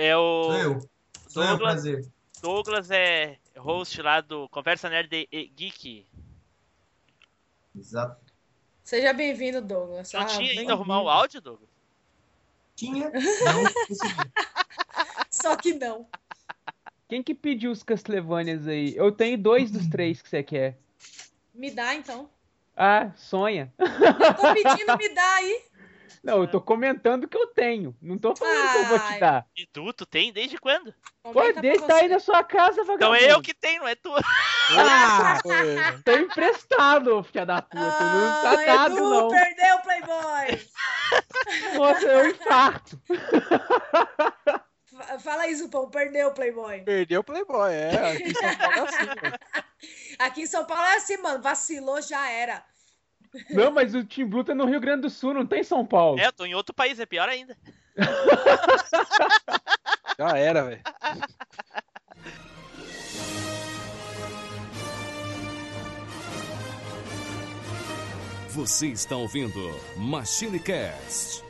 É o. Sou eu. Sou eu, Douglas, prazer. Douglas é host lá do Conversa Nerd e Geek. Exato. Seja bem-vindo, Douglas. Não Ah, tinha ainda arrumar o áudio, Douglas? Tinha, não consegui. Só que não. Quem que pediu os Castlevanias aí? Eu tenho dois dos três que você quer. Me dá, então. Ah, sonha. Eu tô pedindo, me dá aí. Não, eu tô comentando que eu tenho. Não tô falando que eu vou te dar. Edu, tu tem desde quando? Pô, desde tá aí na sua casa, Então vagabundo. é eu que tenho, não é tu. Ah, tô emprestado, filha da puta. não tá Ah, dado, Edu, não. perdeu, Playboy. Nossa, eu infarto. Fa- Fala aí, Zupão, perdeu, Playboy. Perdeu o Playboy, é. Aqui em São Paulo é assim, velho. Aqui em São Paulo é assim, mano. Vacilou, já era. Não, mas o Team Blue tá no Rio Grande do Sul, não tem em São Paulo. É, eu tô em outro país, é pior ainda. Já era, velho. Você está ouvindo Machine Cast.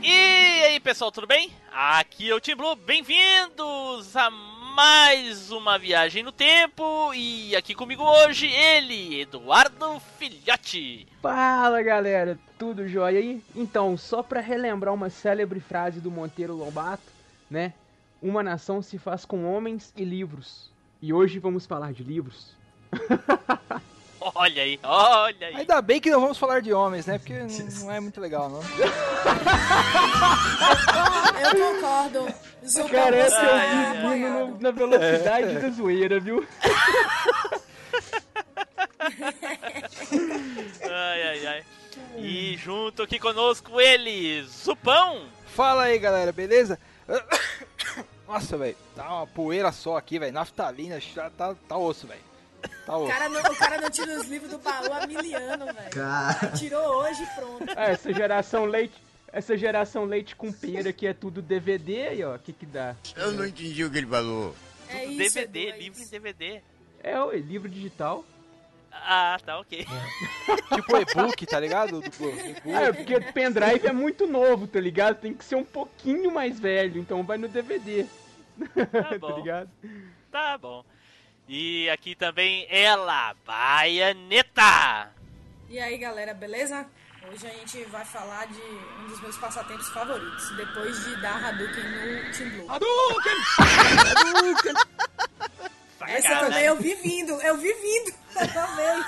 E aí, pessoal, tudo bem? Aqui é o Team Blue, bem-vindos a mais uma viagem no tempo. E aqui comigo hoje, ele, Eduardo Filhote. Fala galera, tudo jóia aí? Então, só pra relembrar uma célebre frase do Monteiro Lobato, né? Uma nação se faz com homens e livros. E hoje vamos falar de livros. Olha aí, olha aí. Ainda bem que não vamos falar de homens, né? Porque não, não é muito legal, não. Eu concordo. Zupão, Parece você que eu é vi no- na velocidade da zoeira, viu? Ai, ai, ai. E junto aqui conosco ele, Zupão. Fala aí, galera, beleza? Nossa, velho, tá uma poeira só aqui, velho. Naftalina, tá, tá osso, velho. Tá O cara, não, o cara não tira os livros do baú há mil anos, velho. Cara, Tirou hoje e pronto. Ah, essa geração leite, essa geração leite com pera que é tudo DVD aí, ó, o que que dá? Eu não entendi o que ele falou. É Tudo isso, DVD, é livro em. DVD. É, ué, livro digital. Ah, tá ok. Tipo e-book, tá ligado? Do. É, porque pendrive é muito novo, tá ligado? Tem que ser um pouquinho mais velho, então vai no DVD, Tá tá bom, ligado? tá bom. E aqui também ela, Baianeta. E aí, galera, beleza? Hoje a gente vai falar de um dos meus passatempos favoritos, depois de dar Hadouken no Team Blue. Essa Sacanagem. também eu vi vindo, eu vi vindo. Ela veio.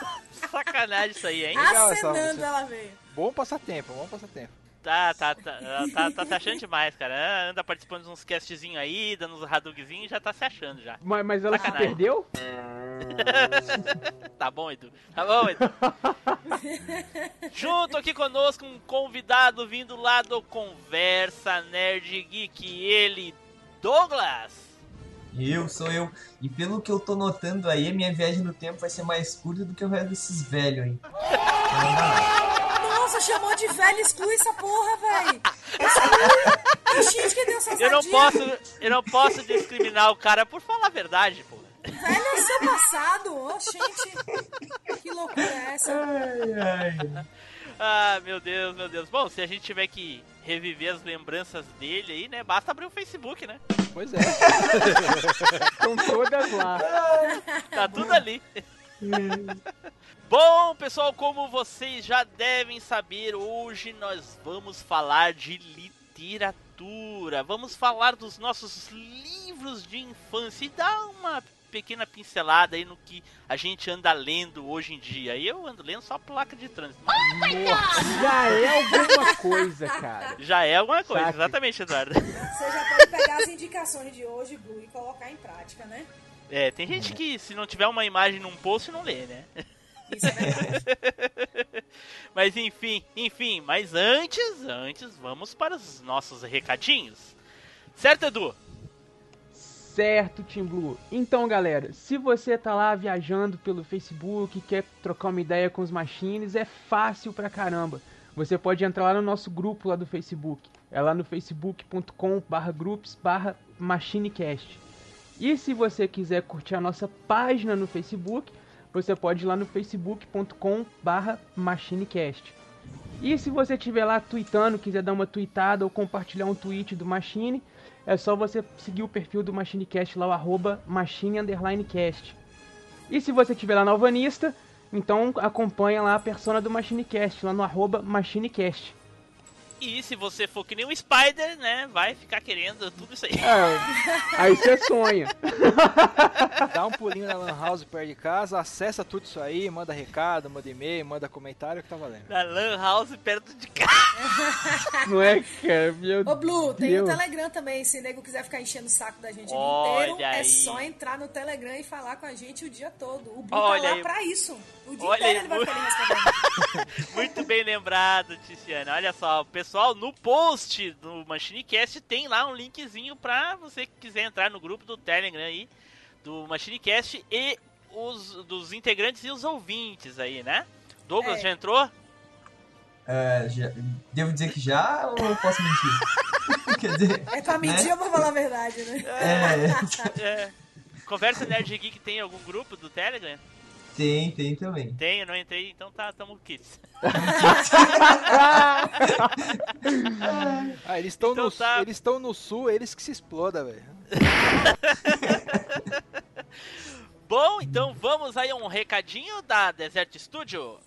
Sacanagem isso aí, hein? Legal essa Acenando, música. ela veio. Bom passatempo, bom passatempo. Tá, tá, tá, tá, tá se achando demais, cara. Anda participando de uns castzinhos aí, dando uns Hadoukenzinhos e já tá se achando já. Mas, mas ela se Sacanagem. perdeu? Tá bom, Edu. Tá bom, Edu. Junto aqui conosco um convidado vindo lá do Conversa Nerd Geek, ele, Douglas. eu sou eu. E pelo que eu tô notando aí, a minha viagem no tempo vai ser mais curta do que o resto desses velhos aí. Nossa, chamou de velho, exclui essa porra, velho. Exclui. Que deu Eu não posso, eu não posso discriminar o cara por falar a verdade, pô. Velho é seu passado. Ô, gente. Que loucura é essa? Ai, ai. Ah, meu Deus, meu Deus. Bom, se a gente tiver que reviver as lembranças dele aí, né? Basta abrir o Facebook, né? Pois é. Estão todas lá. Tá tudo ali. Bom, pessoal, como vocês já devem saber, hoje nós vamos falar de literatura. Vamos falar dos nossos livros de infância e dar uma pequena pincelada aí no que a gente anda lendo hoje em dia. Eu ando lendo só placa de trânsito. Nossa, já é alguma coisa, cara. Já é alguma coisa, Saca. exatamente, Eduardo. Você já pode pegar as indicações de hoje, Blue, e colocar em prática, né? É, tem gente que se não tiver uma imagem num post não lê, né? Isso é verdade. Mas enfim, enfim, mas antes, antes, vamos para os nossos recadinhos. Certo, Edu? Certo, Team Blue. Então, galera, se você tá lá viajando pelo Facebook, quer trocar uma ideia com os machines, é fácil pra caramba. Você pode entrar lá no nosso grupo lá do Facebook. É lá no facebook.com barra groups barra machinecast. E se você quiser curtir a nossa página no Facebook, você pode ir lá no facebook.com barra machinecast. E se você estiver lá tweetando, quiser dar uma tweetada ou compartilhar um tweet do Machine, é só você seguir o perfil do MachineCast lá, o arroba machine_cast. E se você estiver lá na Alvanista, então acompanha lá a persona do MachineCast, lá no arroba MachineCast. E se você for que nem um Spider, né, vai ficar querendo tudo isso aí. É, aí você sonha. Dá um pulinho na Lan House perto de casa, acessa tudo isso aí, manda recado, manda e-mail, manda comentário que tá valendo. Na Lan House perto de casa. Não é, cara? Meu Ô, Blue, tem Deus. o Telegram também. Se o nego quiser ficar enchendo o saco da gente o Olha dia inteiro, é aí. só entrar no Telegram e falar com a gente o dia todo. O Blue Olha tá lá aí. pra isso. O dia Olha inteiro aí, ele vai ficar ali respondendo. Muito bem lembrado, Tiziana. Olha só, pessoal, no post do MachineCast tem lá um linkzinho pra você que quiser entrar no grupo do Telegram aí, do MachineCast e os dos integrantes e os ouvintes aí, né? Douglas É. já entrou? É, já- devo dizer que já ou eu posso mentir? Quer dizer, É pra mentir Né? ou pra falar a verdade, né? é, É. Conversa Nerd Geek tem algum grupo do Telegram? Tem, tem também. Tem, eu não entrei, então tá, tamo kits. Ah, eles estão Então no, tá. eles estão no sul, eles que se exploda, velho. Bom, então vamos aí a um recadinho da Desert Studio.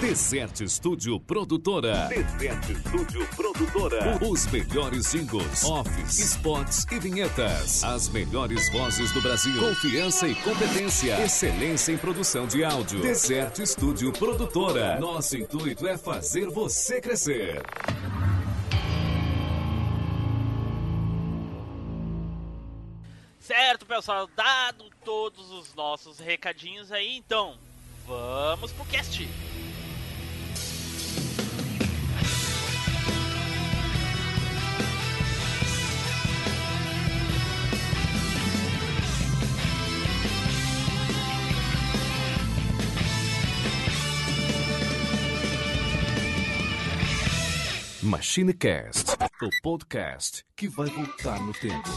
Desert Studio Produtora. Desert Studio Produtora. Os melhores jingles, offs, spots e vinhetas. As melhores vozes do Brasil. Confiança e competência. Excelência em produção de áudio. Desert Studio Produtora. Nosso intuito é fazer você crescer. Certo, pessoal, dado todos os nossos recadinhos aí, então vamos pro cast. MachineCast, o podcast que vai voltar no tempo.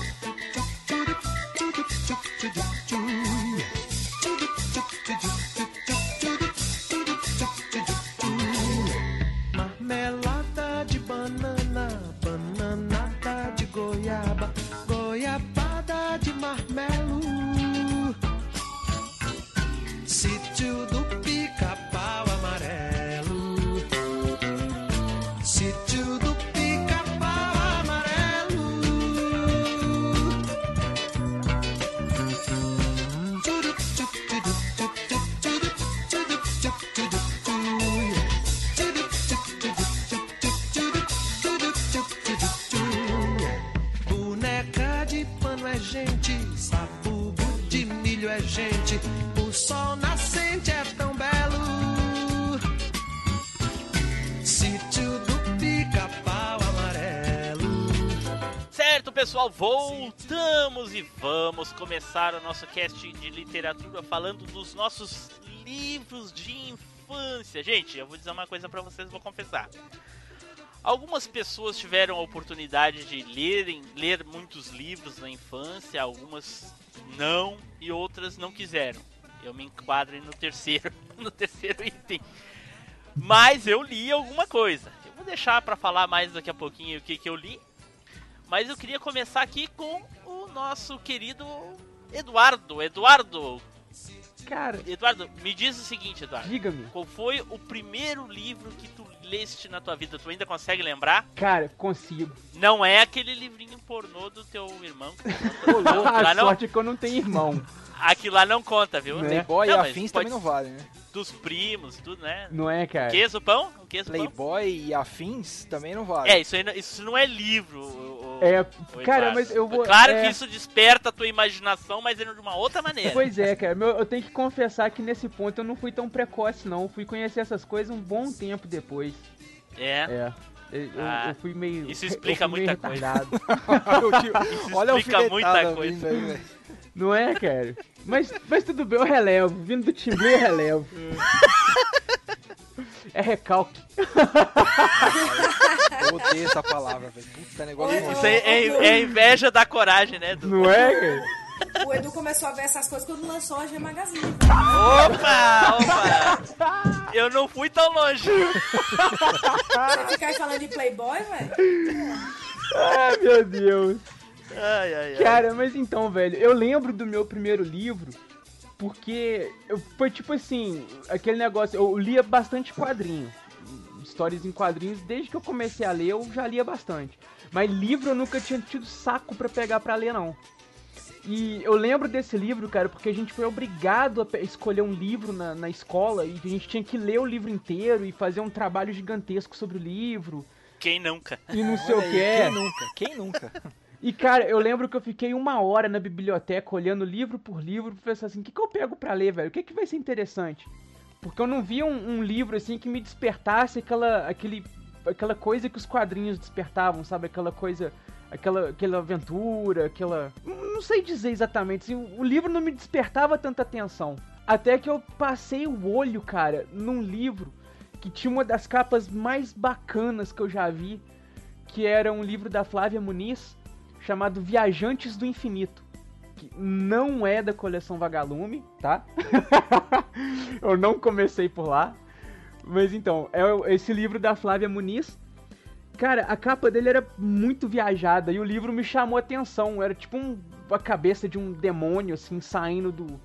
Goiabada de é gente, o sol nascente é tão belo. Sítio do pica-pau amarelo. Certo, pessoal, voltamos e vamos começar o nosso cast de literatura falando dos nossos livros de infância. Gente, eu vou dizer uma coisa pra vocês, vou confessar. Algumas pessoas tiveram a oportunidade de lerem, ler muitos livros na infância, algumas não e outras não quiseram. Eu me enquadro no terceiro, no terceiro item. Mas eu li alguma coisa. Eu vou deixar pra falar mais daqui a pouquinho o que, que eu li. Mas eu queria começar aqui com o nosso querido Eduardo. Eduardo, Cara, Eduardo, me diz o seguinte, Eduardo. diga-me. Qual foi o primeiro livro que tu leste na tua vida? Tu ainda consegue lembrar? Cara, consigo. Não é aquele livrinho pornô do teu irmão. que tu contou. Aquilo A lá não, sorte é que eu não tenho irmão. aquilo lá não conta, viu? Né? Playboy Não, e afins pode- também não vale, né? Dos primos, tudo, né? Não é, cara? Que Zupão? O que Zupão? Playboy e afins também não vale. É, isso, aí, não- isso não é livro. o- É, o cara, mas eu vou. Claro é, que isso desperta a tua imaginação, mas é de uma outra maneira. Pois é, cara. eu tenho que confessar que nesse ponto eu não fui tão precoce, não. Eu fui conhecer essas coisas um bom tempo depois. É. É. Eu, Ah, eu fui meio. isso explica muita coisa. retardado. Eu te- Olha a explica muita coisa. aí, velho. Não é, cara? Mas, mas tudo bem, eu relevo. Vindo do Timbu, eu relevo. É recalque. Eu odeio essa palavra, velho. Puta negócio Oi, ruim. Isso aí é, é inveja da coragem, né? Du? Não é, cara? O Edu começou a ver essas coisas quando lançou a G Magazine. Opa, opa! Eu não fui tão longe. Você fica aí falando de Playboy, velho? Ai, meu Deus. Ai, ai, ai. Cara, mas então, velho, eu lembro do meu primeiro livro porque eu, foi tipo assim, aquele negócio, eu lia bastante quadrinho. Histórias em quadrinhos, desde que eu comecei a ler, eu já lia bastante. Mas livro eu nunca tinha tido saco pra pegar pra ler, não. E eu lembro desse livro, cara, porque a gente foi obrigado a escolher um livro na, na escola e a gente tinha que ler o livro inteiro e fazer um trabalho gigantesco sobre o livro Quem nunca? e não sei o aí, que. Quem nunca? Quem nunca? E, cara, eu lembro que eu fiquei uma hora na biblioteca olhando livro por livro pra pensar assim, o que, que eu pego pra ler, velho? O que, que vai ser interessante? Porque eu não via um, um livro, assim, que me despertasse aquela, aquele, aquela coisa que os quadrinhos despertavam, sabe? Aquela coisa, aquela, aquela aventura, aquela... Não sei dizer exatamente, assim, o, livro não me despertava tanta atenção. Até que eu passei o olho, cara, num livro que tinha uma das capas mais bacanas que eu já vi, que era um livro da Flávia Muniz, chamado Viajantes do Infinito. Que não é da coleção Vagalume, tá? Eu não comecei por lá. Mas então, é esse livro da Flávia Muniz. Cara, a capa dele era muito viajada e o livro me chamou a atenção. Era tipo um- a cabeça de um demônio, assim, saindo do,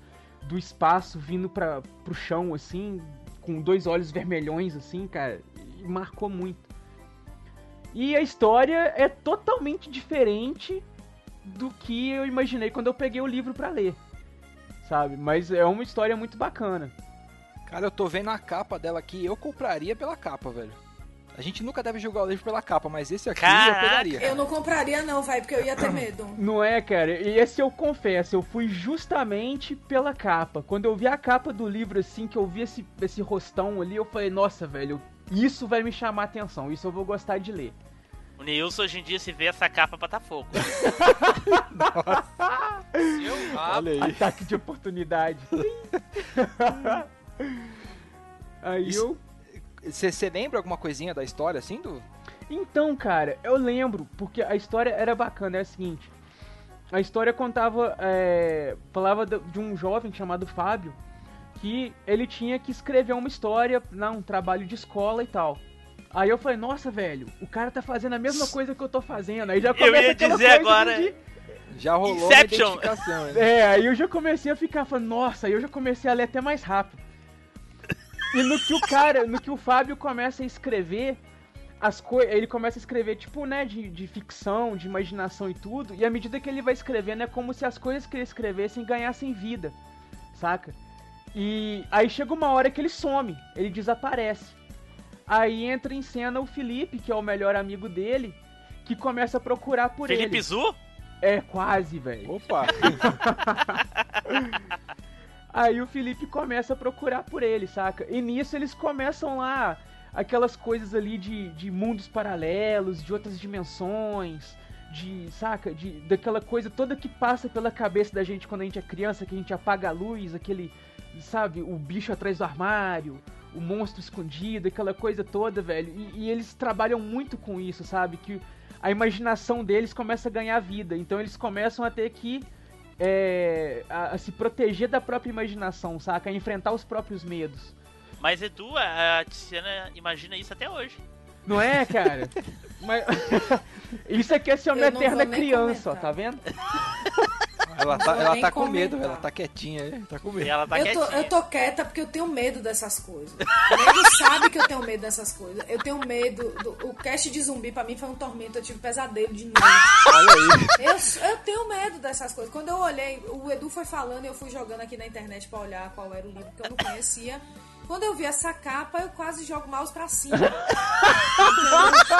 do espaço, vindo para pro chão, assim, com dois olhos vermelhões, assim, cara. E marcou muito. E a história é totalmente diferente do que eu imaginei quando eu peguei o livro pra ler. Sabe? Mas é uma história muito bacana. Cara, eu tô vendo a capa dela aqui, eu compraria pela capa, velho. A gente nunca deve julgar o livro pela capa, mas esse aqui Caraca. eu pegaria. Eu não compraria não, velho, porque eu ia ter medo. Não é, cara? E esse eu confesso, eu fui justamente pela capa. Quando eu vi a capa do livro, assim, que eu vi esse, esse rostão ali, eu falei, nossa, velho, isso vai me chamar a atenção, isso eu vou gostar de ler. O Nilson hoje em dia se vê essa capa pra tá fogo. Seu rabo. Olha aí. Ataque de oportunidade. Aí Isso- eu Você lembra alguma coisinha da história, assim, do... Então, cara, eu lembro, porque a história era bacana, é a seguinte. A história contava, é, falava de um jovem chamado Fábio, que ele tinha que escrever uma história, né, um trabalho de escola e tal. Aí eu falei, nossa, velho, o cara tá fazendo a mesma coisa que eu tô fazendo. Aí já começa ia aquela dizer coisa agora- de- Já rolou Inception. uma identificação, né? É, aí eu já comecei a ficar falando, nossa, aí eu já comecei a ler até mais rápido. E no que o cara, no que o Fábio começa a escrever, as coisas. Ele começa a escrever, tipo, né, de, de ficção, de imaginação e tudo. E à medida que ele vai escrevendo, é como se as coisas que ele escrevessem ganhassem vida, saca? E aí chega uma hora que ele some, ele desaparece. Aí entra em cena o Felipe, que é o melhor amigo dele, que começa a procurar por Felipe ele. Zu? É, quase, velho. Opa! Aí o Felipe começa a procurar por ele, saca? E nisso eles começam lá aquelas coisas ali de, de mundos paralelos, de outras dimensões, de, saca? De, daquela coisa toda que passa pela cabeça da gente quando a gente é criança, que a gente apaga a luz, aquele, sabe? O bicho atrás do armário, o monstro escondido, aquela coisa toda, velho. E, e eles trabalham muito com isso, sabe? Que a imaginação deles começa a ganhar vida. Então eles começam a ter que é, a, a se proteger da própria imaginação, saca? A enfrentar os próprios medos. Mas Edu, a Tiziana imagina isso até hoje. Não é, cara? Mas... Isso aqui é ser uma eterna criança, ó, tá vendo? Ela tá, ela tá com medo, ela tá quietinha, hein? tá com medo. ela tá eu, tô, eu tô quieta porque eu tenho medo dessas coisas. O nego sabe que eu tenho medo dessas coisas. Eu tenho medo. Do, o cast de zumbi pra mim foi um tormento. Eu tive pesadelo de noite. Olha aí. Eu, eu tenho medo dessas coisas. Quando eu olhei, o Edu foi falando e eu fui jogando aqui na internet pra olhar qual era o livro que eu não conhecia. Quando eu vi essa capa, eu quase jogo o mouse pra cima. Então,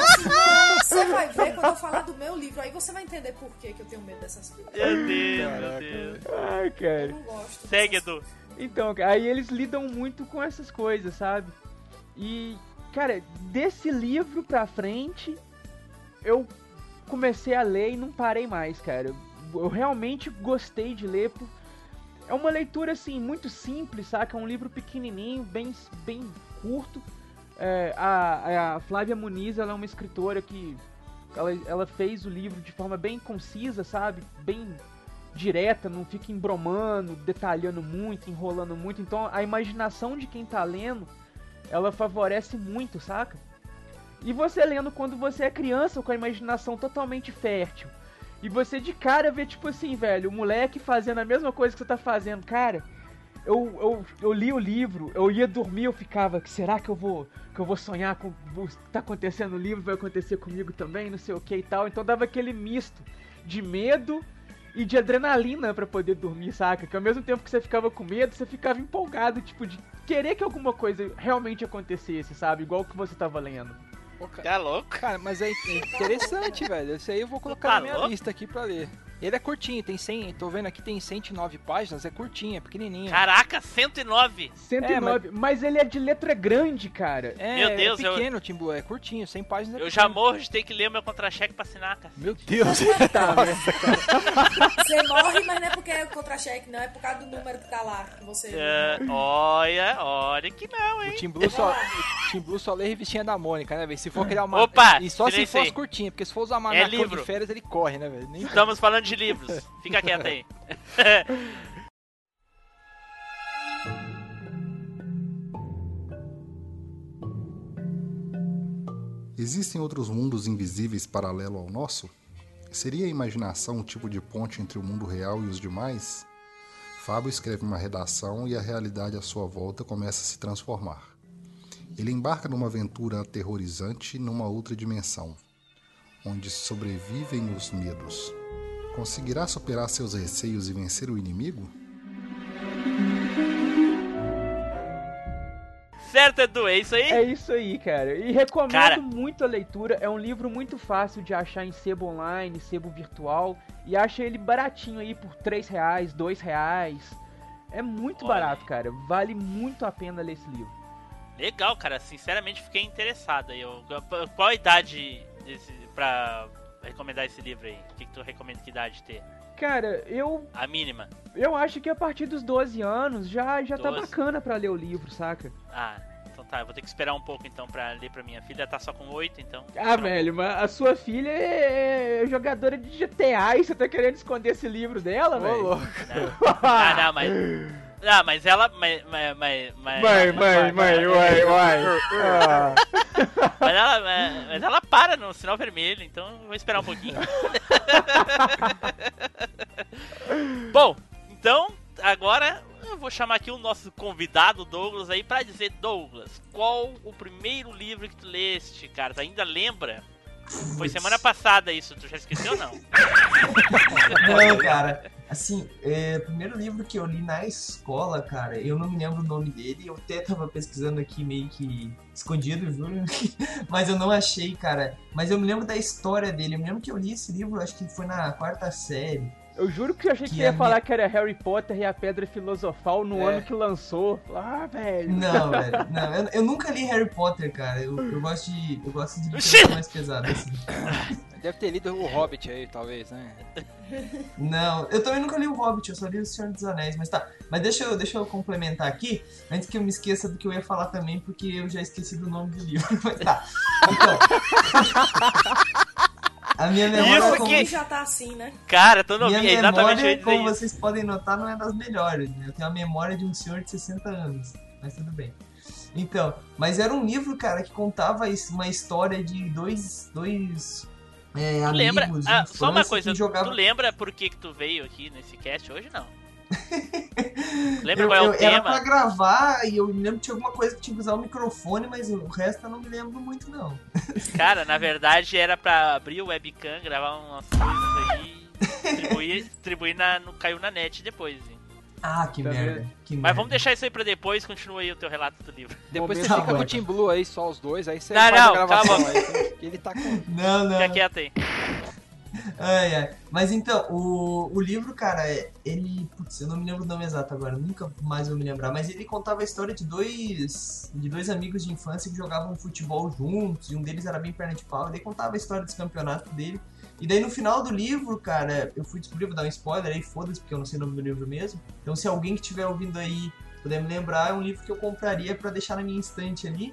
assim, você vai ver quando eu falar do meu livro, aí você vai entender por que, que eu tenho medo dessas coisas. Meu Deus, Caraca, meu Deus. Ai, Eu cara. não gosto. Segue, Edu. Então, aí eles lidam muito com essas coisas, sabe? E, cara, desse livro pra frente, eu comecei a ler e não parei mais, cara. Eu realmente gostei de ler. por- É uma leitura, assim, muito simples, saca? É um livro pequenininho, bem, bem curto. É, a, a Flávia Muniz, ela é uma escritora que... Ela, ela fez o livro de forma bem concisa, sabe? Bem direta, não fica embromando, detalhando muito, enrolando muito. Então a imaginação de quem tá lendo, ela favorece muito, saca? E você lendo quando você é criança com a imaginação totalmente fértil. E você de cara vê, tipo assim, velho, o moleque fazendo a mesma coisa que você tá fazendo. Cara, eu, eu, eu li o livro, eu ia dormir, eu ficava, será que eu vou que eu vou sonhar com o que tá acontecendo no livro, vai acontecer comigo também, não sei o que e tal. Então dava aquele misto de medo e de adrenalina para poder dormir, saca? Que ao mesmo tempo que você ficava com medo, você ficava empolgado, tipo, de querer que alguma coisa realmente acontecesse, sabe? Igual que você tava lendo. Pô, cara, Tá louco? cara, mas é interessante, velho. Esse aí eu vou colocar Tá na minha louco? lista aqui pra ler. Ele é curtinho, tem 100, tô vendo aqui tem 109 páginas, é curtinho, é pequenininho. Caraca, 109! 109, mas... ele é de letra grande, cara. é, Meu Deus, é eu- pequeno, Tim Blue, é curtinho, 100 páginas é Eu já pequeno. morro de ter que ler o meu contra-cheque pra assinar, cara. Meu Deus. Tá, né? Você morre, mas não é porque é contra-cheque, não. É por causa do número que tá lá. Que você... É, olha, olha que não, O hein? Tim Blue só, o Tim Blue só lê revistinha da Mônica, né, velho? Se for criar uma. Opa, E só se for curtinhas, porque se for usar manacão livro. de férias, ele corre, né, velho? Estamos falando de livros. Fica quieto aí. Existem outros mundos invisíveis paralelo ao nosso? Seria a imaginação um tipo de ponte entre o mundo real e os demais? Fábio escreve uma redação e a realidade à sua volta começa a se transformar. Ele embarca numa aventura aterrorizante numa outra dimensão, onde sobrevivem os medos. Conseguirá superar seus receios e vencer o inimigo? certo, Edu, é isso aí? É isso aí, cara. E recomendo Cara. muito a leitura. É um livro muito fácil de achar em sebo online, sebo virtual. E acha ele baratinho aí por 3 reais, 2 reais. É muito Olha barato, cara. Vale muito a pena ler esse livro. Legal, cara. Sinceramente, fiquei interessado. aí. Eu, qual a idade desse, pra recomendar esse livro aí? O que, que tu recomenda que idade ter? Cara, eu, A mínima. eu acho que a partir dos 12 anos já, já tá 12. bacana pra ler o livro, saca? Ah, então tá. Eu vou ter que esperar um pouco então pra ler pra minha filha. Tá só com 8, então. Ah, velho, mas a sua filha é jogadora de GTA e você tá querendo esconder esse livro dela, Ô, velho? louco. Não, ah, não, mas. Ah, mas ela. Mas, mas, mas, mas, Mãe, mãe, mãe, uai, uai. Mas ela, mas, mas ela para no sinal vermelho, então eu vou esperar um pouquinho. Bom, então agora eu vou chamar aqui o nosso convidado Douglas aí pra dizer Douglas, qual o primeiro livro que tu leste, cara? Tu ainda lembra? Foi semana passada isso, tu já esqueceu ou não? Não, cara. Assim, é, o primeiro livro que eu li na escola, cara, eu não me lembro o nome dele. Eu até tava pesquisando aqui meio que escondido, juro. Mas eu não achei, cara. Mas eu me lembro da história dele. Eu me lembro que eu li esse livro, acho que foi na quarta série. Eu juro que eu achei que, Que ia a falar minha- que era Harry Potter e a Pedra Filosofal no É. ano que lançou. Ah, velho. Não, velho. Não, eu, eu nunca li Harry Potter, cara. Eu, eu gosto de. Eu gosto de literatura mais pesada, assim. Deve ter lido o Hobbit aí, talvez, né? Não, eu também nunca li o Hobbit, eu só li o Senhor dos Anéis, mas tá. Mas deixa eu, deixa eu complementar aqui, antes que eu me esqueça do que eu ia falar também, porque eu já esqueci do nome do livro. Mas tá. Então. A minha memória, Isso como, que- já tá assim, né? Cara, tô minha novinho, é exatamente o que eu memória, ia como vocês podem notar, não é das melhores. Né? Eu tenho a memória de um senhor de 60 anos, mas tudo bem. Então, mas era um livro, cara, que contava uma história de dois, dois é, Tu amigos lembra? Ah, só uma coisa, que jogavam... tu lembra por que, que tu veio aqui nesse cast hoje? Não. Lembra Eu- qual é o eu- Era pra tema? gravar e eu me lembro que tinha alguma coisa que tinha que usar o microfone, mas o resto eu não me lembro muito, não. Cara, na verdade era pra abrir o webcam, gravar umas coisas aí, distribuir, distribuir na, no Caiu na net depois. hein? Ah, que Tá merda. Que Mas merda. vamos deixar isso aí pra depois, continua aí o teu relato do livro. Depois você Tá fica com o Team Blue aí, só os dois, aí você Não, faz não, a gravação calma. aí. que Ele tá com. Não, não. Fica quieto aí. Ai, ai. Mas então, o, o livro, cara, é- ele. Putz, eu não me lembro o nome exato agora, nunca mais vou me lembrar. Mas ele contava a história de dois. de dois amigos de infância que jogavam futebol juntos, e um deles era bem perna de pau, e daí contava a história dos campeonatos dele. E daí no final do livro, cara, eu fui descobrir, vou dar um spoiler aí, foda-se, porque eu não sei o nome do livro mesmo. Então se alguém que estiver ouvindo aí puder me lembrar, é um livro que eu compraria pra deixar na minha estante ali.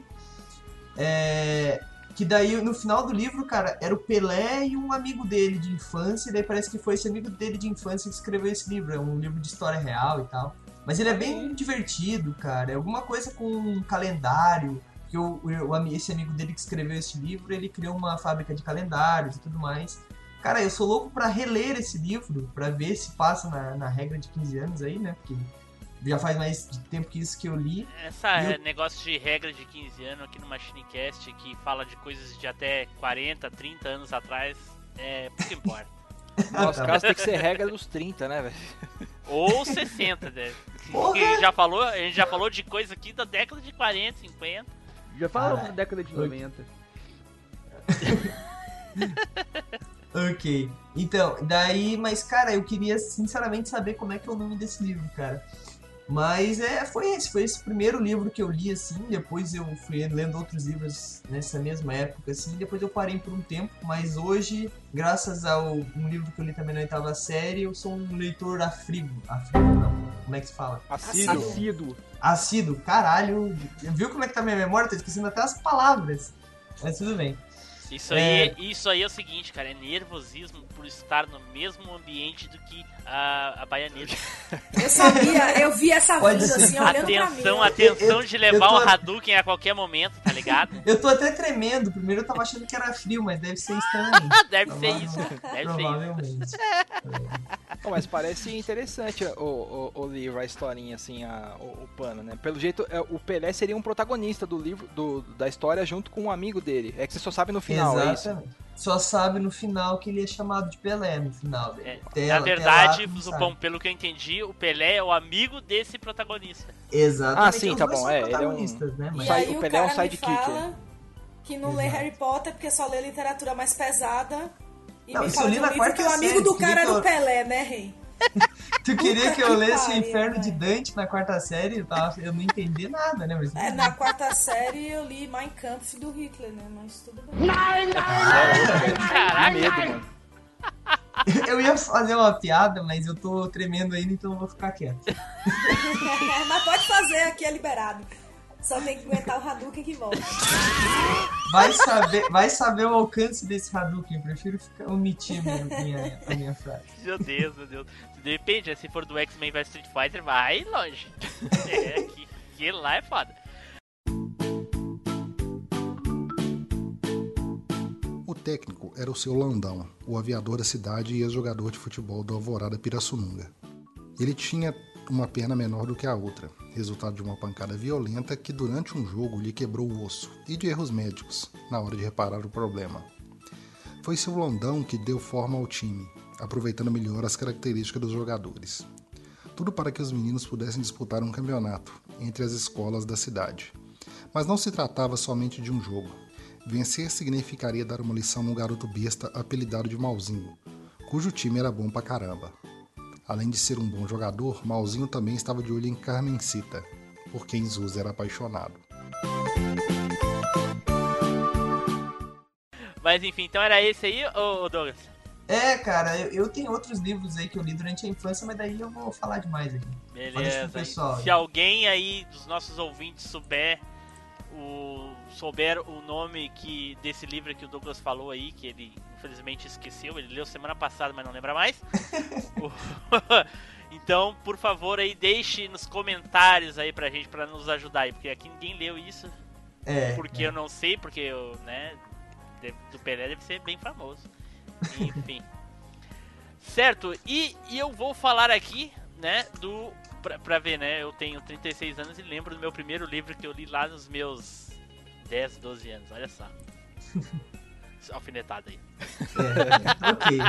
É, Que daí, no final do livro, cara, era o Pelé e um amigo dele de infância, e daí parece que foi esse amigo dele de infância que escreveu esse livro. É um livro de história real e tal. Mas ele é bem divertido, cara. É alguma coisa com um calendário. Que o, o, esse amigo dele que escreveu esse livro, ele criou uma fábrica de calendários e tudo mais. Cara, eu sou louco pra reler esse livro, pra ver se passa na, na regra de 15 anos aí, né? Porque já faz mais de tempo que isso que eu li. Essa E é eu- negócio de regra de 15 anos aqui no Machinecast que fala de coisas de até 40, 30 anos atrás, é pouco importa. No nosso Tá. caso tem que ser regra dos 30, né, velho? Ou 60, né? Porra! A gente já falou, a gente já falou de coisa aqui da década de 40, 50. Já falamos Caralho. da década de 90. Ok. Então, daí, mas cara, eu queria sinceramente saber como é que é o nome desse livro, cara. Mas é, foi esse, foi esse primeiro livro que eu li assim, depois eu fui lendo outros livros nessa mesma época assim, depois eu parei por um tempo, mas hoje, graças ao um livro que eu li também na oitava série, eu sou um leitor afrigo, afrigo não, como é que se fala? Assíduo. Assíduo. Assíduo, caralho, viu como é que tá minha memória? Tô esquecendo até as palavras, mas tudo bem. Isso aí, isso aí é o seguinte, cara, é nervosismo por estar no mesmo ambiente do que a, a baianeta. Eu sabia, eu vi essa ser. assim, olhando pra mim. Atenção, atenção Eu- de levar tô- um Hadouken a qualquer momento, tá ligado? Eu tô até tremendo, primeiro eu tava achando que era frio, mas deve ser estranho. Deve ser isso, deve ser isso. Provavelmente. Mas parece interessante o, o, o livro, a historinha, assim, a, o, o pano, né? Pelo jeito, é, o Pelé seria um protagonista do livro, do, da história, junto com um amigo dele. É que você só sabe no final, é isso? Exatamente. Só sabe no final que ele é chamado de Pelé no final dele. É, Até- Na verdade. Zupão, pelo que eu entendi, o Pelé é o amigo desse protagonista. Exatamente. Ah, sim, tá bom, é, ele é um- protagonistas, né? Mas o o Pelé é um sidekick, fala que não lê Exato. Harry Potter porque só lê literatura mais pesada. E Não, me isso fala de um livro que o amigo série, do cara era o Pelé, né, rei? Tu queria que eu lesse o Inferno de. Dante na quarta série? Eu, tava, eu não entendi nada, né? Mas, É, na quarta série eu li Mein Kampf do Hitler, né? Mas tudo bem. Caraca, medo, mano. eu ia fazer uma piada, mas eu tô tremendo ainda, então eu vou ficar quieto. Mas pode fazer, aqui é liberado. Só tem que aguentar o Hadouken que volta. Vai saber, vai saber o alcance desse Hadouken. Eu prefiro ficar, omitir minha, minha, a minha frase. meu Deus, meu Deus. Depende, né? se for do X-Men vs Street Fighter, vai longe. É, que, que lá é foda. O técnico era o seu Landão, o aviador da cidade e ex-jogador de futebol do Alvorada Pirassununga. Ele tinha uma perna menor do que a outra, resultado de uma pancada violenta que durante um jogo lhe quebrou o osso, e de erros médicos na hora de reparar o problema. Foi seu Landão que deu forma ao time, aproveitando melhor as características dos jogadores. Tudo para que os meninos pudessem disputar um campeonato entre as escolas da cidade. Mas não se tratava somente de um jogo. Vencer significaria dar uma lição no garoto besta apelidado de Malzinho, cujo time era bom pra caramba. Além de ser um bom jogador, Malzinho também estava de olho em Carmencita, por quem Zuz era apaixonado. Mas enfim, então era esse aí, ô Douglas? É, cara, eu, eu tenho outros livros aí que eu li durante a infância, mas daí eu vou falar demais aqui. Beleza. pessoal. Se alguém aí dos nossos ouvintes souber o souber o nome que desse livro que o Douglas falou aí, que ele infelizmente esqueceu, ele leu semana passada, mas não lembra mais. Então, por favor, aí deixe nos comentários aí pra gente pra nos ajudar aí, porque aqui ninguém leu isso, É, porque eu não sei, porque eu, né, do Pelé deve ser bem famoso. Enfim. certo, e, e eu vou falar aqui, né, do. Pra, pra ver, né? Eu tenho 36 anos e lembro do meu primeiro livro que eu li lá nos meus 10, 12 anos, olha só. Alfinetada aí. é, ok.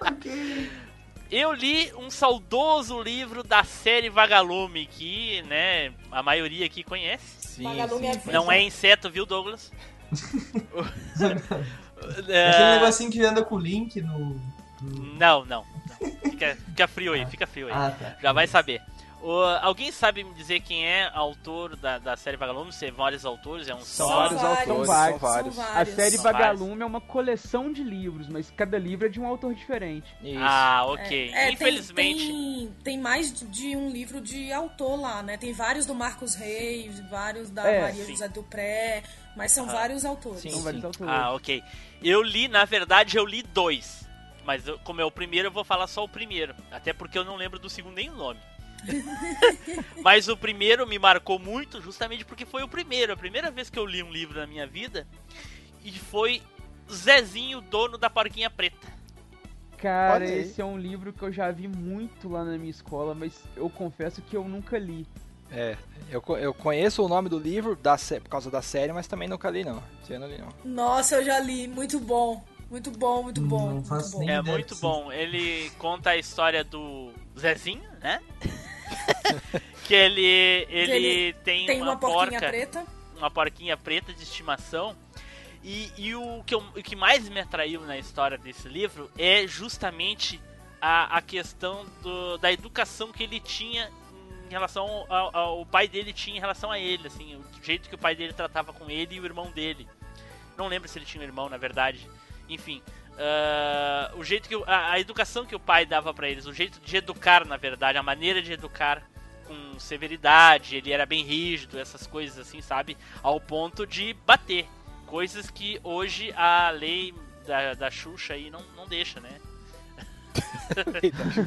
ok. Eu li um saudoso livro da série Vagalume, que, né, a maioria aqui conhece. Sim, Vagalume é sim. vida. Não é inseto, viu, Douglas? Aquele É, negocinho que anda com o link no. no- Não, não. não. Fica, fica frio aí, fica frio aí. Ah, tá. Já vai saber. O- alguém sabe me dizer quem é autor da, da série Vagalume? Se é vários autores? É um São, só? vários vários. autores, São são vários. vários. São A vários. série São Vagalume é uma coleção de livros, mas cada livro é de um autor diferente. Isso. Ah, ok. É, tem- Infelizmente. Tem, tem, mais de- um livro de autor lá, né? Tem vários do Marcos Reis, vários da É, Maria sim. José Dupré, mas são vários autores. Sim, São vários autores. Ah, ok. Eu li, na verdade, eu li dois. Mas eu- como é o primeiro, eu vou falar só o primeiro. Até porque eu não lembro do segundo nem o nome. Mas o primeiro me marcou muito, justamente porque foi o primeiro. A primeira vez que eu li um livro na minha vida. E foi Zezinho, dono da Porquinha Preta. Cara, esse é um livro que eu já vi muito lá na minha escola, mas eu confesso que eu nunca li. É, eu, eu conheço o nome do livro da, por causa da série, mas também nunca li não. Eu não li não. Nossa, eu já li, muito bom. Muito bom, muito bom. Não muito bom. É muito bom. Ele conta a história do Zezinho, né? que ele, ele, Ele tem, Tem uma, uma porquinha porca. preta. uma porquinha preta de estimação. E, e o, que eu- o que mais me atraiu na história desse livro é justamente a, a questão do- da educação que ele tinha em relação ao, ao pai dele tinha em relação a ele, assim, o jeito que o pai dele tratava com ele e o irmão dele. Não lembro se ele tinha um irmão, na verdade. Enfim, ah, o jeito que a, a educação que o pai dava pra eles, o jeito de educar, na verdade, a maneira de educar com severidade, ele era bem rígido, essas coisas assim, sabe? Ao ponto de bater. Coisas que hoje a lei da, da Xuxa aí não, não deixa, né?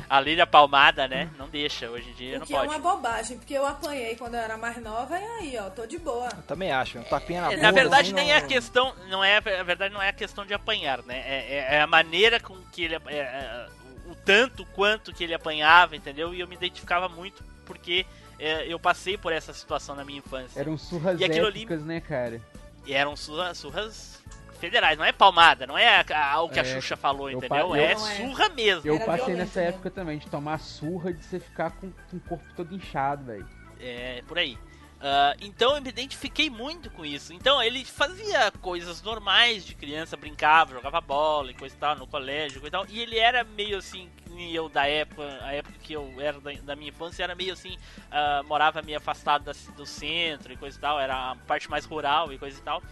A da palmada, né? Não deixa, hoje em dia O não que é pode. uma bobagem, porque eu apanhei quando eu era mais nova e aí, ó, tô de boa. Eu também acho, um tapinha na É, bunda. Na verdade, assim, nem não- é a questão, não é, a verdade não é a questão de apanhar, né? É, é- é a maneira com que ele, é, é, o tanto quanto que ele apanhava, entendeu? E eu me identificava muito porque é, eu passei por essa situação na minha infância. Eram surras E aquilo ali- épicas, né, cara? E eram surra- surras federais, não é palmada, não é a- a- o que a É, Xuxa falou, eu entendeu? é eu- é. surra mesmo. Eu passei nessa mesmo. época também, de tomar surra, de você ficar com, com o corpo todo inchado, velho. É, por aí. Ah, então eu me identifiquei muito com isso. Então ele fazia coisas normais de criança, brincava, jogava bola e coisa e tal, no colégio e coisa e tal. E ele era meio assim, eu da época, a época que eu era da, da minha infância, era meio assim, ah, morava meio afastado da do centro e coisa e tal, era a parte mais rural e coisa e tal.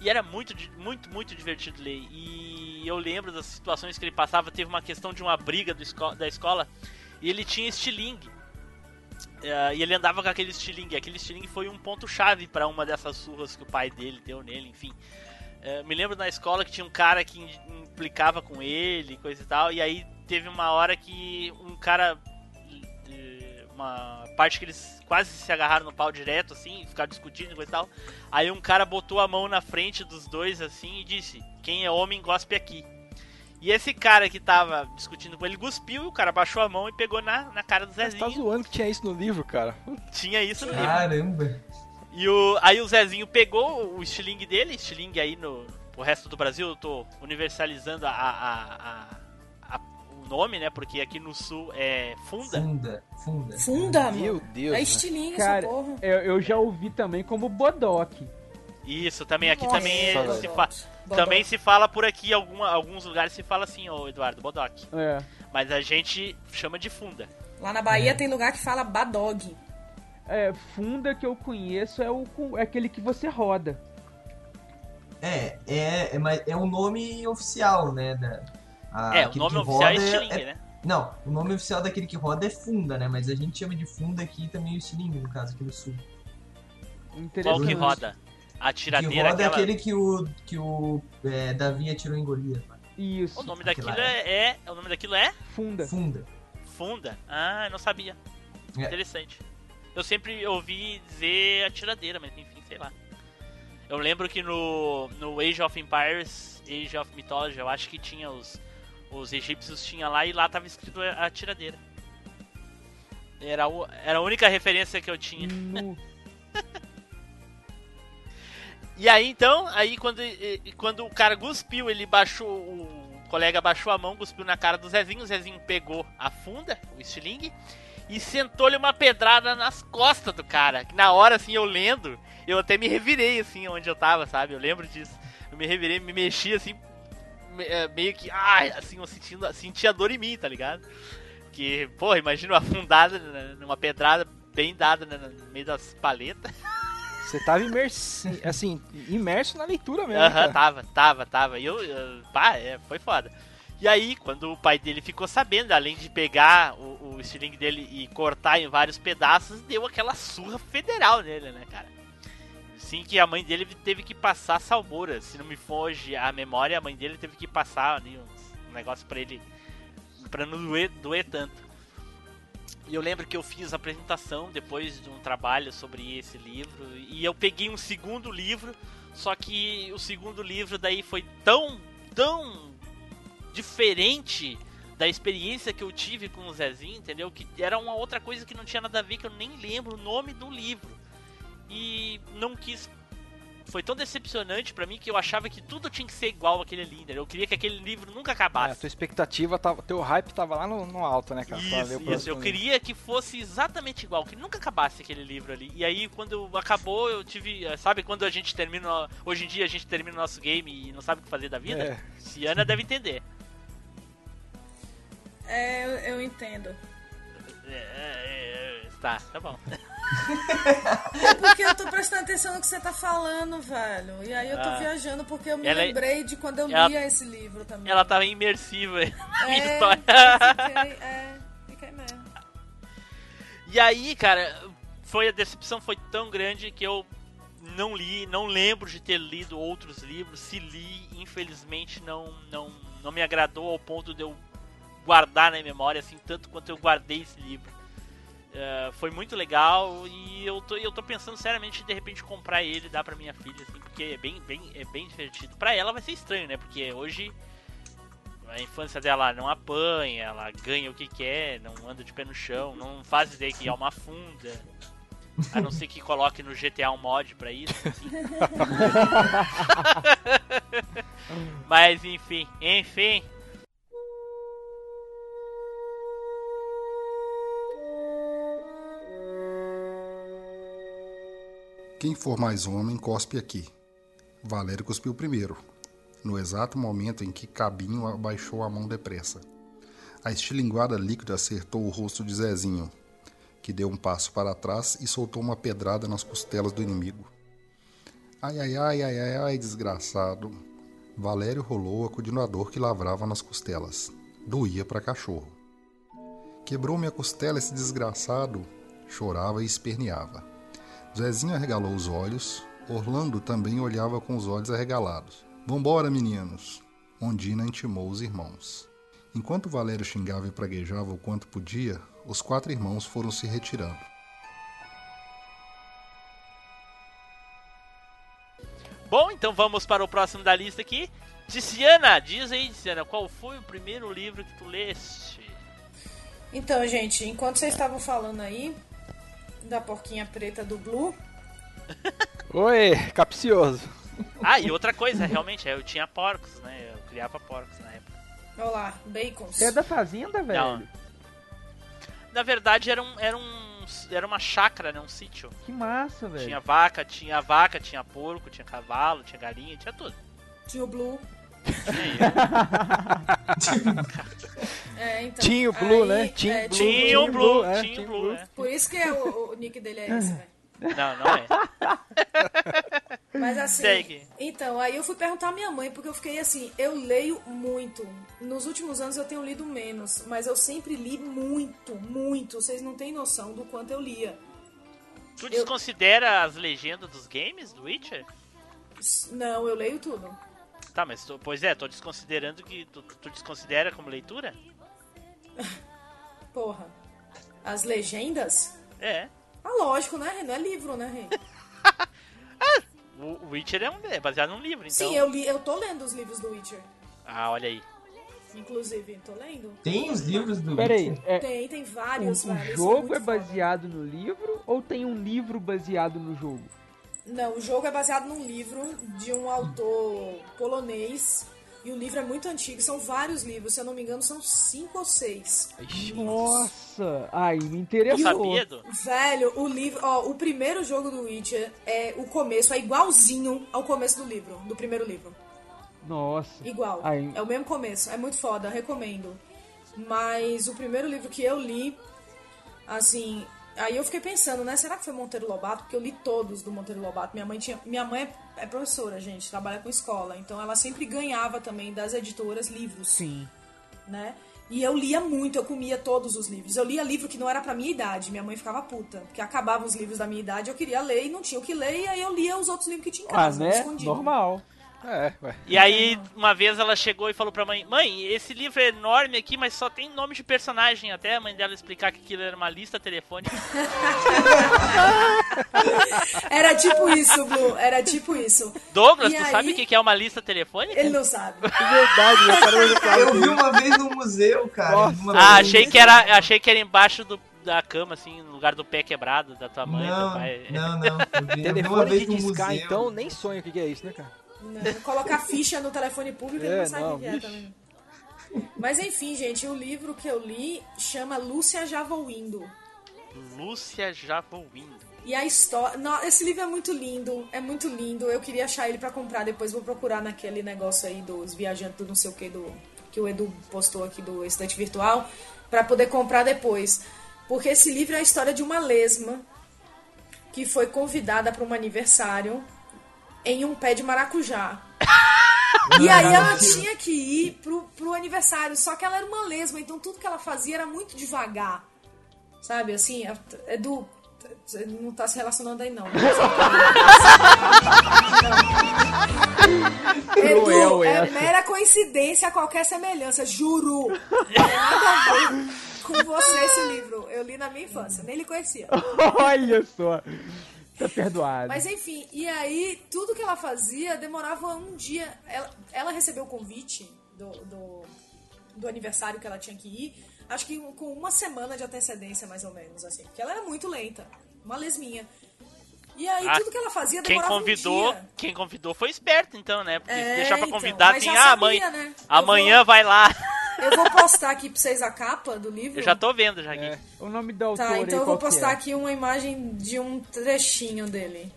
E era muito, muito, muito divertido ler. E eu lembro das situações que ele passava. Teve uma questão de uma briga esco- da escola e ele tinha estilingue. É, e ele andava com aquele estilingue. Aquele estilingue foi um ponto-chave para uma dessas surras que o pai dele deu nele, enfim. É, me lembro na escola que tinha um cara que implicava com ele, coisa e tal. E aí teve uma hora que um cara. eh, Uma parte que eles quase se agarraram no pau direto, assim, ficaram discutindo e coisa e tal. Aí um cara botou a mão na frente dos dois, assim, e disse: Quem é homem, gospe aqui. E esse cara que tava discutindo com ele cuspiu e o cara baixou a mão e pegou na, na cara do Você Zezinho. tá zoando que tinha isso no livro, cara. Tinha isso no livro. Caramba. E o, aí o Zezinho pegou o estilingue dele, estilingue aí no o resto do Brasil, eu tô universalizando a, a- a- nome, né? Porque aqui no sul é funda. Funda, funda. Funda, mano. Meu Deus. É né? estilingue Cara, essa porra. Eu, eu já ouvi também como Bodoque. Isso, também aqui Nossa, também é- se fa- Bodó. também se fala por aqui alguma, alguns lugares se fala assim, ô Eduardo Bodoc. É. Mas a gente chama de funda. Lá na Bahia tem lugar que fala badog. É, funda que eu conheço é, o, é aquele que você roda. É, é, é, mas é o nome oficial, né? Da, a- é, o nome que oficial é roda estilingue, né? Não, o nome oficial daquele que roda é funda, né? Mas a gente chama de funda aqui também o estilingue, no caso, aqui no sul. Qual que roda? A O que tiradeira roda é aquela... aquele que o, que o é, Davi atirou em Golias. mano. Isso. O nome daquilo é, é... O nome daquilo é Funda. Funda. funda. Ah, eu não sabia. É. Interessante. Eu sempre ouvi dizer atiradeira, mas enfim, sei lá. Eu lembro que no, no Age of Empires, Age of Mythology, eu acho que tinha os, os egípcios tinha lá e lá tava escrito atiradeira. Era, o- era a única referência que eu tinha. E aí então, aí quando, quando o cara cuspiu, ele baixou, o colega baixou a mão, cuspiu na cara do Zezinho, o Zezinho pegou a funda, o estilingue, e sentou-lhe uma pedrada nas costas do cara. Que Na hora, assim, eu lendo, eu até me revirei, assim, onde eu tava, sabe? Eu lembro disso. Eu me revirei, me mexi, assim, é, meio que, ai, assim, eu sentindo, senti a dor em mim, tá ligado? Porque, pô, imagina uma afundada numa pedrada bem dada né, no meio das paletas. Você tava imerso, assim, imerso na leitura mesmo. Aham, cara. tava, tava, tava. E eu, eu- pá, é, foi foda. E aí, quando o pai dele ficou sabendo, além de pegar o, o estilingue dele e cortar em vários pedaços, deu aquela surra federal nele, né, cara? Sim, que a mãe dele teve que passar salmoura. Se não me foge a memória, a mãe dele teve que passar ali um negócio pra ele. pra não doer, doer tanto. E eu lembro que eu fiz a apresentação depois de um trabalho sobre esse livro. E eu peguei um segundo livro, só que o segundo livro daí foi tão, tão diferente da experiência que eu tive com o Zezinho, entendeu? Que era uma outra coisa que não tinha nada a ver, que eu nem lembro o nome do livro. E não quis. Foi tão decepcionante pra mim que eu achava que tudo tinha que ser igual àquele ali? Eu queria que aquele livro nunca É, a acabasse. tua expectativa, tava, teu hype tava lá no, no alto, né, cara? Isso, isso. Eu livro. queria que fosse exatamente igual, que nunca acabasse aquele livro ali. E aí, quando acabou, eu tive. eh, Sabe quando a gente termina. Hoje em dia a gente termina o nosso game e não sabe o que fazer da vida? É. Ciana deve entender. É, eu, eu entendo. É, é, é, tá, tá bom. É porque eu tô prestando atenção no que você tá falando, velho. E aí eu tô Ah. viajando porque eu me Ela- lembrei de quando eu ela- lia esse livro também. Ela tava imersiva na minha é, história. fiquei, é, fiquei mesmo. E aí, cara, foi a decepção foi tão grande que eu não li, não lembro de ter lido outros livros. Se li, infelizmente não não não me agradou ao ponto de eu guardar na memória assim tanto quanto eu guardei esse livro. É, foi muito legal e eu tô, eu tô pensando seriamente de repente comprar ele e dar pra minha filha, assim, porque é bem, bem, é bem divertido. Pra ela vai ser estranho, né? Porque hoje a infância dela não apanha, ela ganha o que quer, não anda de pé no chão, não faz ideia que é uma funda. A não ser que coloque no GTA um mod pra isso. assim. Mas enfim, enfim. Quem for mais homem, cospe aqui. Valério cuspiu primeiro, no exato momento em que Cabinho abaixou a mão depressa. A estilinguada líquida acertou o rosto de Zezinho, que deu um passo para trás e soltou uma pedrada nas costelas do inimigo. Ai, ai, ai, ai, ai, ai, desgraçado. Valério rolou a dor que lavrava nas costelas. Doía para cachorro. Quebrou minha costela esse desgraçado, chorava e esperneava. Zezinho arregalou os olhos, Orlando também olhava com os olhos arregalados. Vambora, meninos! Ondina intimou os irmãos. Enquanto Valério xingava e praguejava o quanto podia, os quatro irmãos foram se retirando. Bom, então vamos para o próximo da lista aqui. Ticiana, diz aí, Ticiana, qual foi o primeiro livro que tu leste? Então, gente, enquanto vocês estavam falando aí da porquinha preta do Blue, Oi, capcioso. Ah, e outra coisa, realmente, eu tinha porcos, né? Eu criava porcos na época. olha lá, bacons. Você é da fazenda, velho? Não. Na verdade, era, um, era, um, era uma chácara, né? Um sítio. Que massa, velho. Tinha vaca, tinha vaca, tinha porco, tinha cavalo, tinha galinha, tinha tudo. Tinha o Blue. É, então. Tinha o Blue, aí, né? Tinha é, o Blue. Tinha Tinha o o Blue, Blue, é, tinha o tinha o Blue, Blue. né? Por isso que é o, o nick dele é esse, velho. Não, não é. Mas assim, Segue. então, aí eu fui perguntar à minha mãe, porque eu fiquei assim, eu leio muito. Nos últimos anos eu tenho lido menos, mas eu sempre li muito, muito. Vocês não têm noção do quanto eu lia. Tu desconsidera as legendas dos games do Witcher? Não, eu leio tudo. Tá, mas tu, pois é, tô desconsiderando que tu, tu desconsidera como leitura? Porra. As legendas? É. Ah, lógico, né, Rei? Não é livro, né, Rei? O o Witcher é, um, é baseado num livro, então. Sim, eu li, eu tô lendo os livros do Witcher. Ah, olha aí. Inclusive, tô lendo. Tem os livros do Pera aí, Witcher? é, Tem, tem o, vários, o velho. isso jogo é foda. baseado no livro ou tem um livro baseado no jogo? Não, o jogo é baseado num livro de um autor polonês. E o livro é muito antigo, são vários livros, se eu não me engano, são cinco ou seis. Nossa, aí me interessou. do... Velho, o livro, ó, o primeiro jogo do Witcher é o começo, é igualzinho ao começo do livro, do primeiro livro. Nossa. Igual. Aí, É o mesmo começo, é muito foda, recomendo. Mas o primeiro livro que eu li, assim, aí eu fiquei pensando, né? Será que foi Monteiro Lobato? Porque eu li todos do Monteiro Lobato. Minha mãe tinha, minha mãe é professora, gente, trabalha com escola, então ela sempre ganhava também das editoras livros, Sim. né? E eu lia muito, eu comia todos os livros. Eu lia livro que não era pra minha idade. Minha mãe ficava puta, porque acabava os livros da minha idade, eu queria ler e não tinha o que ler, e aí eu lia os outros livros que tinha em Ah, casa, né? escondido. Normal. É, ué. E aí, uma vez ela chegou e falou pra mãe: Mãe, esse livro é enorme aqui, mas só tem nome de personagem. Até a mãe dela explicar que aquilo era uma lista telefônica. Era tipo isso, Blue, era tipo isso. Douglas, E tu aí- sabe o que é uma lista telefônica? Ele não sabe. Verdade, meu cara, eu vi uma vez no museu, cara. Ah, achei que era, achei que era embaixo do, da cama, assim, no lugar do pé quebrado da tua mãe, do Não, pai. não, não. Eu vi, eu vi uma Telefone vez de no discar, museu. então, nem sonho o que que é isso, né, cara? Não, colocar ficha no telefone público, ele É, não sabe o não, que é também. Mas enfim, gente, o livro que eu li chama Lúcia Já Vou Indo. Lúcia já vou indo. E a história. Esse livro é muito lindo, é muito lindo. Eu queria achar ele pra comprar, depois vou procurar naquele negócio aí dos viajantes do não sei o que do que o Edu postou aqui do estante virtual pra poder comprar depois. Porque esse livro é a história de uma lesma que foi convidada para um aniversário em um pé de maracujá. E aí ela tinha que ir pro, pro aniversário, só que ela era uma lesma, então tudo que ela fazia era muito devagar. Sabe, assim, é- é do. Não tá se relacionando aí, não. Edu, é essa. mera coincidência qualquer semelhança, juro. Tem nada a ver com você esse livro. Eu li na minha infância, nem lhe conhecia. Olha só. Tá perdoado. Mas enfim, e aí tudo que ela fazia demorava um dia. Ela, ela recebeu o convite do, do, do aniversário que ela tinha que ir, acho que com uma semana de antecedência, mais ou menos, assim. Porque ela era muito lenta, uma lesminha. E aí Ah, tudo que ela fazia Quem demorava convidou, um dia. quem convidou foi esperto, então, né? Porque É, deixar pra então, convidar mas assim, ah, mãe, sabia, né? Eu amanhã vou- vai lá. Eu vou postar aqui pra vocês a capa do livro. Eu já tô vendo já aqui. É. O nome da autora Tá, então eu vou postar é? aqui uma imagem de um trechinho dele.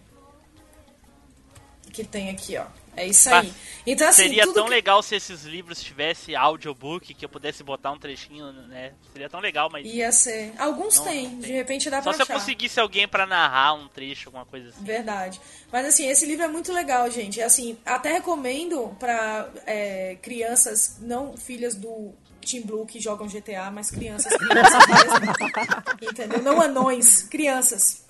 Que tem aqui, ó. É isso Tá. aí. Então, assim, Seria tão que- legal se esses livros tivessem audiobook, que eu pudesse botar um trechinho, né? Seria tão legal, mas Ia ser. Alguns Não, tem, não de repente dá só pra se eu conseguisse alguém pra narrar um trecho, alguma coisa assim. Verdade. Mas assim, esse livro é muito legal, gente. Assim, até recomendo pra é, crianças, não filhas do Team Blue que jogam GTA, mas crianças, crianças mesmo. Entendeu? Não anões, crianças.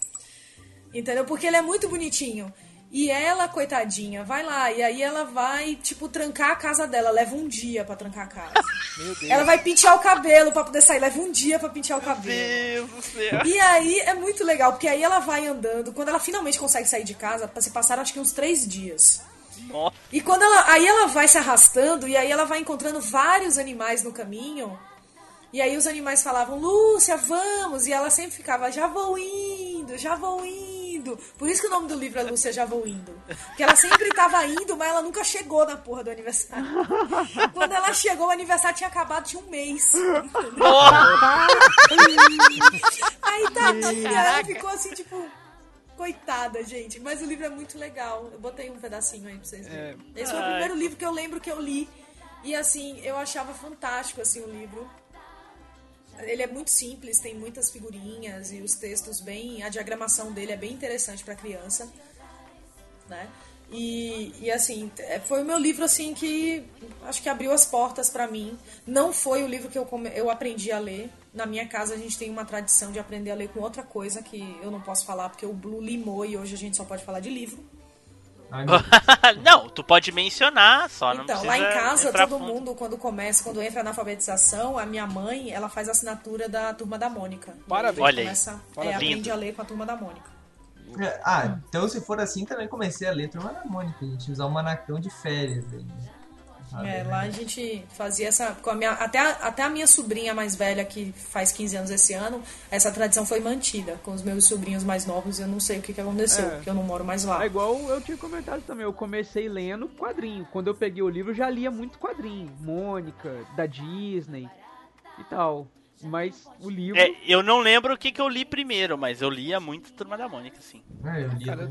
Entendeu? Porque ele é muito bonitinho. E ela, coitadinha, vai lá, e aí ela vai, tipo, trancar a casa dela. Leva um dia pra trancar a casa. Meu Deus. Ela vai pentear o cabelo pra poder sair. Leva um dia pra pentear o cabelo. Deus do céu. E aí é muito legal, porque aí ela vai andando. Quando ela finalmente consegue sair de casa, se passaram acho que uns três dias. Nossa. E quando ela. Aí ela vai se arrastando e aí ela vai encontrando vários animais no caminho. E aí os animais falavam, Lúcia, vamos! E ela sempre ficava, já vou indo, já vou indo. Por isso que o nome do livro é Lúcia, já vou indo. Porque ela sempre tava indo, mas ela nunca chegou na porra do aniversário. Quando ela chegou, o aniversário tinha acabado, tinha um mês. Aí tadinha, ela ficou assim, tipo, coitada, gente. Mas o livro é muito legal. Eu botei um pedacinho aí pra vocês verem. Esse foi o primeiro livro que eu lembro que eu li. E assim, eu achava fantástico assim o livro. Ele é muito simples, tem muitas figurinhas e os textos bem. A diagramação dele é bem interessante pra criança. Né? E, e assim, é, foi o meu livro assim que acho que abriu as portas pra mim. Não foi o livro que eu, eu aprendi a ler. Na minha casa a gente tem uma tradição de aprender a ler com outra coisa que eu não posso falar porque o Blue limou e hoje a gente só pode falar de livro. Ai, não, tu pode mencionar, só não Então, lá em casa, todo fundo. mundo, quando começa, quando entra na alfabetização, a minha mãe, ela faz a assinatura da turma da Mônica. E Parabéns. aí Olha aí. começa, é, Parabéns. aprende a ler com a turma da Mônica. É, Ah, então se for assim, também comecei a ler Turma da Mônica. A gente usar o manacão de férias. Aí. Ah, É, lá a gente fazia essa. Com a minha, até, a, até a minha sobrinha mais velha, que faz 15 anos esse ano, essa tradição foi mantida. Com os meus sobrinhos mais novos, eu não sei o que, que aconteceu, É. porque eu não moro mais lá. É igual eu tinha comentado também, eu comecei lendo quadrinho. Quando eu peguei o livro, eu já lia muito quadrinho. Mônica, da Disney e tal. Mas o livro. É, eu não lembro o que, que eu li primeiro, mas eu lia muito Turma da Mônica, sim. É, eu li Cara,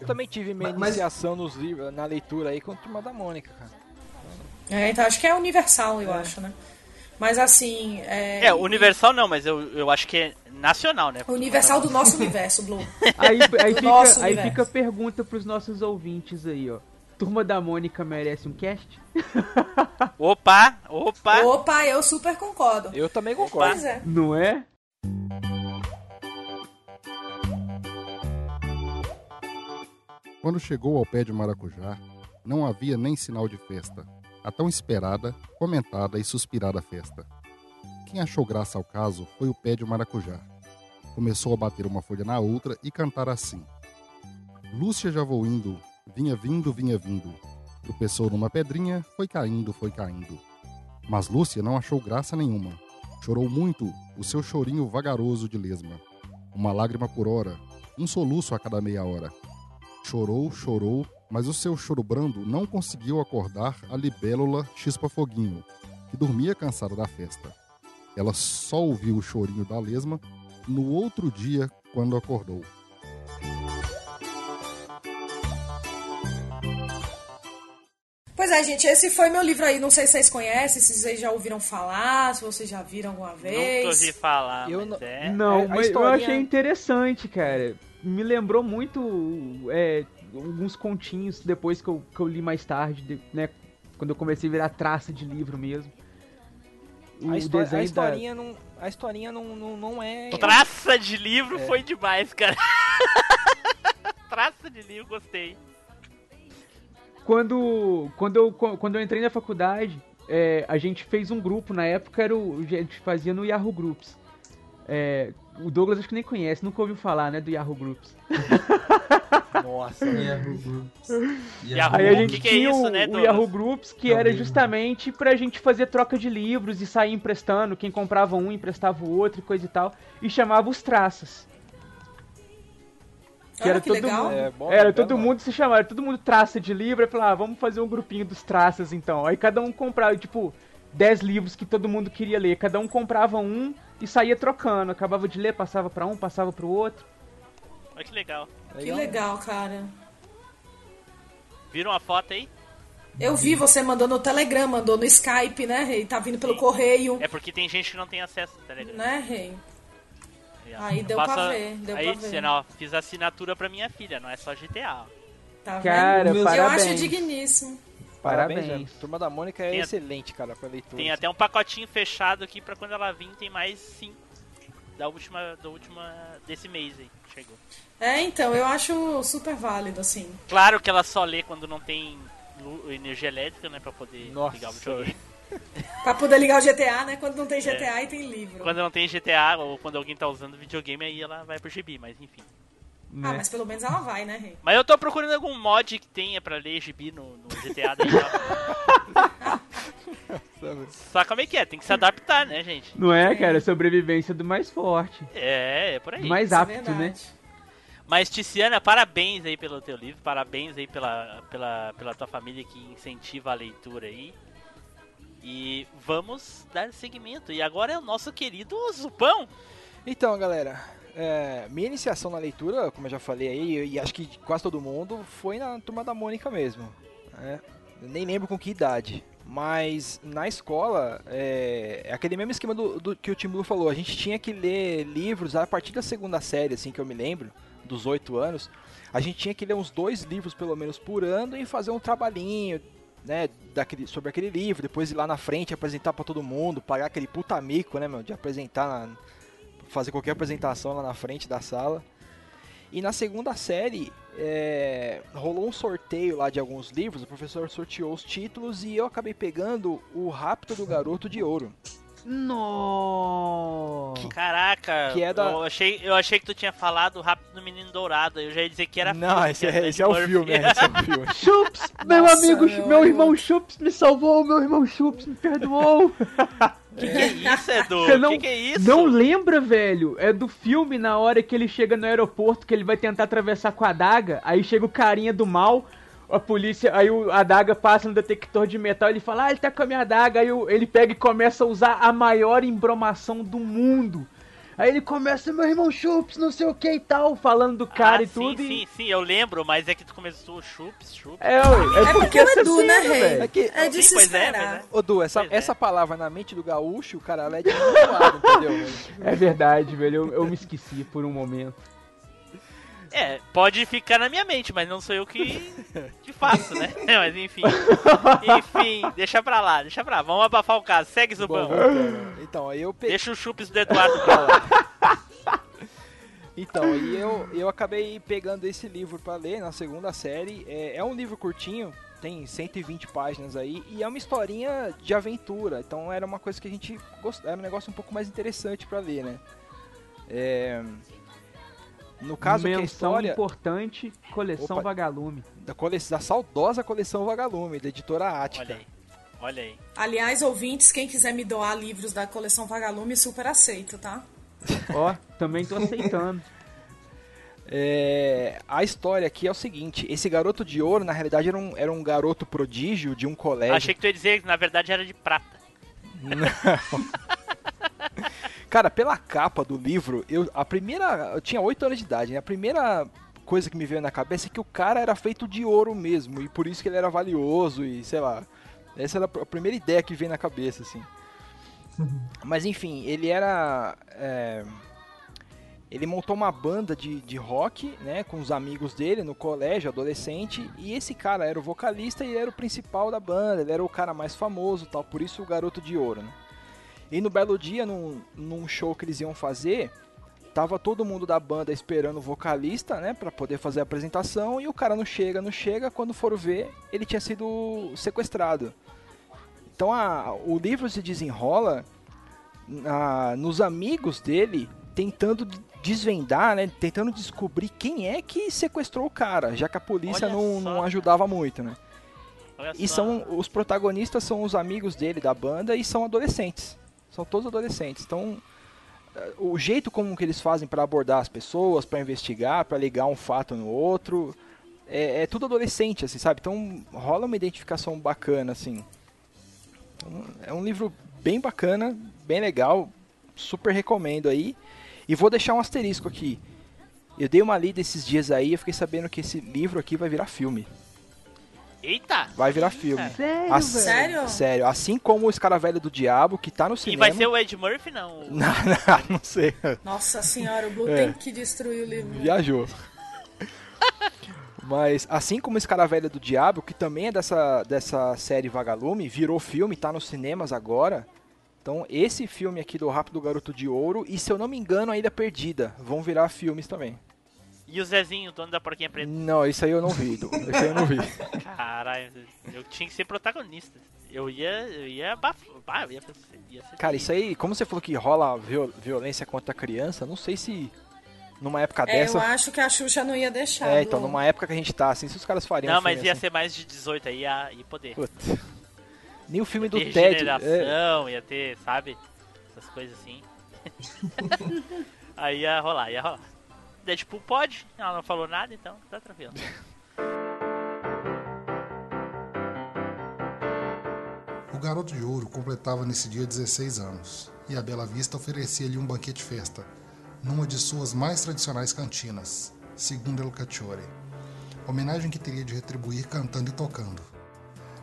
Eu também tive minha Mas- mas- iniciação nos livros, na leitura aí com a turma da Mônica, cara. É, então acho que é universal, eu acho, né? Mas assim. É, É, universal não, mas eu, eu acho que é nacional, né? Universal do nosso universo, Blue. Aí, aí, Do fica, aí fica a pergunta pros nossos ouvintes aí, ó. Turma da Mônica merece um cast? Opa, opa. Opa, eu super concordo. Eu também concordo. Pois é. Não é? Quando chegou ao pé de maracujá, não havia nem sinal de festa. A tão esperada, comentada e suspirada festa. Quem achou graça ao caso foi o pé de maracujá. Começou a bater uma folha na outra e cantar assim: Lúcia já vou indo, vinha vindo, vinha vindo. Tropeçou numa pedrinha, foi caindo, foi caindo. Mas Lúcia não achou graça nenhuma. Chorou muito, o seu chorinho vagaroso de lesma. Uma lágrima por hora, um soluço a cada meia hora. Chorou, chorou, mas o seu choro brando não conseguiu acordar a libélula Chispa Foguinho, que dormia cansada da festa. Ela só ouviu o chorinho da lesma no outro dia, quando acordou. Pois é, gente, esse foi meu livro aí. Não sei se vocês conhecem, se vocês já ouviram falar, se vocês já viram alguma vez. Nunca ouvi falar, Eu mas não- é. Não, É, mas eu achei interessante, cara. Me lembrou muito é, alguns continhos depois que eu, que eu li mais tarde, de- né? Quando eu comecei a virar traça de livro mesmo. O A, histó- a desenho da... historinha, não, a historinha não, não, não é. Traça de livro É. foi demais, cara. Traça de livro, gostei. Quando, quando, eu, quando eu entrei na faculdade, é, a gente fez um grupo, na época era o, a gente fazia no Yahoo Groups. É, o Douglas acho que nem conhece, nunca ouviu falar, né, do Yahoo Groups. Nossa. Yahoo Groups. Yahoo. Aí a O gente que que é tinha isso, o, né, o Douglas? Yahoo Groups, que Não, era bem- justamente pra gente fazer troca de livros e sair emprestando. Quem comprava um, emprestava o outro e coisa e tal. E chamava os traças. Que Olha era que todo legal. mundo- É, bom, Era, todo mundo se chamava, todo mundo traça de livro, e falava, ah, vamos fazer um grupinho dos traças então. Aí cada um comprava, tipo, 10 livros que todo mundo queria ler, cada um comprava um e saía trocando. Acabava de ler, passava pra um, passava pro outro. Olha que legal. Que legal, cara. Viram a foto aí? Eu vi você mandou no Telegram, mandou no Skype, né, Rei? Tá vindo pelo Sim. correio, É porque tem gente que não tem acesso ao Telegram. né, Rei? Aí Eu deu faço pra ver, deu aí, pra ver. ó, fiz assinatura pra minha filha, não é só GTA. Tá Cara, vendo? Eu parabéns. acho digníssimo. Parabéns, Parabéns. Turma da Mônica é Tem excelente, cara, pra leitura. Tem até um pacotinho fechado aqui pra quando ela vir, tem mais cinco da última, da última desse mês aí, chegou. É, então, eu acho super válido, assim. Claro que ela só lê quando não tem energia elétrica, né, pra poder Nossa. ligar o videogame. Pra poder ligar o GTA, né? Quando não tem GTA e tem livro. Quando não tem GTA ou quando alguém tá usando videogame, aí ela vai pro GB, mas enfim. Né? Ah, mas pelo menos ela vai, né, Rei? Mas eu tô procurando algum mod que tenha pra ler GB no, no GTA. Só como é que é? Tem que se adaptar, né, gente? Não é, cara? Sobrevivência do mais forte. É, é por aí. Do mais é apto, né? verdade. Mas, Tiziana, parabéns aí pelo teu livro, parabéns aí pela, pela, pela tua família que incentiva a leitura aí. E vamos dar seguimento. E agora é o nosso querido Zupão. Então, galera, é, minha iniciação na leitura, como eu já falei aí, e acho que quase todo mundo, foi na Turma da Mônica mesmo. né? Nem lembro com que idade. Mas na escola, é, é aquele mesmo esquema do, do que o Tim Blue falou. A gente tinha que ler livros a partir da segunda série, assim que eu me lembro, dos oito anos. A gente tinha que ler uns dois livros pelo menos por ano e fazer um trabalhinho, né, daquele, sobre aquele livro. Depois ir lá na frente apresentar pra todo mundo, pagar aquele puta mico, né, meu, de apresentar na, fazer qualquer apresentação lá na frente da sala. E na segunda série, é, rolou um sorteio lá de alguns livros, o professor sorteou os títulos e eu acabei pegando o Rapto do Garoto de Ouro. Nossa. Caraca, Que é da- eu, achei, eu achei que tu tinha falado Rápido do Menino Dourado. Eu já ia dizer que era Não, filme, esse que é, era esse é o filme, é, esse é o filme. Chups, meu Nossa, amigo, meu meu, irmão Chups me salvou, meu irmão Chups me perdoou. Que que é isso, Edu? Você não, que que é isso? não lembra, velho? É do filme na hora que ele chega no aeroporto, que ele vai tentar atravessar com a adaga, aí chega o carinha do mal, a polícia, aí o, a adaga passa no detector de metal, ele fala, ah, ele tá com a minha adaga, aí ele pega e começa a usar a maior embromação do mundo. Aí ele começa, meu irmão Chups, não sei o que e tal, falando do cara ah, e tudo. Sim, e... sim, sim, eu lembro, mas é que tu começou chups, chups. É, ué, É porque o essa Edu, né, rei? velho. É que, É de Sim, se pois é, esperar. pois Ô, Du, essa, Pois é. essa palavra na mente do gaúcho, o cara é de muito lado, entendeu? velho? É verdade, velho. Eu, eu me esqueci por um momento. É, pode ficar na minha mente, mas não sou eu que, que faço, né? mas enfim. Enfim, deixa pra lá, deixa pra lá. Vamos abafar o caso. Segue, Bom, Zubão. voltando. Então, aí eu peguei. Deixa o chups do Eduardo pra lá. Então, aí eu, eu acabei pegando esse livro pra ler na segunda série. É, é um livro curtinho, tem 120 páginas aí, e é uma historinha de aventura. Então era uma coisa que a gente gost... era um negócio um pouco mais interessante pra ler, né? É, No caso que a Menção história importante, coleção Opa. Vagalume. da, cole... da saudosa coleção Vagalume, da editora Ática. Olha aí. Olha aí. Aliás, ouvintes, quem quiser me doar livros da coleção Vagalume, super aceito, tá? Ó, também tô aceitando. É, a história aqui é o seguinte: esse garoto de ouro, na realidade, era um, era um garoto prodígio de um colégio. Achei que tu ia dizer que na verdade era de prata. Cara, pela capa do livro, eu a primeira. Eu tinha 8 anos de idade, né? A primeira coisa que me veio na cabeça é que o cara era feito de ouro mesmo, e por isso que ele era valioso, e sei lá. Essa era a primeira ideia que veio na cabeça, assim. Mas enfim, ele era. é, ele montou uma banda de, de rock, né, com os amigos dele no colégio, adolescente, e esse cara era o vocalista e era o principal da banda, ele era o cara mais famoso tal, por isso o garoto de ouro, né. E no belo dia, num, num show que eles iam fazer, tava todo mundo da banda esperando o vocalista, né, pra poder fazer a apresentação, e o cara não chega, não chega, quando foram ver, ele tinha sido sequestrado. Então a, o livro se desenrola na- nos amigos dele tentando desvendar, né, tentando descobrir quem é que sequestrou o cara, já que a polícia Olha não, só, não cara. ajudava muito, né. Olha E só. são os protagonistas são os amigos dele da banda e são adolescentes. São todos adolescentes. Então, eh, o jeito como que eles fazem para abordar as pessoas, para investigar, para ligar um fato no outro, é, é tudo adolescente, assim, sabe? Então, rola uma identificação bacana, assim. Então, é um livro bem bacana, bem legal, super recomendo aí. E vou deixar um asterisco aqui. Eu dei uma lida esses dias aí e fiquei sabendo que esse livro aqui vai virar filme. Eita! Vai virar filme. Sério, Assim-? Sério? Sério, assim como o Escaravelho do Diabo, que tá no E cinema. vai ser o Ed Murphy, não? Não, não, não sei. Nossa senhora, o Blue É. tem que destruir o livro. Viajou. Mas assim como Escaravelho do Diabo, que também é dessa, dessa série Vagalume, virou filme, tá nos cinemas agora. Então esse filme aqui do Rápido Garoto de Ouro e se eu não me engano, A Ilha Perdida, vão virar filmes também. E o Zezinho, dono da porquinha preta? Não, isso aí eu não vi. Isso aí eu não vi. Caralho, eu tinha que ser protagonista. Eu ia. Eu ia abafar. Ia, ia ser Cara, isso aí, como você falou que rola viol- violência contra a criança, não sei se numa época É, dessa. eu acho que a Xuxa não ia deixar. É, então, numa época que a gente tá, assim, se os caras fariam Não, um mas ia assim, ser mais de 18 aí, ia, ia poder. Puta. Nem o filme do ter Ted. É, ia ter, sabe? Essas coisas assim. aí ia rolar, ia rolar. Deadpool pode, ela não falou nada, então tá tranquilo. O garoto de ouro completava nesse dia 16 anos e a Bela Vista oferecia-lhe um banquete festa, numa de suas mais tradicionais cantinas, segundo El Cacciore. Homenagem que teria de retribuir cantando e tocando.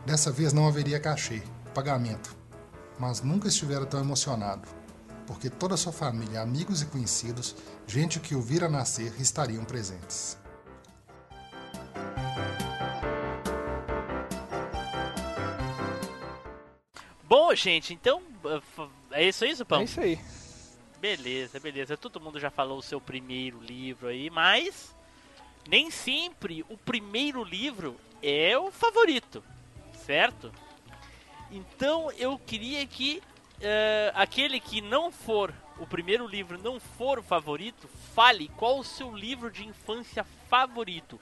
Dessa vez não haveria cachê, pagamento, mas nunca estivera tão emocionado, porque toda a sua família, amigos e conhecidos, gente que o vira nascer, estariam presentes. Bom, gente, então. f- É isso aí, Zupão? É isso aí. Beleza, beleza. Todo mundo já falou o seu primeiro livro aí, mas nem sempre o primeiro livro é o favorito, certo? Então eu queria que eh, aquele que não for o primeiro livro, não for o favorito, fale qual o seu livro de infância favorito.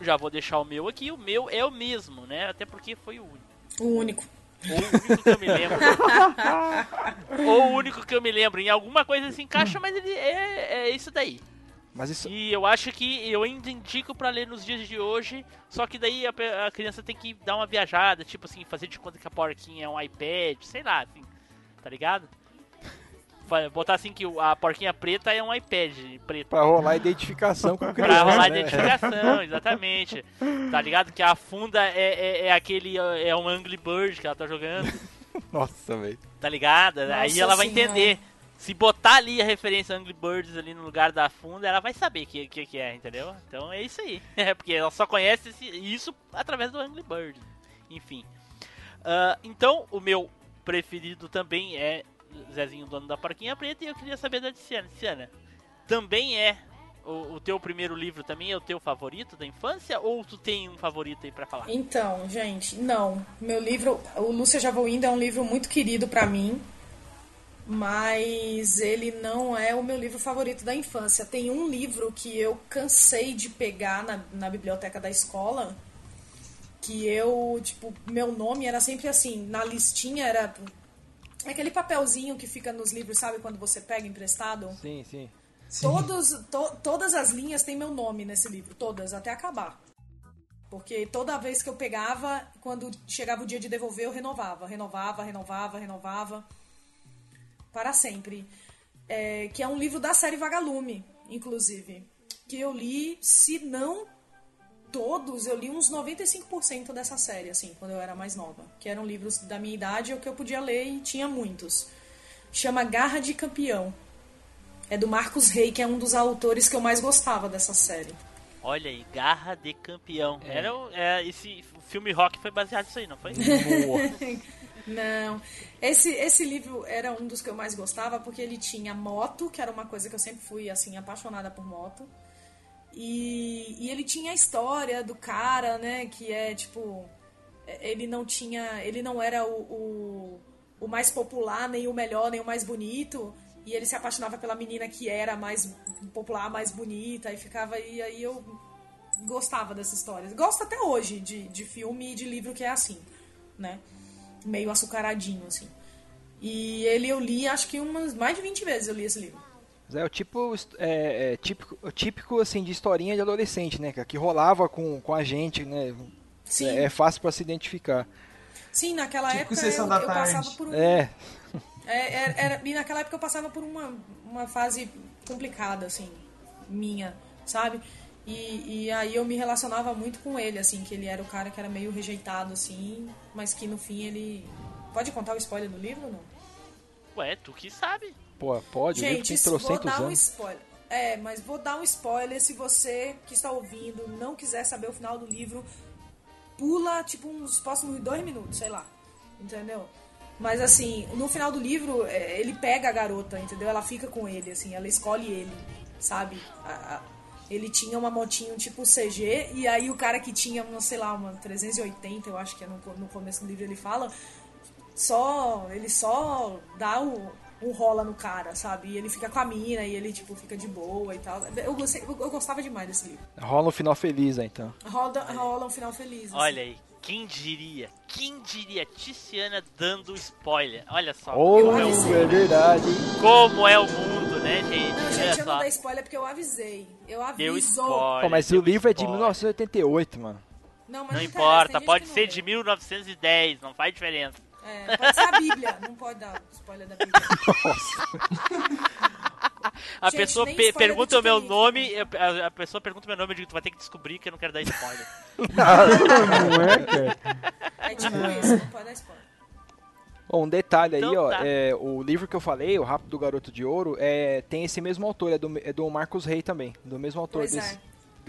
Já vou deixar o meu aqui, o meu é o mesmo, né? Até porque foi o único. O único. Ou o único que eu me lembro. Ou o único que eu me lembro. Em alguma coisa se encaixa, mas ele é, é isso daí. Mas isso. E eu acho que eu ainda indico pra ler nos dias de hoje. Só que daí a, a criança tem que dar uma viajada, tipo assim, fazer de conta que a porquinha é um iPad, sei lá, assim. Tá ligado? botar assim que a porquinha preta é um iPad preto. Pra rolar identificação com criança, Pra rolar né? identificação, exatamente. Tá ligado? Que a funda é, é, é aquele. É um Angry Bird que ela tá jogando. Nossa, velho. Tá ligado? Aí Nossa ela vai Senhora. entender. Se botar ali a referência Angry Birds ali no lugar da funda, ela vai saber o que, que, que é, entendeu? Então é isso aí. É porque ela só conhece esse- isso através do Angry Birds. Enfim. Ah, então, o meu preferido também é Zezinho, dono da Porquinha Preta. E eu queria saber da Tiziana. Tiziana, também é o, o teu primeiro livro também é o teu favorito da infância? Ou tu tem um favorito aí pra falar? Então, gente, não. Meu livro, o Lúcia Indo é um livro muito querido pra mim, mas ele não é o meu livro favorito da infância. Tem um livro que eu cansei de pegar na, na biblioteca da escola, que eu, tipo, meu nome era sempre assim, na listinha era aquele papelzinho que fica nos livros, sabe, quando você pega emprestado? Sim, sim. Todos, to- todas as linhas têm meu nome nesse livro, todas, até acabar. Porque toda vez que eu pegava, quando chegava o dia de devolver, eu renovava, renovava, renovava, renovava. Para sempre. É, que é um livro da série Vagalume, inclusive. Que eu li, se não todos, eu li uns 95% dessa série, assim, quando eu era mais nova. Que eram livros da minha idade, o que eu podia ler e tinha muitos. Chama Garra de Campeão. É do Marcos Rey, que é um dos autores que eu mais gostava dessa série. Olha aí, Garra de Campeão. Era, o- é, esse o filme rock foi baseado nisso aí, não foi? Não. Esse, esse livro era um dos que eu mais gostava porque ele tinha moto, que era uma coisa que eu sempre fui assim apaixonada por moto. E, e ele tinha a história do cara, né, que é tipo ele não tinha, ele não era o, o, o mais popular, nem o melhor, nem o mais bonito, e ele se apaixonava pela menina que era mais popular, mais bonita, e ficava aí, aí eu gostava dessa história. Gosto até hoje de, de filme e de livro que é assim, né? Meio açucaradinho, assim. E ele eu li, acho que umas mais de 20 vezes eu li esse livro. Mas É o tipo, é, é, típico, o típico assim de historinha de adolescente, né, cara, que rolava com, com a gente, né? Sim. É, é fácil pra se identificar. Sim, naquela Tipo época eu, da eu passava por um, É, É, era, era- e naquela época eu passava por uma, uma fase complicada, assim, minha, sabe? E, e aí eu me relacionava muito com ele, assim, que ele era o cara que era meio rejeitado, assim, mas que no fim ele. Pode contar o spoiler do livro ou não? Ué, tu que sabe. Pô, pode, o livro Gente, tem isso- vou dar um anos. spoiler. É, mas vou dar um spoiler se você que está ouvindo não quiser saber o final do livro, pula tipo uns próximos dois minutos, sei lá. Entendeu? Mas assim, no final do livro, é, ele pega a garota, entendeu? Ela fica com ele, assim, ela escolhe ele, sabe? A- a- ele tinha uma motinho tipo CG, e aí o cara que tinha, uma, sei lá, uma 380, eu acho que é no, no começo do livro ele fala, só ele só dá o, um rola no cara, sabe? E ele fica com a mina e ele tipo fica de boa e tal. Eu, gostei, eu, gostava demais desse livro. Rola um final feliz, aí, então. Rola, rola um final feliz. assim. Olha aí, quem diria? Quem diria? Tiziana dando spoiler. Olha só. Oh, como, é o, é verdade, como é o mundo, né, gente? Não, Olha gente, eu não dei spoiler porque eu avisei. Eu Deu aviso. spoiler. Pô, mas deu o livro é de spoiler. 1988, mano. Não, mas Não não importa, pode ser de não 1910, não faz diferença. É, pode ser a Bíblia. Não pode dar spoiler da Bíblia. A Gente, pessoa pe- do pergunta o meu nome, a, a pessoa pergunta o meu nome, eu digo, tu vai ter que descobrir que eu não quero dar spoiler. Não é, cara? É tipo isso, não pode dar spoiler. Bom, um detalhe aí, Então ó, tá. é, o livro que eu falei, O Rápido Garoto de Ouro, é, tem esse mesmo autor, é do, é do Marcos Rey também, do mesmo autor Pois desse é.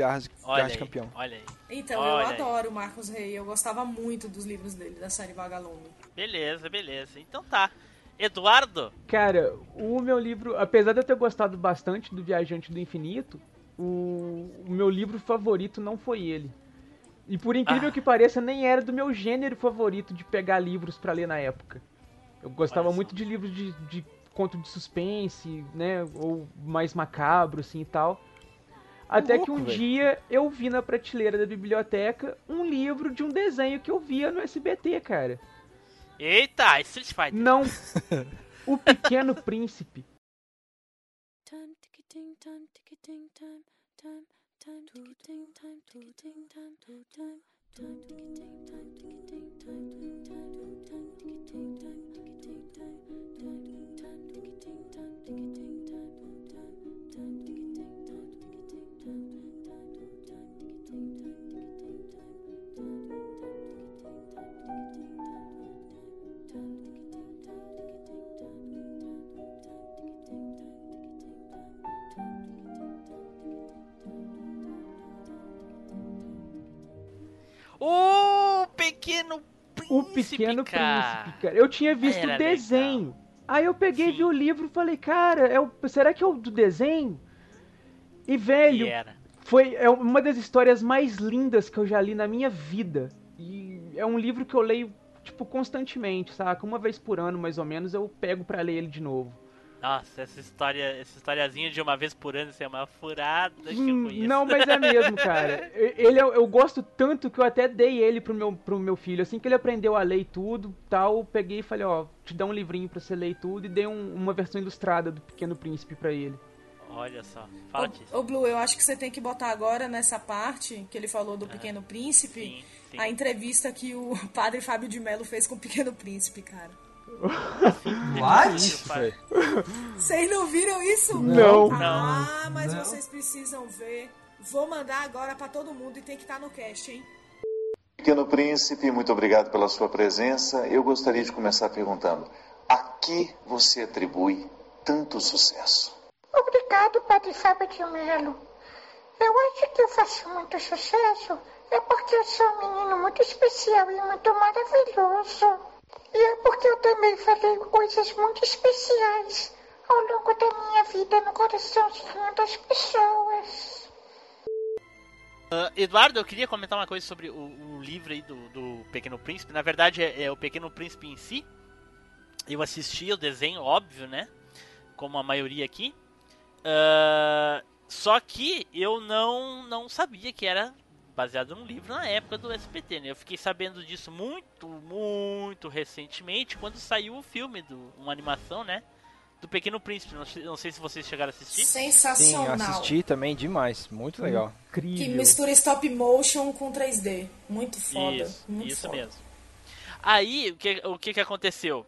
Garras, Olha Garras aí, Campeão. olha aí. Então, Olha eu aí. adoro o Marcos Rey. Eu gostava muito dos livros dele, da série Vagalume. Beleza, beleza. Então tá. Eduardo, Cara, o meu livro, apesar de eu ter gostado bastante do Viajante do Infinito, o, o meu livro favorito não foi ele. E por incrível Ah. que pareça, nem era do meu gênero favorito de pegar livros pra ler na época. Eu gostava muito de livros de, de conto de suspense, né, ou mais macabro assim e tal. Até louco, que um velho. dia eu vi na prateleira da biblioteca um livro de um desenho que eu via no SBT, cara. eita, Street Fighter. Não. O Pequeno Príncipe. Pequeno Príncipe, O Pequeno cara. Príncipe, cara. Eu tinha visto o desenho. Aí eu peguei, Sim. vi o livro e falei, cara, é o... será que é o do desenho? E, velho, foi é uma das histórias mais lindas que eu já li na minha vida. E é um livro que eu leio, tipo, constantemente, saca? Uma vez por ano, mais ou menos, eu pego pra ler ele de novo. Nossa, essa história, essa historiazinha de uma vez por ano, isso é uma furada que eu Hum, conheço. Não, mas é mesmo, cara. Ele eu, eu gosto tanto que eu até dei ele pro meu, pro meu filho. Assim que ele aprendeu a ler e tudo, tal, eu peguei e falei, ó, te dá um livrinho pra você ler e tudo, e dei um- uma versão ilustrada do Pequeno Príncipe pra ele. Olha só, fala disso. Ô, Blue, eu acho que você tem que botar agora nessa parte que ele falou do Pequeno Príncipe, Sim, sim. a entrevista que o padre Fábio de Mello fez com o Pequeno Príncipe, cara. What? Vocês não viram isso? Não. Ah, mas Não. vocês precisam ver. Vou mandar agora pra todo mundo e tem que estar no cast, hein? Pequeno Príncipe, muito obrigado pela sua presença. Eu gostaria de começar perguntando: a que você atribui tanto sucesso? Obrigado, Padre Fábio de Mello. Eu acho que eu faço muito sucesso é porque eu sou um menino muito especial e muito maravilhoso. E é porque eu também falei coisas muito especiais ao longo da minha vida no coraçãozinho das pessoas. Ah, Eduardo, eu queria comentar uma coisa sobre o, o livro aí do, do Pequeno Príncipe. Na verdade, é, é o Pequeno Príncipe em si. Eu assisti o desenho, óbvio, né? Como a maioria aqui. Ah, só que eu não, não sabia que era baseado num livro na época do SBT, né? Eu fiquei sabendo disso muito, muito recentemente, quando saiu o filme, do, uma animação, né? Do Pequeno Príncipe. Não, sei- não sei se vocês chegaram a assistir. Sim, eu Sensacional. assisti também demais. Muito legal. Que Incrível. mistura stop motion com 3D. Muito foda. Isso, muito isso foda. mesmo. Aí, o que, o que que aconteceu?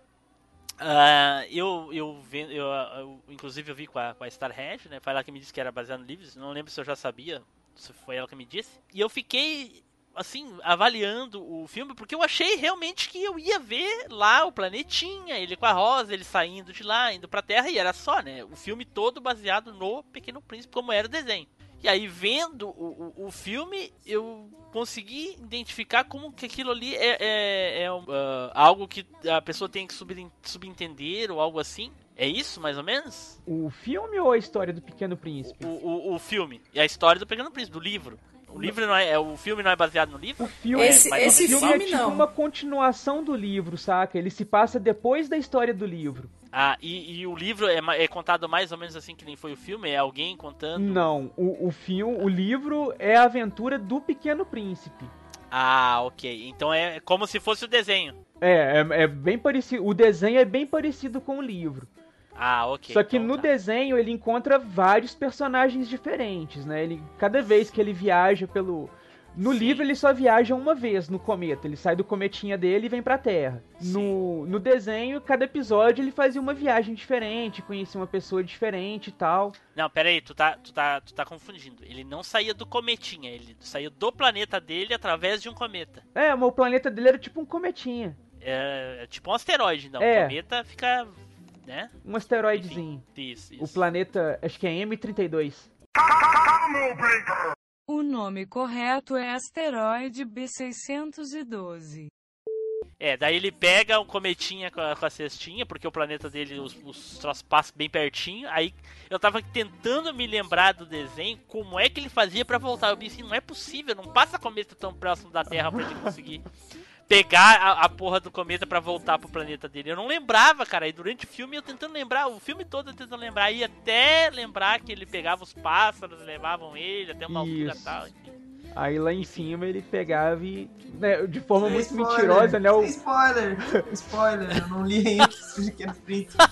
Ah, eu, eu, vi- eu, eu- inclusive eu vi com a, com a Starhead, né? Foi ela que me disse que era baseado no livros. Não lembro se eu já sabia, foi ela que me disse. E eu fiquei, assim, avaliando o filme, porque eu achei realmente que eu ia ver lá o planetinha, ele com a Rosa, ele saindo de lá, indo pra Terra, e era só, né? O filme todo baseado no Pequeno Príncipe, como era o desenho. E aí, vendo o, o, o filme, eu consegui identificar como que aquilo ali é, é, é ah, algo que a pessoa tem que subentender ou algo assim. É isso, mais ou menos? O filme ou a história do Pequeno Príncipe? O, o, o filme. E a história do Pequeno Príncipe, do livro. O livro não é, é- O filme não é baseado no livro? O filme, Esse- É, esse filme igual? é filme tipo não. uma continuação do livro, saca? Ele se passa depois da história do livro. Ah, e, e o livro é, é contado mais ou menos assim que nem foi o filme? É alguém contando? Não, o, o filme, o livro é a aventura do Pequeno Príncipe. Ah, ok. Então é como se fosse o desenho. É, é, é bem parecido. O desenho é bem parecido com o livro. Ah, ok. Só que então no tá. desenho ele encontra vários personagens diferentes, né? Ele, cada vez que ele viaja pelo. No Sim. livro ele só viaja uma vez no cometa. Ele sai do cometinha dele e vem pra Terra. No, no desenho, cada episódio ele fazia uma viagem diferente, conhecia uma pessoa diferente e tal. Não, pera aí, tu tá, tu, tá, tu tá confundindo. Ele não saía do cometinha, ele saía do planeta dele através de um cometa. É, mas o planeta dele era tipo um cometinha. É, é tipo um asteroide, não. É. O cometa fica. né? Um asteroidezinho. Isso, O isso. planeta, acho que é M32. O nome correto é asteroide B612. É, daí ele pega um cometinha com a, com a cestinha, porque o planeta dele, os, os troços passam bem pertinho. Aí eu tava tentando me lembrar do desenho, como é que ele fazia pra voltar. Eu pensei, não é possível, não passa cometa tão próximo da Terra pra ele conseguir pegar a, a porra do cometa pra voltar pro planeta dele. Eu não lembrava, cara. E durante o filme eu tentando lembrar, o filme todo eu tentando lembrar, e até lembrar que ele pegava os pássaros, levavam ele até uma altura e Isso. tal. enfim. Aí lá em cima ele pegava e. né, de forma muito Spoiler, mentirosa, né? O, Spoiler! Spoiler, eu não li ainda esse Pequeno Príncipe.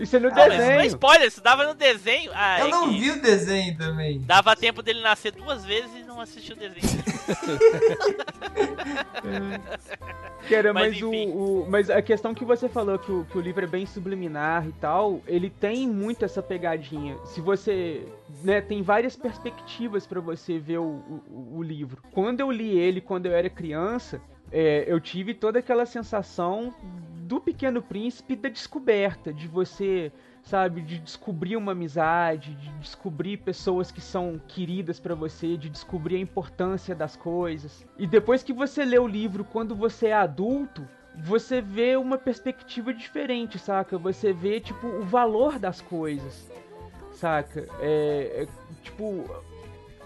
Isso é no Ah, mas não é desenho. spoiler, isso dava no desenho. Ah, Eu é não que- vi o desenho também. Dava tempo dele nascer duas vezes e não assistir o desenho. Cara, Mas, mas, o, o- mas a questão que você falou que o, que o livro é bem subliminar e tal, ele tem muito essa pegadinha. Se você, né, tem várias perspectivas pra você ver o, o, o livro. Quando eu li ele quando eu era criança, é, eu tive toda aquela sensação do Pequeno Príncipe da descoberta, de você, sabe, de descobrir uma amizade, de descobrir pessoas que são queridas pra você, de descobrir a importância das coisas. E depois que você lê o livro, quando você é adulto, você vê uma perspectiva diferente, saca? Você vê, tipo, o valor das coisas, saca? É, é, tipo,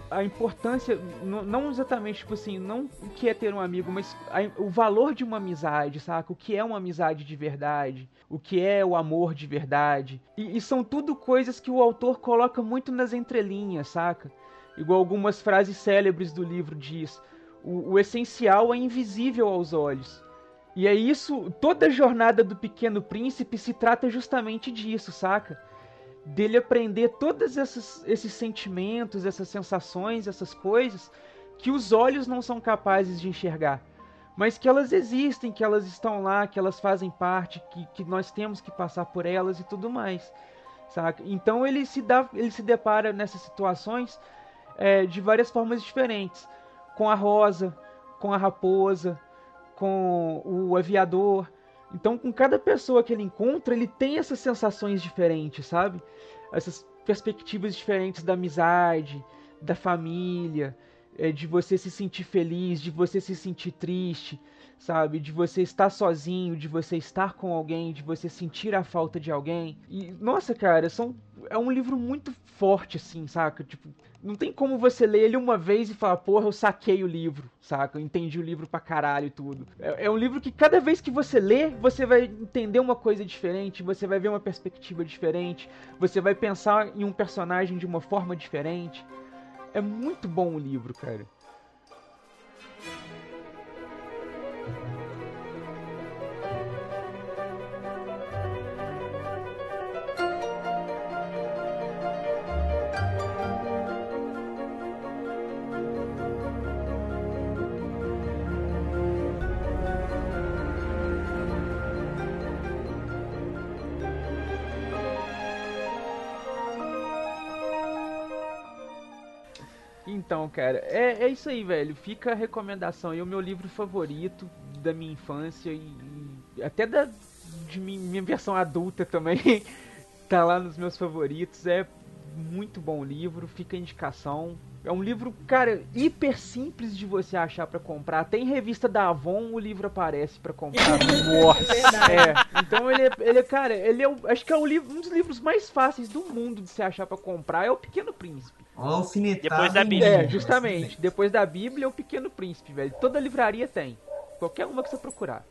a importância, não exatamente, tipo assim, não o que é ter um amigo, mas a- o valor de uma amizade, saca? O que é uma amizade de verdade, o que é o amor de verdade. E, e são tudo coisas que o autor coloca muito nas entrelinhas, saca? Igual algumas frases célebres do livro diz. O, o essencial é invisível aos olhos. E é isso, toda a jornada do Pequeno Príncipe se trata justamente disso, saca? Dele aprender todos esses, esses sentimentos, essas sensações, essas coisas que os olhos não são capazes de enxergar. Mas que elas existem, que elas estão lá, que elas fazem parte, que, que nós temos que passar por elas e tudo mais. Saca? Então ele se, dá, ele se depara nessas situações é, de várias formas diferentes. Com a rosa, com a raposa, com o aviador. Então, com cada pessoa que ele encontra, ele tem essas sensações diferentes, sabe? Essas perspectivas diferentes da amizade, da família, é, de você se sentir feliz, de você se sentir triste, sabe? De você estar sozinho, de você estar com alguém, de você sentir a falta de alguém. E, nossa, cara, são, é um livro muito forte, assim, saca? Tipo, não tem como você ler ele uma vez e falar, porra, eu saquei o livro, saca? Eu entendi o livro pra caralho e tudo. É, é um livro que cada vez que você lê, você vai entender uma coisa diferente, você vai ver uma perspectiva diferente, você vai pensar em um personagem de uma forma diferente. É muito bom o livro, cara. thank you Então, cara, é, é isso aí, velho. Fica a recomendação aí, o meu livro favorito da minha infância e, e até da de mi- minha versão adulta também. tá lá nos meus favoritos. É muito bom livro, fica a indicação. É um livro, cara, hiper simples de você achar pra comprar. Tem revista da Avon, o livro aparece pra comprar. Nossa. É, então ele é, ele é, cara, ele é, o- acho que é o livro, um dos livros mais fáceis do mundo de se achar pra comprar é o Pequeno Príncipe. Ó, alfinetada Depois da Bíblia. É, justamente. Depois da Bíblia é o Pequeno Príncipe, velho. Toda livraria tem. Qualquer uma que você procurar.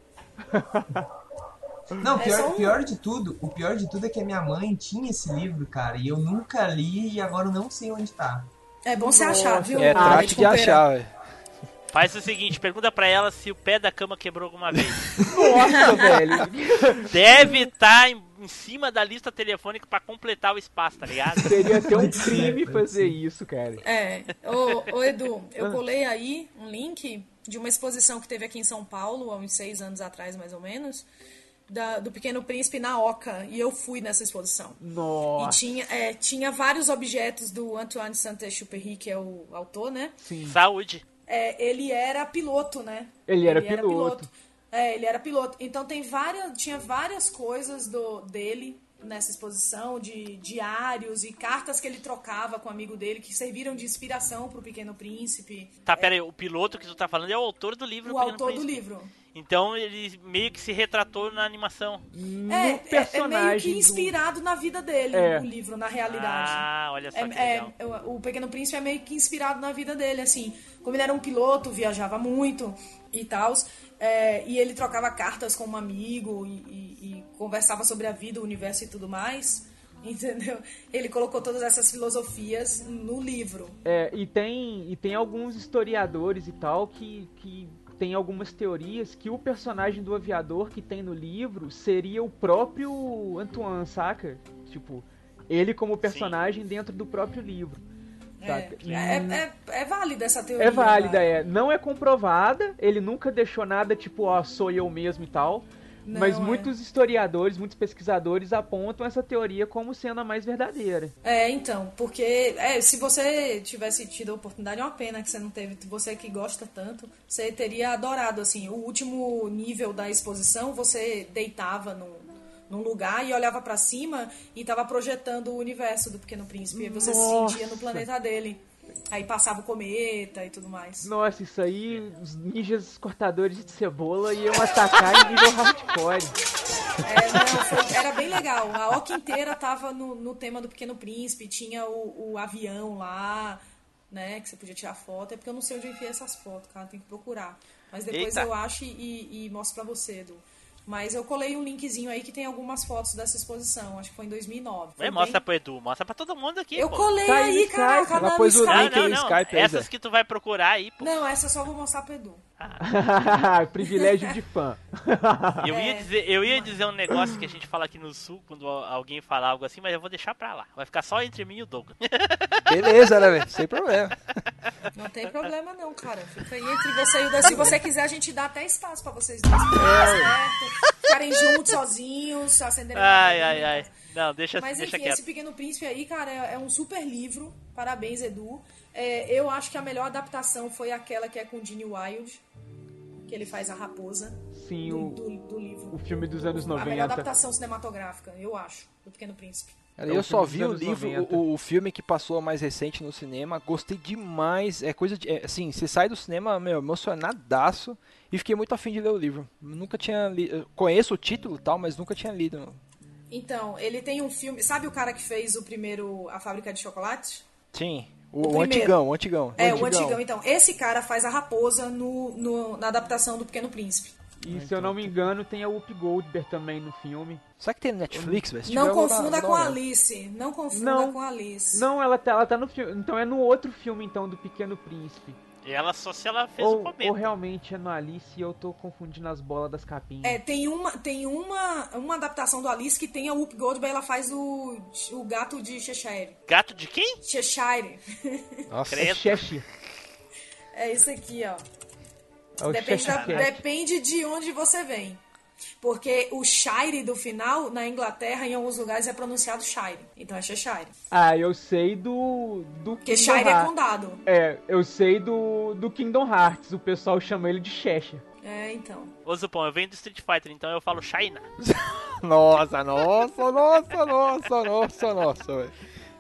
Não, É pior, um- pior de tudo, o pior de tudo é que a minha mãe tinha esse livro, cara, e eu nunca li e agora eu não sei onde tá. É bom você achar, viu? É, Leite trate de achar, velho. Faz o seguinte, pergunta pra ela se o pé da cama quebrou alguma vez. Nossa, velho. Deve estar em, em cima da lista telefônica pra completar o espaço, tá ligado? Seria até um ser, crime fazer ser. isso, cara. É. Ô, ô, Edu, eu colei aí um link de uma exposição que teve aqui em São Paulo, há uns seis anos atrás, mais ou menos, da- do Pequeno Príncipe na Oca. E eu fui nessa exposição. E Nossa. tinha, é, tinha vários objetos do Antoine Saint-Exupéry, que é o autor, né? Sim. Saúde. É, ele era piloto, né? Ele era piloto. É, ele era piloto. Então tem várias, tinha várias coisas do dele nessa exposição de diários e cartas que ele trocava com um amigo dele que serviram de inspiração pro Pequeno Príncipe. Tá, pera aí, o piloto que tu tá falando é o autor do livro. O autor do Príncipe. livro. Então ele meio que se retratou na animação. No É, é, é meio personagem. que do- inspirado na vida dele, É. o livro, na realidade. Ah, olha só que É, legal. é, o o Pequeno Príncipe é meio que inspirado na vida dele, assim. Como ele era um piloto, viajava muito e tal. E ele trocava cartas com um amigo e, e- e conversava sobre a vida, o universo e tudo mais. Entendeu? Ele colocou todas essas filosofias no livro. É, e tem, e tem alguns historiadores e tal que, que tem algumas teorias que o personagem do aviador que tem no livro seria o próprio Antoine, saca? Tipo, ele como personagem dentro do próprio livro. É, Saca? é, é, é válida essa teoria. É válida, é. Não é comprovada, ele nunca deixou nada tipo, ó, sou eu mesmo e tal. Não, Mas é. muitos historiadores, muitos pesquisadores apontam essa teoria como sendo a mais verdadeira. É, então, porque é, se você tivesse tido a oportunidade, é uma pena que você não teve, você que gosta tanto, você teria adorado, assim, o último nível da exposição, você deitava num, num lugar e olhava pra cima e tava projetando o universo do Pequeno Príncipe, e você se Nossa. sentia no planeta dele. Aí passava o cometa e tudo mais. Nossa, isso aí, os ninjas cortadores de cebola iam atacar em nível hardcore. É, não, foi- era bem legal. A Oca inteira tava no, no tema do Pequeno Príncipe, tinha o, o avião lá, né, que você podia tirar foto. É porque eu não sei onde eu enfiei essas fotos, cara, tem que procurar. Mas depois Eita. eu acho e, e mostro pra você, Edu. Mas eu colei um linkzinho aí que tem algumas fotos dessa exposição, acho que foi em 2009. Foi bem- mostra pro Edu, mostra pra todo mundo aqui, Eu pô. colei Tá aí aí, caraca, ela pôs o link Não, no Skype essas que tu vai procurar aí, pô. Não, essa eu só vou mostrar pro Edu. Privilégio de fã. Eu ia, É. dizer, eu ia dizer um negócio que a gente fala aqui no sul quando alguém fala algo assim, mas eu vou deixar pra lá. Vai ficar só entre mim e o Douglas. Beleza, né, velho? Sem problema. Não tem problema não, cara. Fica aí entre você e o. Se você quiser, a gente dá até espaço pra vocês dois ficarem perto, ficarem juntos, sozinhos, acenderem Ai, ai, ai. Não, deixa, Mas deixa enfim, quieto. esse Pequeno Príncipe aí, cara, é, é um super livro. Parabéns, Edu. É, eu acho que a melhor adaptação foi aquela que é com o Gene Wilde, que ele faz a raposa Sim, do, o, do, do livro. o filme dos anos A melhor 90. adaptação cinematográfica, eu acho, do Pequeno Príncipe. Cara, É eu só vi o livro, 90. o, o filme que passou mais recente no cinema, gostei demais. É coisa de. é, assim, você sai do cinema, meu, emocionadaço. E fiquei muito afim de ler o livro. Nunca tinha lido. Conheço o título e tal, mas nunca tinha lido. Então, ele tem um filme. Sabe o cara que fez o primeiro A Fábrica de Chocolate? Sim. O, O o antigão, o antigão. É, o antigão, então. Esse cara faz a raposa no, no- na adaptação do Pequeno Príncipe. E se eu não me engano, tem a Whoopi Goldberg também no filme. Será que tem no Netflix, velho? Não confunda com a. Alice. Não confunda Não. com a Alice. Não, ela tá, ela tá no filme. Então é no outro filme, então, do Pequeno Príncipe. E ela só se ela fez o Ou, cometa. ou realmente é no Alice e eu tô confundindo as bolas das capinhas. É, tem uma, tem uma, uma adaptação do Alice que tem a Whoop Goldberg, ela faz o, o gato de Cheshire. Gato de quem? Cheshire. Nossa, É Cheshire. É isso aqui, ó. É o Depende, da- depende de onde você vem. Porque o Shire do final, na Inglaterra, em alguns lugares, é pronunciado Shire. Então é Cheshire. Ah, eu sei do. do Porque Kingdom Shire é Hearts. condado. É, eu sei do, do Kingdom Hearts. O pessoal chama ele de Cheshire. É, então. Ô Zupão, eu venho do Street Fighter, então eu falo China. Nossa, nossa, nossa, nossa, nossa, nossa, velho.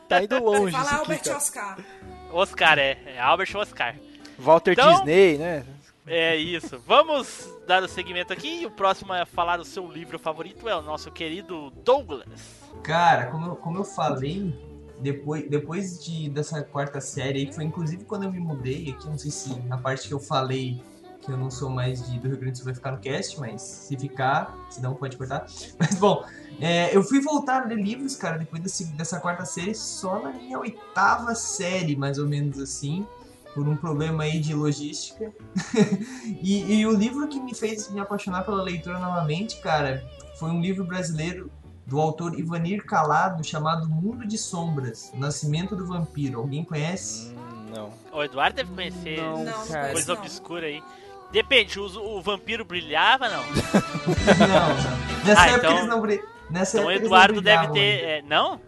Tá indo longe Fala isso aqui, Albert cara. Oscar. Oscar, é. É Albert Oscar. Walter Então- Disney, né? É isso. Vamos dar o segmento aqui. E o próximo a falar o seu livro favorito é o nosso querido Douglas. Cara, como eu, como eu falei, depois, depois de, dessa quarta série foi inclusive quando eu me mudei aqui, não sei se na parte que eu falei que eu não sou mais de, do Rio Grande do Sul vai ficar no cast, mas se ficar, se não pode cortar. Mas bom, é, eu fui voltar a ler livros, cara, depois desse, dessa quarta série, só na minha oitava série, mais ou menos assim, por um problema aí de logística. e, e o livro que me fez me apaixonar pela leitura novamente, cara, foi um livro brasileiro do autor Ivanir Calado chamado Mundo de Sombras, Nascimento do Vampiro. Alguém conhece? Hum, não. O Eduardo deve conhecer Não, Não, coisa não. obscura aí. Depende, o, o vampiro brilhava, não? Não, não. Nessa Ah, época então- eles não bri... Nessa Então o Eduardo deve ter. é, não?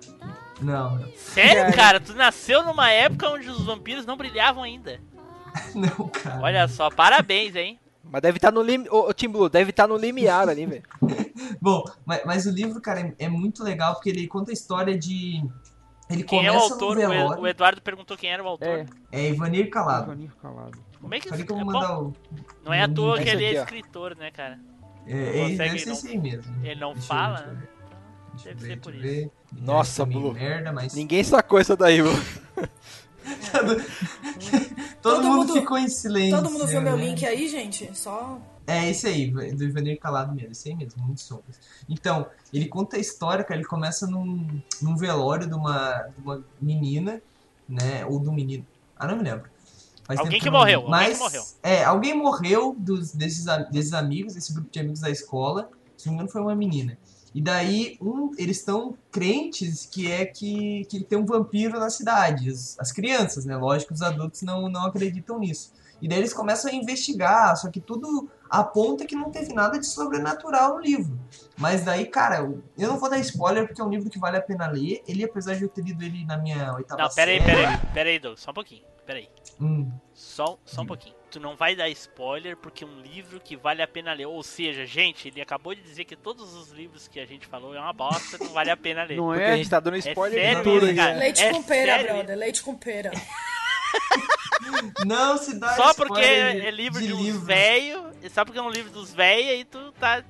Não, não. Sério, cara? Tu nasceu numa época onde os vampiros não brilhavam ainda. Não, cara. Olha só, parabéns, hein? Mas deve estar no lim... Ô, Tim Blue, deve estar no limiar ali, velho. Bom, mas, mas o livro, cara, é, é muito legal porque ele conta a história de. Ele Quem é o começa autor? no O velório. O Eduardo perguntou quem era o autor. É, É Ivanir Calado. Ivanir Calado. Como é que Falei que eu é vou bom, mandar o. Não é à toa que ele é aqui, escritor, né, cara? É, é, Consegue deve ser não- mesmo. Ele não Deixa eu- fala, deixa eu ver. Deixa eu Deve ver, ser por isso. ver. Nossa, Blue. merda, mas. Ninguém sacou essa daí, Blue. Todo, Todo mundo, mundo- ficou em silêncio. Todo mundo viu meu né? link aí, gente? Só. É esse aí, do Ivanir Calado mesmo, esse aí mesmo, muito sombras. Então, ele conta a história, cara, ele começa num, num velório de uma, de uma menina, né, ou do menino, ah, não me lembro. Faz Alguém que morreu, lembro. alguém Mas, que morreu. É, alguém morreu dos, desses, desses amigos, desse grupo de amigos da escola, se não me engano foi uma menina. E daí, um, eles estão crentes que é que, que tem um vampiro na cidade, as, as crianças, né, lógico, os adultos não, não acreditam nisso. E daí eles começam a investigar, só que tudo aponta que não teve nada de sobrenatural no livro. Mas daí, cara, eu eu não vou dar spoiler porque é um livro que vale a pena ler. Ele, apesar de eu ter lido ele na minha oitava Não, pera série... pera aí, pera aí, Doug, só um pouquinho, pera aí. Hum. Só, só um pouquinho. Tu não vai dar spoiler porque é um livro que vale a pena ler. Ou seja, gente, ele acabou de dizer que todos os livros que a gente falou é uma bosta, não vale a pena ler. Não Porque é? a gente tá dando spoiler sério de tudo, cara. Leite É com pera, sério brother. Leite com pera. Não se dá Só spoiler porque é livro de, uns livro. velho, só porque é um livro dos velhos, aí tu tá.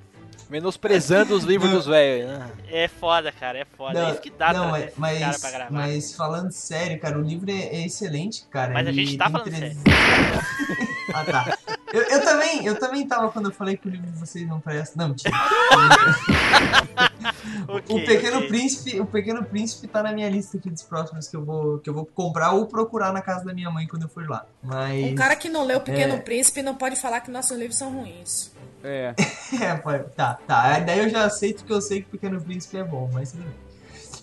Menosprezando os livros dos velhos. né? É foda, cara, é foda. é isso que dá não, pra mas, cara mas, pra gravar. mas falando sério, cara, o livro é, é excelente, cara. Mas a gente tá falando treze- sério. ah, tá. Eu, eu também, eu também tava quando eu falei que o livro de vocês não presta. Não, mentira. o Ok, Pequeno ok. Príncipe, o Pequeno Príncipe tá na minha lista aqui dos próximos que eu vou que eu vou comprar ou procurar na casa da minha mãe quando eu for lá. Mas Um cara que não leu O Pequeno É. Príncipe não pode falar que nossos livros são ruins. É. É, pode- tá, tá. Daí eu já aceito que eu sei que Pequeno Príncipe é bom, mas.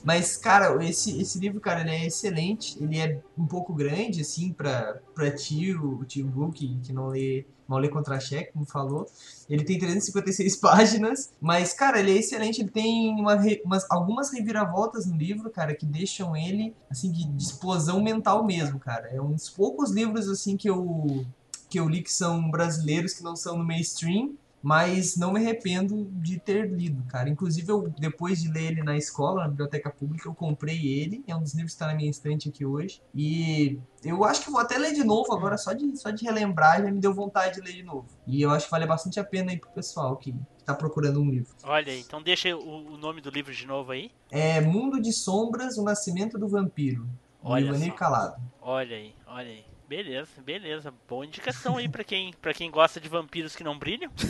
Mas, cara, esse, esse livro, cara, ele é excelente. Ele é um pouco grande, assim, pra, pra tio, o tio Blue, que, não lê, não lê contra-cheque, como falou. Ele tem 356 páginas, mas, cara, ele é excelente. Ele tem uma umas, algumas reviravoltas no livro, cara, que deixam ele, assim, de, de explosão mental mesmo, cara. É um dos poucos livros, assim, que eu, que eu li que são brasileiros, que não são no mainstream mas não me arrependo de ter lido, cara. Inclusive, eu, depois de ler ele na escola, na biblioteca pública, eu comprei ele. É um dos livros que está na minha estante aqui hoje. E eu acho que vou até ler de novo agora, só de, só de relembrar, já me deu vontade de ler de novo. E eu acho que vale bastante a pena aí pro pessoal que, que tá procurando um livro. Olha aí, então deixa o, o nome do livro de novo aí. É Mundo de Sombras, O Nascimento do Vampiro, do Olha Ivanir. Calado. Olha aí, olha aí. Beleza, beleza. Boa indicação aí pra quem, pra quem gosta de vampiros que não brilham.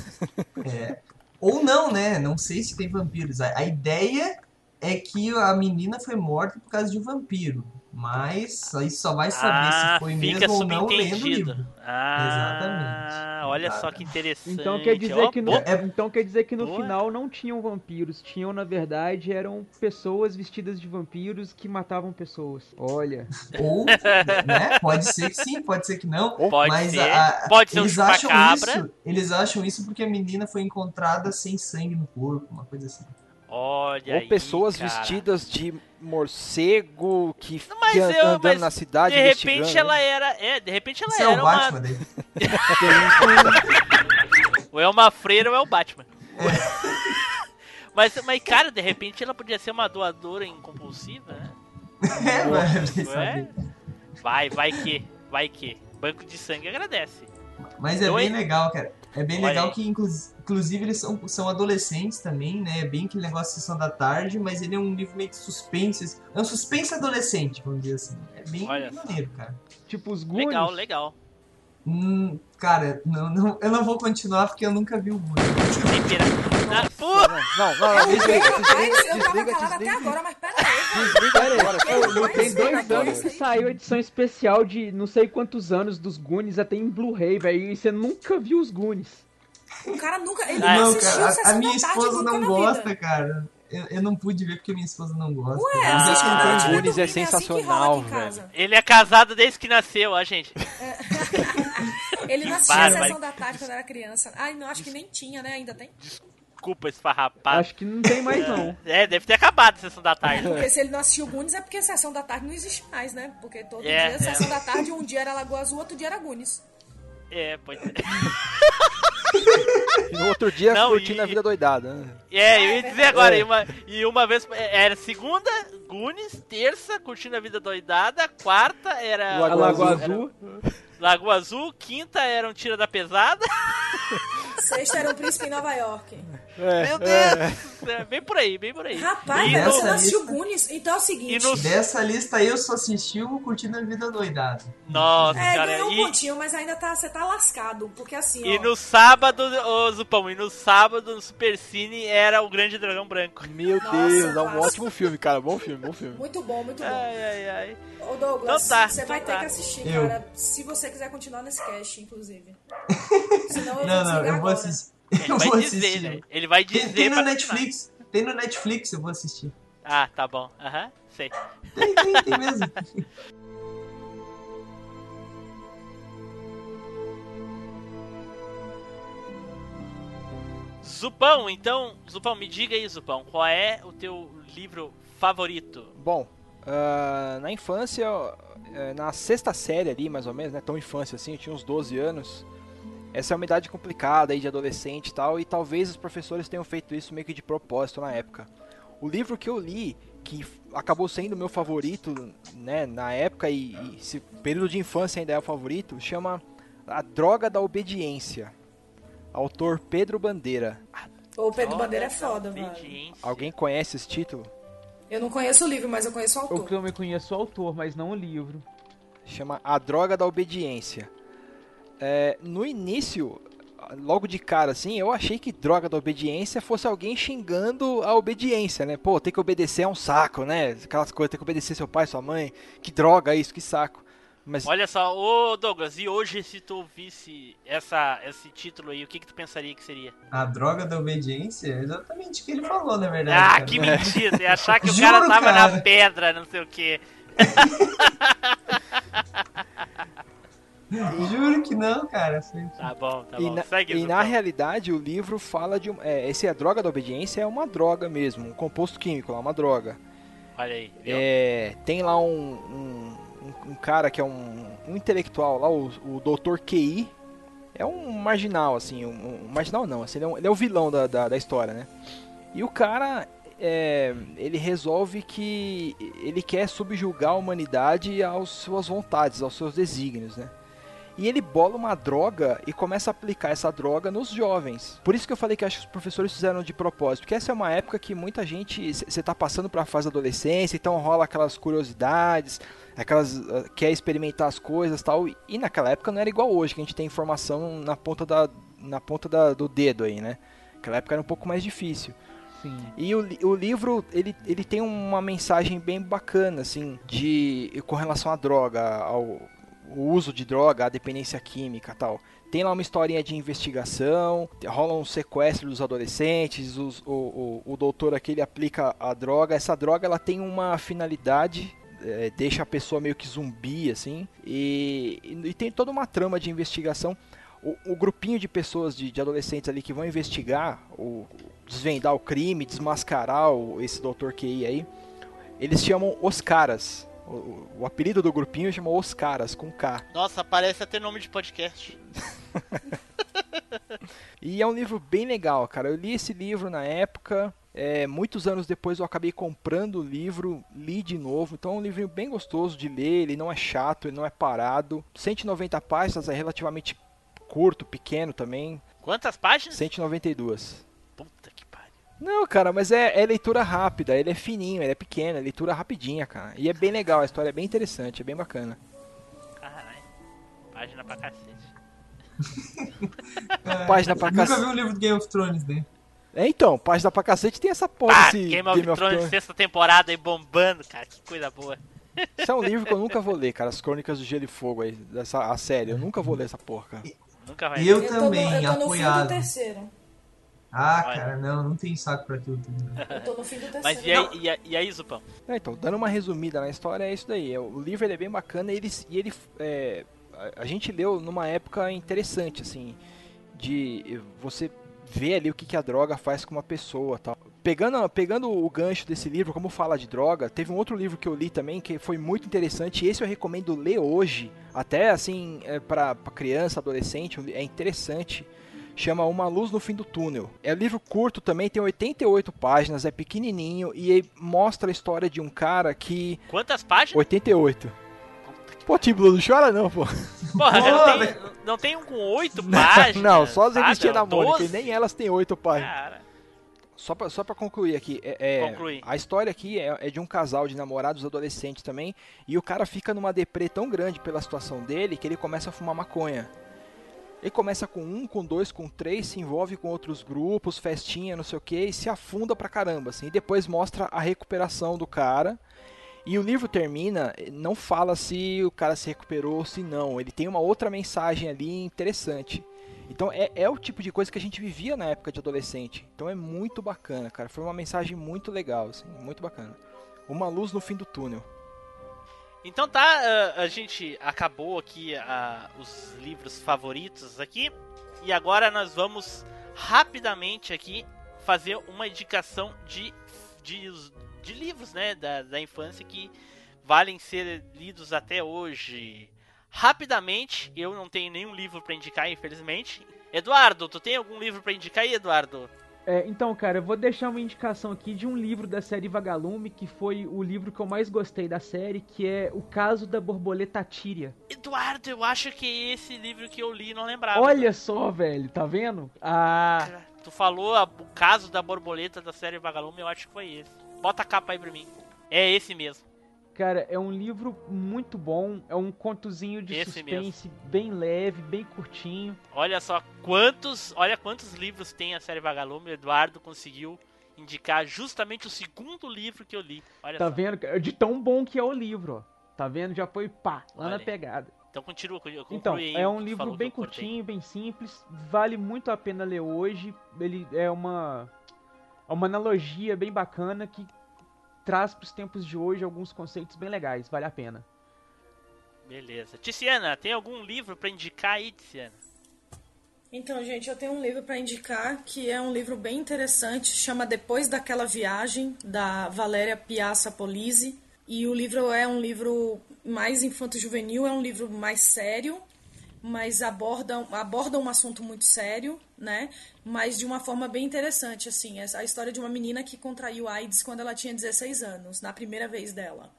É. Ou não, né? Não sei se tem vampiros. A, a ideia é que a menina foi morta por causa de um vampiro. Mas aí só vai saber ah, se foi mesmo ou não lendo o livro. Ah, olha só que interessante. Então quer dizer Ó, que no, boa- então quer dizer que no Boa. final não tinham vampiros, tinham na verdade eram pessoas vestidas de vampiros que matavam pessoas. Olha. Ou, né? Pode ser que sim, pode ser que não. Pode mas ser. a- a- Pode ser um eles acham chupacabra. isso. Eles acham isso porque a menina foi encontrada sem sangue no corpo, uma coisa assim. Olha Ou aí, pessoas cara. vestidas de morcego que Mas ficam eu- andando mas na cidade De repente investigando. ela era. É, de repente ela é era o uma. Batman daí. ou é uma freira ou é o Batman. É. Mas, mas, cara, de repente ela podia ser uma doadora incompulsiva, né? É, saber. é? Vai, vai que, vai que. Banco de sangue agradece. Mas é bem legal, cara. É bem Olha legal aí. que, inclu- inclusive, eles são, são adolescentes também, né? É bem aquele negócio de sessão da tarde, mas ele é um livro meio de suspense. assim. É um suspense adolescente, vamos dizer assim. É bem Olha só. maneiro, cara. Tipo os Goonies. Legal, legal. Hum, cara, não, não- eu não vou continuar porque eu nunca vi o Goonies. Mentira. Ah, pô, Não, não, É não, o desliga, rapaz, desliga, eu tava desliga, calada até desliga. agora, mas pera aí. Desliga agora. Não não Tem dois anos que saiu a edição especial de não sei quantos anos dos Goonies, até em Blu-ray, velho. E você nunca viu os Goonies. O cara nunca. Ele Ah, não não, assistiu cara, a, a minha esposa não gosta, cara. Eu, eu não pude ver porque minha esposa não gosta. Ué, ela Ah, estiver Goonies é dormindo, assim sensacional, em casa. ele é casado desde que nasceu, ó, gente. Ele não assistia a Sessão da Tarde quando era criança. Ai, não, acho que nem tinha, né? Ainda tem? Desculpa esfarrapado. Acho que não tem mais não. É, deve ter acabado a sessão da tarde. Porque se ele não assistiu Goonies é porque Sessão da Tarde não existe mais, né? Porque todo É, dia é. Sessão da Tarde, um dia era Lagoa Azul, outro dia era Goonies. É, pode ser. E no outro dia Não, curtindo e- a vida doidada. né? É, eu ia dizer agora, É. e, uma, e uma vez é, era segunda, Gunis, terça, curtindo a vida doidada, quarta era A Lagoa era Azul. Lagoa Azul, quinta era um tira da pesada. Sexta era um príncipe em Nova York. Meu Deus! É, bem por aí, bem por aí. Rapaz, E velho, você não assistiu lista- Goonies? Então é o seguinte. E no- Dessa lista aí eu só assisti o Curtindo a Vida Doidada. Nossa, É, cara. ganhou um E, pontinho, mas ainda tá, você tá lascado. Porque assim, e ó. no sábado, ô Zupão, e no sábado no Super Cine era o Grande Dragão Branco. Meu Nossa, Deus, é um ótimo filme, cara. Bom filme, bom filme. Muito bom, muito bom. Ai, ai, ai. Ô Douglas, Então tá, você então vai tá. ter que assistir, Eu. cara. Se você quiser continuar nesse cast, inclusive. Senão eu Não, vou não, desligar eu vou agora. assistir. Ele eu vai vou dizer, assistir. Né? Ele vai dizer. Tem, tem no Netflix. Terminar. Tem no Netflix, eu vou assistir. Ah, tá bom. Aham, uhum, sei. Tem, tem, tem mesmo. Zupão, então, Zupão, me diga aí, Zupão, qual é o teu livro favorito? Bom, uh, na infância, uh, na sexta série ali, mais ou menos, né, tão infância assim, eu tinha uns 12 anos, essa é uma idade complicada aí de adolescente e tal, e talvez os professores tenham feito isso meio que de propósito na época. O livro que eu li, que acabou sendo meu favorito, né, na época e, e se período de infância ainda é o favorito, chama A Droga da Obediência. Autor Pedro Bandeira. O Pedro Droga Bandeira é da foda, velho. obediência. Alguém conhece esse título? Eu não conheço o livro, mas eu conheço o Eu autor. também conheço o autor, mas não o livro. chama A Droga da Obediência. É, no início, logo de cara assim, eu achei que droga da obediência fosse alguém xingando a obediência, né? Pô, tem que obedecer é um saco, né? Aquelas coisas, tem que obedecer seu pai, sua mãe. Que droga isso, que saco. Mas Olha só, ô Douglas, e hoje se tu ouvisse essa, esse título aí, o que, que tu pensaria que seria? A droga da obediência é exatamente o que ele falou, na verdade. Ah, cara. que mentira! Você ia achar que o Juro, cara tava cara. na pedra, não sei o quê. Juro que não, cara. Tá bom, tá e bom. na, Segue, e na realidade o livro fala de é, esse a droga da obediência é uma droga mesmo, um composto químico, é uma droga. Olha aí, viu? É, tem lá um, um, um- um cara que é um, um intelectual lá, o, o Dr. QI. É um marginal, assim, um, um marginal não, assim, ele, é um- ele é o vilão da, da, da história, né? E o cara, é, ele resolve que ele quer subjugar a humanidade às suas vontades, aos seus desígnios, né? E ele bola uma droga e começa a aplicar essa droga nos jovens. Por isso que eu falei que acho que os professores fizeram de propósito. Porque essa é uma época que muita gente. Você tá passando pra fase da adolescência, então rola aquelas curiosidades, aquelas. ah, quer experimentar as coisas tal. E naquela época não era igual hoje, que a gente tem informação na ponta, da, na ponta da- do dedo aí, né? Naquela época era um pouco mais difícil. Sim. E o, o livro, ele, ele tem uma mensagem bem bacana, assim, de com relação à droga, ao o uso de droga, a dependência química tal. Tem lá uma historinha de investigação, rola um sequestro dos adolescentes, os- o, o, o doutor aqui ele aplica a droga. Essa droga ela tem uma finalidade, é, deixa a pessoa meio que zumbi, assim, e, e tem toda uma trama de investigação. O, o grupinho de pessoas, de, de adolescentes ali que vão investigar, o, desvendar o crime, desmascarar o, esse doutor QI aí, eles chamam os caras. O, o- apelido do grupinho chama Os Caras, com K. Nossa, parece até nome de podcast. E é um livro bem legal, cara. Eu li esse livro na época. é, muitos anos depois eu acabei comprando o livro, li de novo. Então é um livrinho bem gostoso de ler. Ele não é chato, ele não é parado. 190 páginas, é relativamente curto, pequeno também. Quantas páginas? 192. Não, cara, mas é, é leitura rápida. Ele é fininho, ele é pequeno, é leitura rapidinha, cara. E é bem legal, a história é bem interessante, é bem bacana. Caralho. Página pra cacete. Página pra Nunca cacete. vi um livro do Game of Thrones, né? É, então, página pra cacete tem essa porra Ah, desse Game of Thrones, sexta temporada aí bombando, cara. Que coisa boa. Isso é um livro que eu nunca vou ler, cara. As Crônicas do Gelo e Fogo aí, dessa, a série. Eu nunca vou ler essa porra, cara. Nunca vai Eu ver. Eu tô, no, também, eu tô no fim do apoiado. terceiro. Ah, Olha. cara, não, não tem saco pra aquilo. tudo. Eu tô no fim do terceiro. Mas e aí, e aí, e aí, Zupão? É, então, dando uma resumida na história, é isso daí. O livro ele é bem bacana e ele, e ele é, a- a gente leu numa época interessante, assim, de você ver ali o que, que a droga faz com uma pessoa tal. Pegando, pegando o gancho desse livro, como fala de droga, teve um outro livro que eu li também que foi muito interessante e esse eu recomendo ler hoje, até assim, é, para criança, adolescente, é interessante. Chama Uma Luz no Fim do Túnel. É um livro curto também, tem 88 páginas, é pequenininho e mostra a história de um cara que. Quantas páginas? 88. Pô, Tim Blue, não chora não, pô. Porra, não, tem, não tem um com oito páginas? Não, só as sabe? revistinhas da Mônica, e 12? nem elas têm 8 páginas. Cara, Só pra, só pra concluir aqui, é, é, Conclui. a história aqui é, é de um casal de namorados adolescentes também, e o cara fica numa deprê tão grande pela situação dele que ele começa a fumar maconha. Ele começa com um, com dois, com três, se envolve com outros grupos, festinha, não sei o que, e se afunda pra caramba, assim, e depois mostra a recuperação do cara. E o livro termina, não fala se o cara se recuperou ou se não. Ele tem uma outra mensagem ali interessante. Então é, é o tipo de coisa que a gente vivia na época de adolescente. Então é muito bacana, cara. Foi uma mensagem muito legal, assim, muito bacana. Uma luz no fim do túnel. Então tá, ah, a gente acabou aqui ah, os livros favoritos aqui. E agora nós vamos rapidamente aqui fazer uma indicação de, de, de livros, né, da, da infância que valem ser lidos até hoje. Rapidamente, eu não tenho nenhum livro para indicar, infelizmente. Eduardo, tu tem algum livro para indicar aí, Eduardo? É, então, cara, eu vou deixar uma indicação aqui de um livro da série Vagalume, que foi o livro que eu mais gostei da série, que é O Caso da Borboleta Tíria. Eduardo, eu acho que é esse livro que eu li não lembrava. Olha só, velho, tá vendo? Ah, Tu falou a- o caso da borboleta da série Vagalume, eu acho que foi esse. Bota a capa aí pra mim. É esse mesmo. Cara, é um livro muito bom, é um contozinho de Esse suspense bem leve, bem curtinho. Olha só quantos, olha quantos livros tem a série Vagalume. O Eduardo conseguiu indicar justamente o segundo livro que eu li. Olha Tá só. vendo? De tão bom que é o livro, ó. Tá vendo? Já foi pá, lá Olha na pegada. Então continua, Então, aí é um livro bem curtinho, bem simples, vale muito a pena ler hoje. Ele é uma é uma analogia bem bacana que traz para os tempos de hoje alguns conceitos bem legais, vale a pena. Beleza. Tiziana, tem algum livro pra indicar aí, Tiziana? Então, gente, eu tenho um livro para indicar que é um livro bem interessante, chama Depois daquela viagem da Valéria Piazza Polisi, e o livro é um livro mais infanto-juvenil, é um livro mais sério, mas aborda, aborda um assunto muito sério, né? Mas de uma forma bem interessante, assim, é a história de uma menina que contraiu AIDS quando ela tinha 16 anos, na primeira vez dela.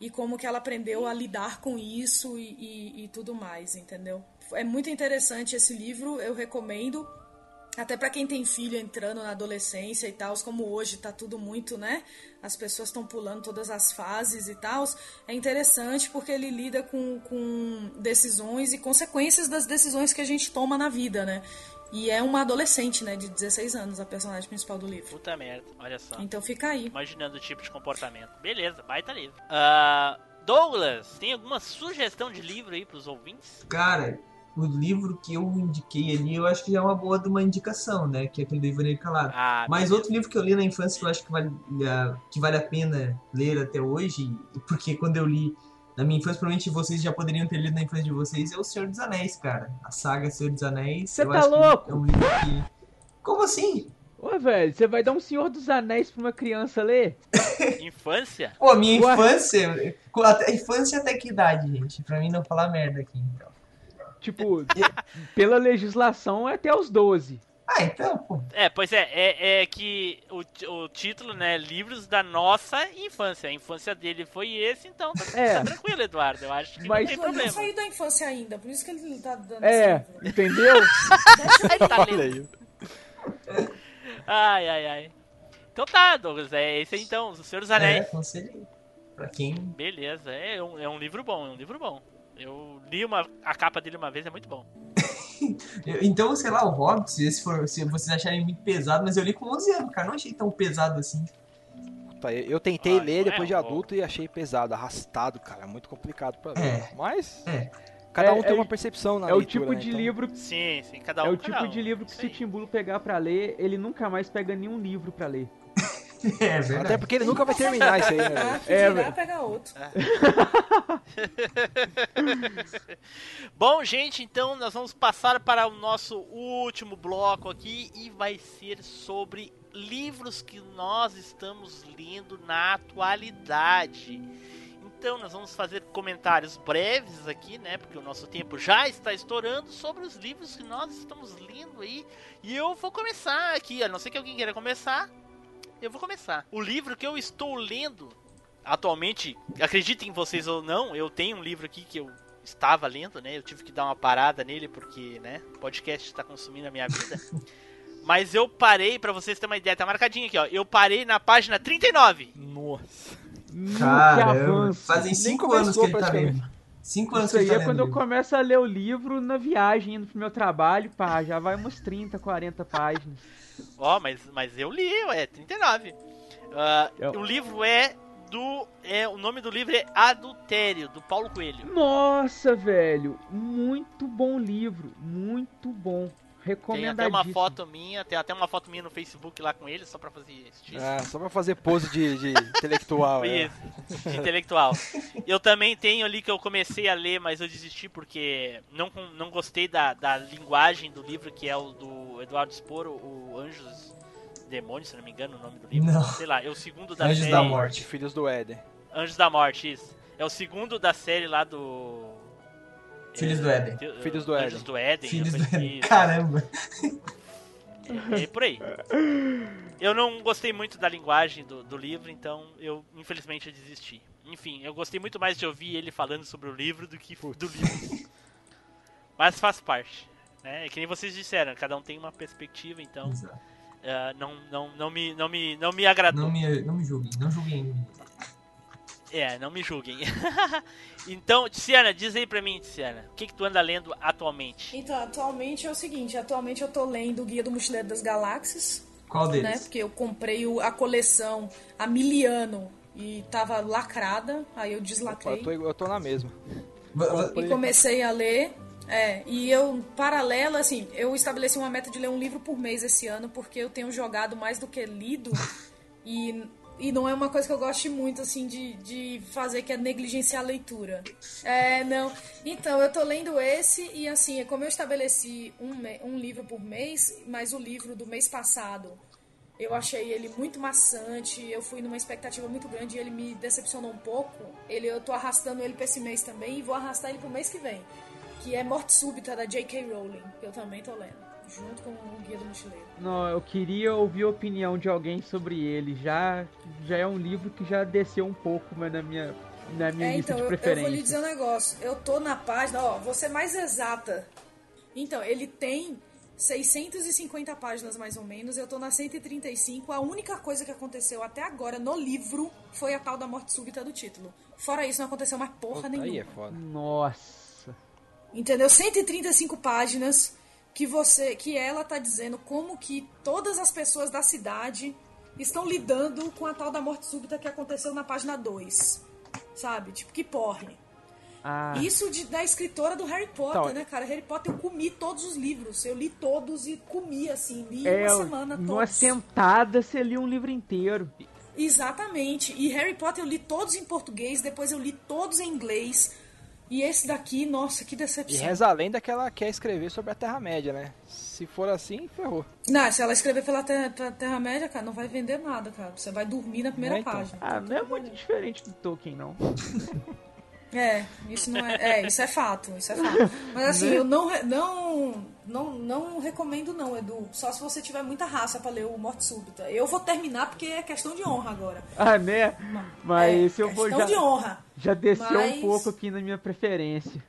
E como que ela aprendeu a lidar com isso e, e- e tudo mais, entendeu? É muito interessante esse livro, eu recomendo. Até para quem tem filho entrando na adolescência e tal, como hoje tá tudo muito, né? As pessoas estão pulando todas as fases e tal. É interessante porque ele lida com, com decisões e consequências das decisões que a gente toma na vida, né? E é uma adolescente, né? De 16 anos, a personagem principal do livro. Puta merda, olha só. Então fica aí. Imaginando o tipo de comportamento. Beleza, baita livro. Ah, Douglas, tem alguma sugestão de livro aí pros ouvintes? Cara, o livro que eu indiquei ali, eu acho que já é uma boa de uma indicação, né? Que é aquele do Ivanir Calado. Ah, Mas beleza. outro livro que eu li na infância que eu acho que vale, a- que vale a pena ler até hoje, porque quando eu li na minha infância, provavelmente vocês já poderiam ter lido na infância de vocês, é O Senhor dos Anéis, cara. A saga Senhor dos Anéis. Cê eu tá acho que louco? É um livro que... Como assim? Ô, velho, você vai dar um Senhor dos Anéis pra uma criança ler? Infância? Pô, a minha Ué. infância... Infância até que idade, gente? Pra mim não falar merda aqui, então. Tipo, pela legislação é até os 12. Ah, então, pô. É, pois é, é, é que o, o título, né, livros da nossa infância. A infância dele foi esse, então tá, É. tá tranquilo, Eduardo. Eu acho que Mas- não tem Ele não problema. saiu da infância ainda, por isso que ele tá dando É, entendeu? Ele tá lendo. Ai, ai, ai. Então tá, Douglas, é esse aí então, O Senhor dos É, Anéis. aconselhei. Pra quem... Beleza, é um, é um livro bom, é um livro bom. Eu li uma, a capa dele uma vez, é muito bom. Então, sei lá, o Hobbit, se, for, se vocês acharem muito pesado, mas eu li com 11 anos, cara. Não achei tão pesado assim. Eu tentei Ah, ler não depois é de adulto e achei pesado, arrastado, cara. Muito complicado pra ler. É. Mas É. cada É- um tem é- uma percepção na É o leitura, tipo né? de Então, livro Sim, sim, cada um É o cada tipo um. de livro que se o. Timbulo pegar pra ler, ele nunca mais pega nenhum livro pra ler. É Até verdade. porque ele nunca vai terminar isso aí, né? É, dirá velho. pegar outro. Bom, gente, então nós vamos passar para o nosso último bloco aqui e vai ser sobre livros que nós estamos lendo na atualidade. Então nós vamos fazer comentários breves aqui, né? Porque o nosso tempo já está estourando sobre os livros que nós estamos lendo aí. E eu vou começar aqui, a não ser que alguém queira começar. Eu vou começar. O livro que eu estou lendo atualmente, acreditem vocês ou não, eu tenho um livro aqui que eu estava lendo, né? Eu tive que dar uma parada nele porque, né, o podcast está consumindo a minha vida. Mas eu parei, pra vocês terem uma ideia, tá marcadinho aqui, ó. Eu parei na página 39. Nossa. Caramba, avanço. fazem Nem 5 anos que ele tá lendo. 5 anos Isso que aí ele tá é quando eu começo a ler o livro na viagem, indo pro meu trabalho, pá, já vai umas 30, 40 páginas. Ó, mas, mas eu li, é 39. Ah, Eu- O livro é do. É, o nome do livro é Adultério, do Paulo Coelho. Nossa, velho, muito bom livro, muito bom. Tem até Recomendadíssimo. uma foto minha, tem até uma foto minha no Facebook lá com ele, só pra fazer esse Ah, só pra fazer pose de, de intelectual. é. Isso, de intelectual. Eu também tenho ali que eu comecei a ler, mas eu desisti porque não, não gostei da, da linguagem do livro, que é o do Eduardo expor o, o Anjos Demônios, se não me engano o nome do livro. Não. Sei lá, é o segundo da Anjos série. da Morte. Filhos do Éden. Anjos da Morte, isso. É o segundo da série lá do. Filhos é, do Éden. Filhos do Éden. do Éden. Filhos do Éden. Caramba. É, é por aí. Eu não gostei muito da linguagem do, do livro, então eu infelizmente desisti. Enfim, eu gostei muito mais de ouvir ele falando sobre o livro do que do livro. Mas faz parte. Né? É que nem vocês disseram, cada um tem uma perspectiva, então Exato. ah, não, não, não, me, não, me, não me agradou. Não me, não me julguem, não julguem. É, não me julguem. então, Tiziana, diz aí pra mim, Tiziana, o que, que tu anda lendo atualmente? Então, atualmente é o seguinte, atualmente eu tô lendo o Guia do Mochileiro das Galáxias. Qual deles? Né? Porque eu comprei o- a coleção a miliano e tava lacrada, aí eu Opa, deslacrei. eu, tô, eu tô na mesma. E comecei a ler. É, e eu, paralelo, assim, eu estabeleci uma meta de ler um livro por mês esse ano, porque eu tenho jogado mais do que lido. e, e não é uma coisa que eu goste muito, assim, de, de fazer, que é negligenciar a leitura. É, não. Então, eu tô lendo esse, e assim, é como eu estabeleci um, um livro por mês, mas o livro do mês passado eu achei ele muito maçante, eu fui numa expectativa muito grande e ele me decepcionou um pouco. Ele, eu tô arrastando ele pra esse mês também e vou arrastar ele pro mês que vem. Que é Morte Súbita, da J.K. Rowling, que eu também tô lendo, junto com o Guia do Mochileiro. Não, eu queria ouvir a opinião de alguém sobre ele. Já, já é um livro que já desceu um pouco mas na minha, na minha É, lista então, de eu, eu preferência. vou lhe dizer um negócio. Eu tô na página, ó, vou ser mais exata. Então, ele tem 650 páginas mais ou menos, eu tô na 135. A única coisa que aconteceu até agora no livro foi a tal da morte súbita do título. Fora isso, não aconteceu mais porra nenhuma. Aí é foda. Nossa. Entendeu? 135 páginas que você, que ela tá dizendo como que todas as pessoas da cidade estão lidando com a tal da morte súbita que aconteceu na página 2. Sabe? Tipo, que porre. Ah, Isso de- da escritora do Harry Potter, Então, né, cara? Harry Potter eu comi todos os livros. Eu li todos e comi, assim, li é, uma semana numa todos. sentada você lia um livro inteiro. Exatamente. E Harry Potter eu li todos em português, depois eu li todos em inglês. E esse daqui, nossa, que E decepção. reza a lenda que ela quer escrever sobre a Terra-média, né? Se for assim, ferrou. Não, se ela escrever pela Terra- Terra- Terra-média, cara, não vai vender nada, cara. Você vai dormir na primeira É, então. página. Ah, não é muito diferente do Tolkien, não. É, isso não é. É, isso é fato, isso é fato. Mas assim, Né? eu não, não, não, não recomendo, não, Edu. Só se você tiver muita raça pra ler o Morte Súbita. Eu vou terminar porque é questão de honra agora. Ah, né? Mas É, esse eu vou questão já, de honra. já desceu Mas- um pouco aqui na minha preferência.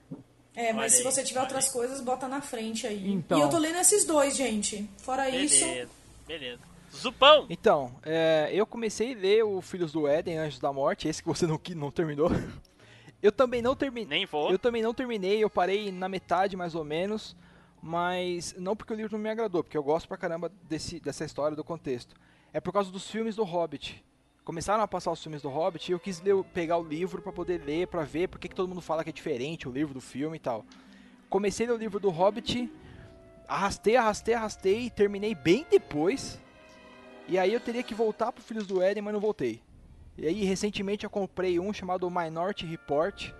É, mas se você tiver outras coisas, bota na frente aí. Então. E eu tô lendo esses dois, gente. Fora isso. Beleza, beleza. Zupão! Então, é, eu comecei a ler o Filhos do Éden, Anjos da Morte, esse que você não, não terminou. Eu também não terminei. Nem vou. Eu também não terminei, eu parei na metade mais ou menos, mas não porque o livro não me agradou, porque eu gosto pra caramba desse, dessa história, do contexto. É por causa dos filmes do Hobbit. Começaram a passar os filmes do Hobbit e eu quis ler, pegar o livro pra poder ler, pra ver por que todo mundo fala que é diferente o livro do filme e tal. Comecei o livro do Hobbit, arrastei, arrastei, arrastei, terminei bem depois. E aí eu teria que voltar pro Filhos do Éden, mas não voltei. E aí recentemente eu comprei um chamado Minority Report,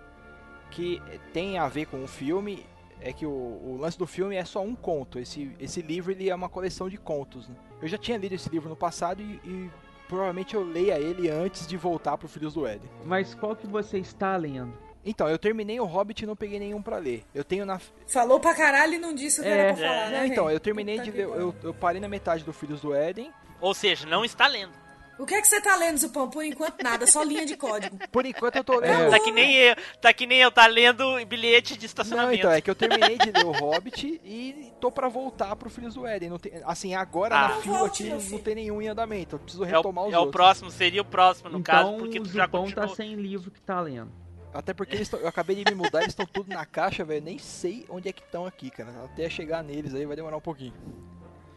que tem a ver com o filme. É que o, o lance do filme é só um conto. Esse, esse livro ele é uma coleção de contos. né? Eu já tinha lido esse livro no passado e, e provavelmente eu leia ele antes de voltar pro Filhos do Éden. Mas qual que você está lendo? Então, eu terminei o Hobbit e não peguei nenhum pra ler. Eu tenho na. Falou pra caralho e não disse o que É. era pra falar, É, né? então, eu terminei Puta de ler. Eu, eu parei na metade do Filhos do Éden. Ou seja, não está lendo. O que é que você tá lendo, Zupão? Por enquanto, nada, só linha de código. Por enquanto eu tô lendo. Tá que nem eu, tá que nem eu, tá lendo bilhete de Não, estacionamento. então, é que eu terminei de ler o Hobbit e tô pra voltar pro Filhos do Éden. Não tem, assim, agora Ah. na fila Volte, aqui não tem nenhum em andamento. Eu preciso É retomar o, os é o outros. próximo, seria o próximo no caso, então porque o tu já Zupão continuou. tá sem livro que tá lendo. Até porque eles tão- eu acabei de me mudar, eles estão tudo na caixa, velho. Nem sei onde é que estão aqui, cara. Até chegar neles aí vai demorar um pouquinho.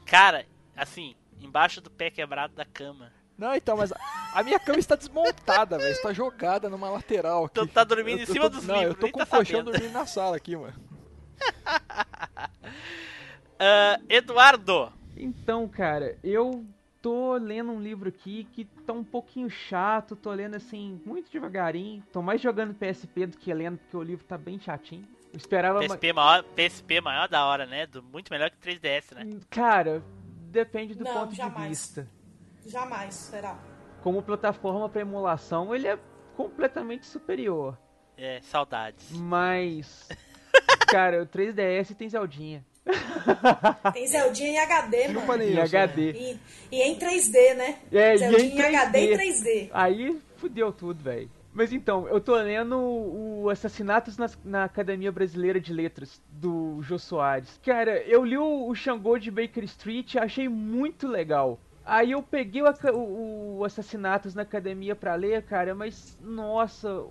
Cara, assim, embaixo do pé quebrado da cama. Não, então, mas a, a minha cama está desmontada, velho. Está jogada numa lateral aqui. Tu tá dormindo Eu- em cima tô- dos Não, livros, eu tô com tá o colchão sabendo. dormindo na sala aqui, mano. Ah, Eduardo, Então, cara, eu tô lendo um livro aqui que tá um pouquinho chato, tô lendo assim, muito devagarinho. Tô mais jogando PSP do que lendo, porque o livro tá bem chatinho. Eu esperava PSP maior, PSP maior da hora, né? Do, muito melhor que 3DS, né? Cara, depende do Não, ponto de jamais. vista. Jamais, será? Como plataforma pra emulação, ele é completamente superior. É, saudades. Mas. cara, o 3DS tem Zeldinha. Tem Zeldinha em HD, Chupa mano. Em. HD. E, e em 3D, né? É, e Zeldinha em em HD e 3D. 3D. Aí fudeu tudo, velho. Mas então, eu tô lendo o Assassinatos nas- na, Academia Brasileira de Letras, do Jô Soares. Cara, eu li o, o Xangô de Baker Street e achei muito legal. Aí eu peguei o, o- o Assassinatos na Academia pra ler, cara, mas nossa,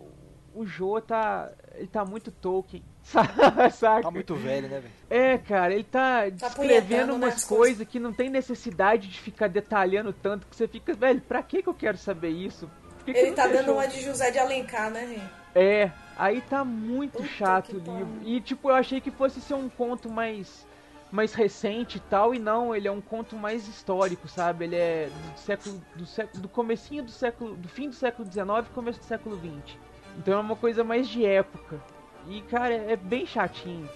o Jô tá. Ele tá muito Tolkien. Saca? Tá muito velho, né, velho? É, cara, ele tá, Tá descrevendo né, umas as coisas que não tem necessidade de ficar detalhando tanto, que você fica, velho, pra que que eu quero saber isso? Que que Ele tá dando uma de José de Alencar, né, Rê? É, aí tá muito Puta chato o livro. E tipo, eu achei que fosse ser um conto mais mais recente e tal, e não, ele é um conto mais histórico, sabe? Ele é do século do século do comecinho do século do fim do século XIX e começo do século XX. Então é uma coisa mais de época. E cara, é bem chatinho.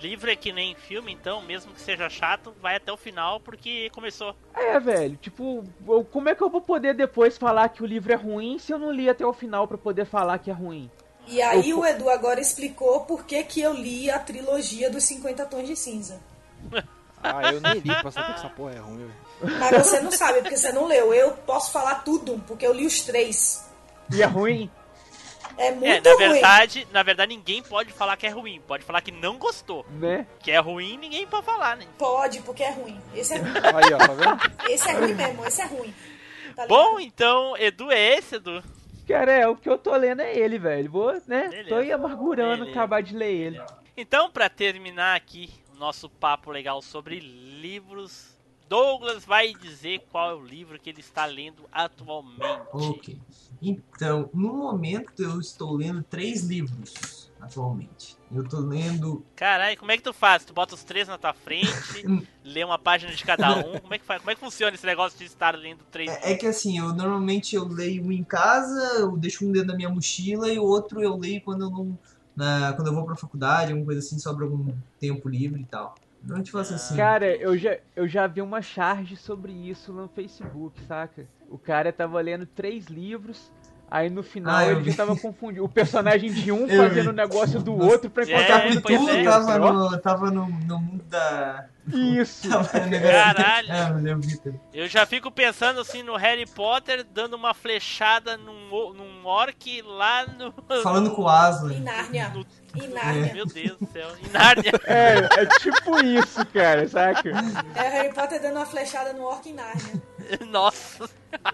Livro é que nem filme, então, mesmo que seja chato, vai até o final porque começou. É, velho, tipo, como é que eu vou poder depois falar que o livro é ruim se eu não li até o final pra poder falar que é ruim? E aí Eu- o Edu agora explicou por que, que eu li a trilogia dos 50 Tons de Cinza. Ah, eu nem li pra saber que essa porra é ruim, velho. Mas você não sabe, porque você não leu. Eu posso falar tudo, porque eu li os três. E é ruim? É É, muito na ruim. verdade, na verdade ninguém pode falar que é ruim, pode falar que não gostou. Né? Que é ruim, ninguém pode falar, né? Pode, porque é ruim. Esse é ruim. Aí, ó, tá vendo? Esse é ruim mesmo, esse é ruim. Tá? Bom, então, Edu é esse, Edu. Cara, é, o que eu tô lendo é ele, velho. Vou, né? Beleza. Tô aí amargurando Beleza. acabar de ler ele. Então, pra terminar aqui o nosso papo legal sobre livros, Douglas vai dizer qual é o livro que ele está lendo atualmente. Ok. Então, no momento eu estou lendo três livros atualmente. Eu tô lendo. Caralho, como é que tu faz? Tu bota os três na tua frente, lê uma página de cada um. Como é que faz? Como é que funciona esse negócio de estar lendo três É, é que assim, eu normalmente eu leio um em casa, eu deixo um dentro da minha mochila e o outro eu leio quando eu não. na- quando eu vou pra faculdade, alguma coisa assim, sobra algum tempo livre e tal. Normalmente eu faço assim. Cara, eu já, eu já vi uma charge sobre isso no Facebook, saca? O cara tava lendo três livros, aí no final Ah, ele vi. já tava confundindo. O personagem de um Eu fazendo vi. o negócio do outro pra É, O encontrar pois com capítulo é. tava, no, tava no, no mundo da. Isso. Caralho. É, mas eu já fico pensando assim no Harry Potter dando uma flechada num, num orc lá no. Falando com o Aslan. Em Nárnia. no- Em Nárnia. Meu Deus do céu. Em Nárnia. É, é tipo isso, cara, saca? É o Harry Potter dando uma flechada no orc em Nárnia. Nossa.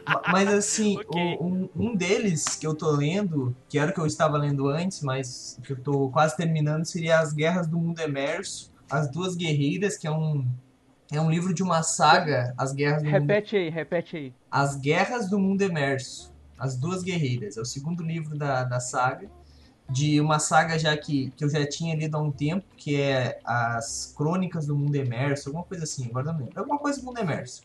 Ma- Mas assim, Ok. o- um, um deles que eu tô lendo, que era o que eu estava lendo antes, mas que eu tô quase terminando, seria As Guerras do Mundo Emerso, As Duas Guerreiras, que é um, é um livro de uma saga, As Guerras do Mundo Repete aí, repete aí. As Guerras do Mundo Emerso, As Duas Guerreiras. É o segundo livro da, da saga, de uma saga já que, que eu já tinha lido há um tempo, que é As Crônicas do Mundo Emerso, alguma coisa assim, agora não lembro. Alguma coisa do Mundo Emerso.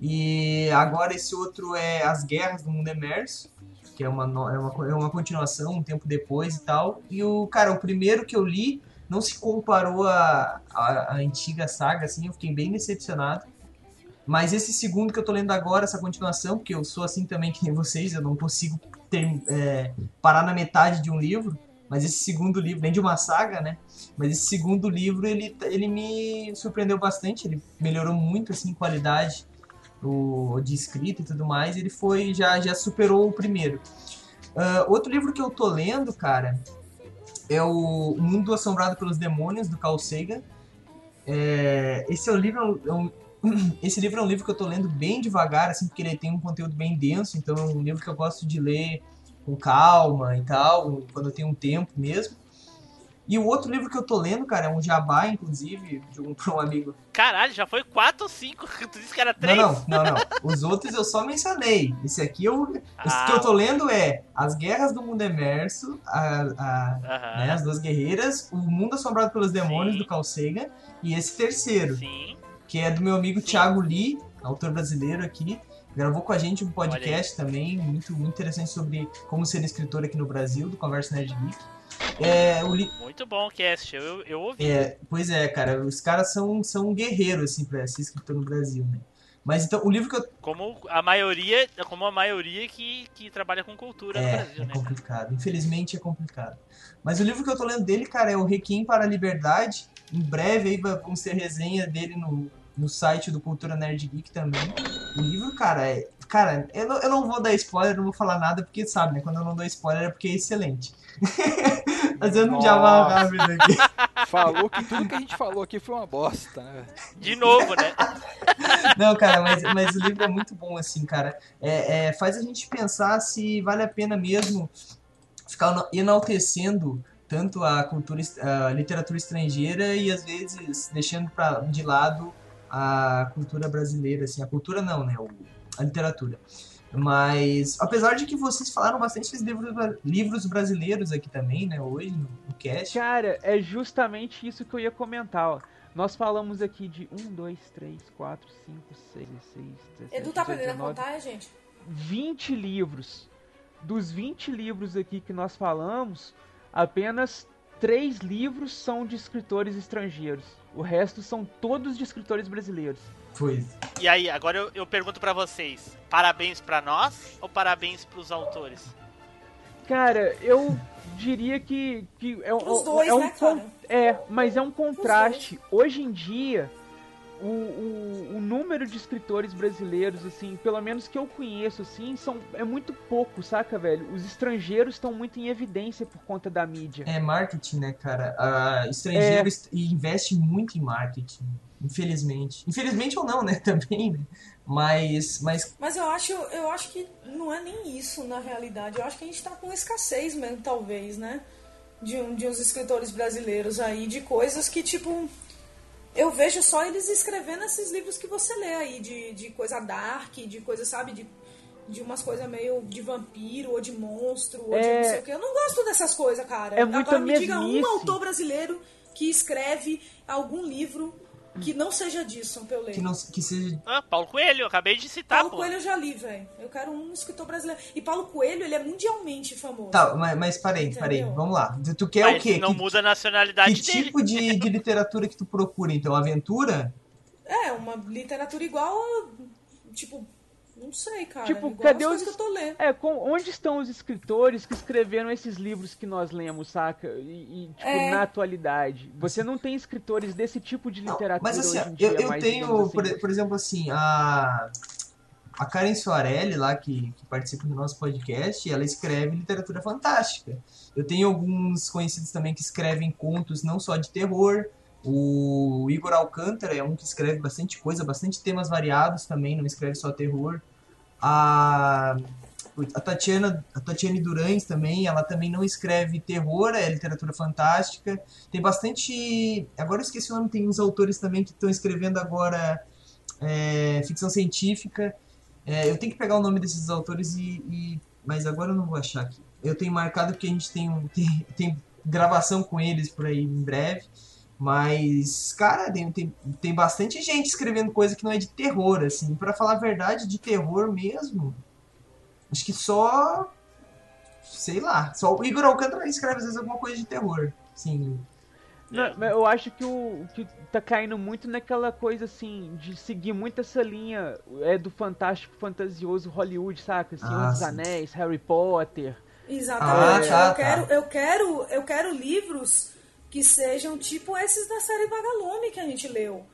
E agora esse outro é As Guerras do Mundo Emerso, que é uma, é uma, é uma continuação, um tempo depois e tal. E o, cara, o primeiro que eu li não se comparou à à- à antiga saga, assim, eu fiquei bem decepcionado. Mas esse segundo que eu tô lendo agora, essa continuação, porque eu sou assim também que nem vocês, eu não consigo ter, é, parar na metade de um livro. Mas esse segundo livro, nem de uma saga, né? Mas esse segundo livro, ele, ele me surpreendeu bastante. Ele melhorou muito, assim, em qualidade o, de escrita e tudo mais. Ele foi, já, já superou o primeiro. Ah, outro livro que eu tô lendo, cara, é o Mundo Assombrado pelos Demônios, do Carl Sagan. É, esse é um livro, é um- esse livro é um livro que eu tô lendo bem devagar, assim, porque ele tem um conteúdo bem denso, então é um livro que eu gosto de ler com calma e tal, quando eu tenho um tempo mesmo. E o outro livro que eu tô lendo, cara, é um jabá, inclusive, de um, pra um amigo. Caralho, já foi quatro ou cinco. Tu disse que era três? não, não, não. Os outros eu só mencionei. Esse aqui eu. Esse Ah. que eu tô lendo é As Guerras do Mundo Emerso, a, a- né, As Duas Guerreiras, O Mundo Assombrado pelos Demônios, Sim. do Carl Sagan, e esse terceiro, Sim. que é do meu amigo Sim. Thiago Lee, autor brasileiro aqui. Gravou com a gente um podcast também, muito, muito interessante sobre como ser escritor aqui no Brasil, do Conversa Nerd Geek. É, o li... Muito bom o cast, eu, eu ouvi. é, pois é, cara, os caras são, são um guerreiro, assim, pra ser escritor no Brasil, né? Mas então, o livro que eu. Como a maioria, como a maioria que, que trabalha com cultura no É, Brasil, é né? complicado. Infelizmente é complicado. Mas o livro que eu tô lendo dele, cara, é o Requiem para a Liberdade. Em breve aí vamos ter resenha dele no, no site do Cultura Nerd Geek também. O livro, cara, é. Cara, eu não, eu não vou dar spoiler, não vou falar nada, porque sabe, né? Quando eu não dou spoiler é porque é excelente. Fazendo um jabá rápido aqui. Falou que tudo que a gente falou aqui foi uma bosta, né? De novo, né? Não, cara, mas, mas o livro é muito bom, assim, cara. É, é, faz a gente pensar se vale a pena mesmo ficar ena- enaltecendo tanto a cultura, a literatura estrangeira e às vezes deixando pra, de lado a cultura brasileira, assim, a cultura não, né, o- a literatura. Mas, apesar de que vocês falaram bastante dos livros, livros brasileiros aqui também, né, hoje no, no cast. Cara, é justamente isso que eu ia comentar, ó. Nós falamos aqui de 1, 2, 3, 4, 5, 6, 6, 17, Edu tá 18, aprendendo a 19, contar, gente? 20 livros. Dos 20 livros aqui que nós falamos, apenas 3 livros são de escritores estrangeiros. O resto são todos de escritores brasileiros. Foi. E aí, agora eu, eu pergunto pra vocês: parabéns pra nós ou parabéns pros autores? Cara, eu diria que, que é, um- Pros dois, é um né, con- cara? é, mas é um contraste. Hoje em dia, o, o, o número de escritores brasileiros, assim, pelo menos que eu conheço, assim, são, é muito pouco, saca, velho? Os estrangeiros estão muito em evidência por conta da mídia. É marketing, né, cara? A estrangeiro É. est- investe muito em marketing, infelizmente. Infelizmente ou não, né, também, né? Mas, mas Mas eu acho, eu acho que não é nem isso na realidade. Eu acho que a gente tá com escassez mesmo, talvez, né? De, um, de uns escritores brasileiros aí, de coisas que, tipo. Eu vejo só eles escrevendo esses livros que você lê aí, de, de coisa dark, de coisa, sabe, de, de umas coisas meio de vampiro ou de monstro, ou de É. não sei o que. Eu não gosto dessas coisas, cara. É Agora me diga um autor brasileiro que escreve algum livro que não seja disso pra eu ler. que, não, que seja. Ah, Paulo Coelho, eu acabei de citar, Paulo pô. Coelho eu já li, velho. Eu quero um escritor brasileiro. E Paulo Coelho, ele é mundialmente famoso. Tá, mas, mas parei, parei, Entendeu? vamos lá. Tu, tu quer Mas o quê? não que muda a nacionalidade que dele. tipo de, de literatura que tu procura, então? Aventura? É, uma literatura igual Tipo, não sei, cara. Tipo, igual cadê as os. que eu tô lendo. É, com- onde estão os escritores que escreveram esses livros que nós lemos, saca? E, e, tipo, É. na atualidade. Você não tem escritores desse tipo de literatura Mas assim, hoje em dia, eu, eu mais, tenho, assim. por, por exemplo, assim, a, a Karen Soarelli lá, que, que participa do nosso podcast, ela escreve literatura fantástica. Eu tenho alguns conhecidos também que escrevem contos não só de terror. O Igor Alcântara é um que escreve bastante coisa, bastante temas variados também, não escreve só terror. A, a Tatiana, a Tatiane Durães também, ela também não escreve terror, é literatura fantástica. Tem bastante. Agora eu esqueci o nome, tem uns autores também que estão escrevendo agora é, ficção científica. É, eu tenho que pegar o nome desses autores e, e- Mas agora eu não vou achar aqui. Eu tenho marcado porque a gente tem, tem, tem gravação com eles por aí em breve. Mas, cara, tem, tem, tem bastante gente escrevendo coisa que não é de terror, assim. Pra falar a verdade, de terror mesmo. Acho que só. Sei lá. Só o Igor Alcântara escreve às vezes alguma coisa de terror. Sim. Não, eu acho que o que tá caindo muito naquela coisa assim, de seguir muito essa linha é do fantástico fantasioso Hollywood, saca? Senhor Ah, dos sim. Anéis, Harry Potter. Exatamente. Ah, tá, eu, quero, tá. eu, quero, eu quero livros que sejam tipo esses da série Vagalume que a gente leu.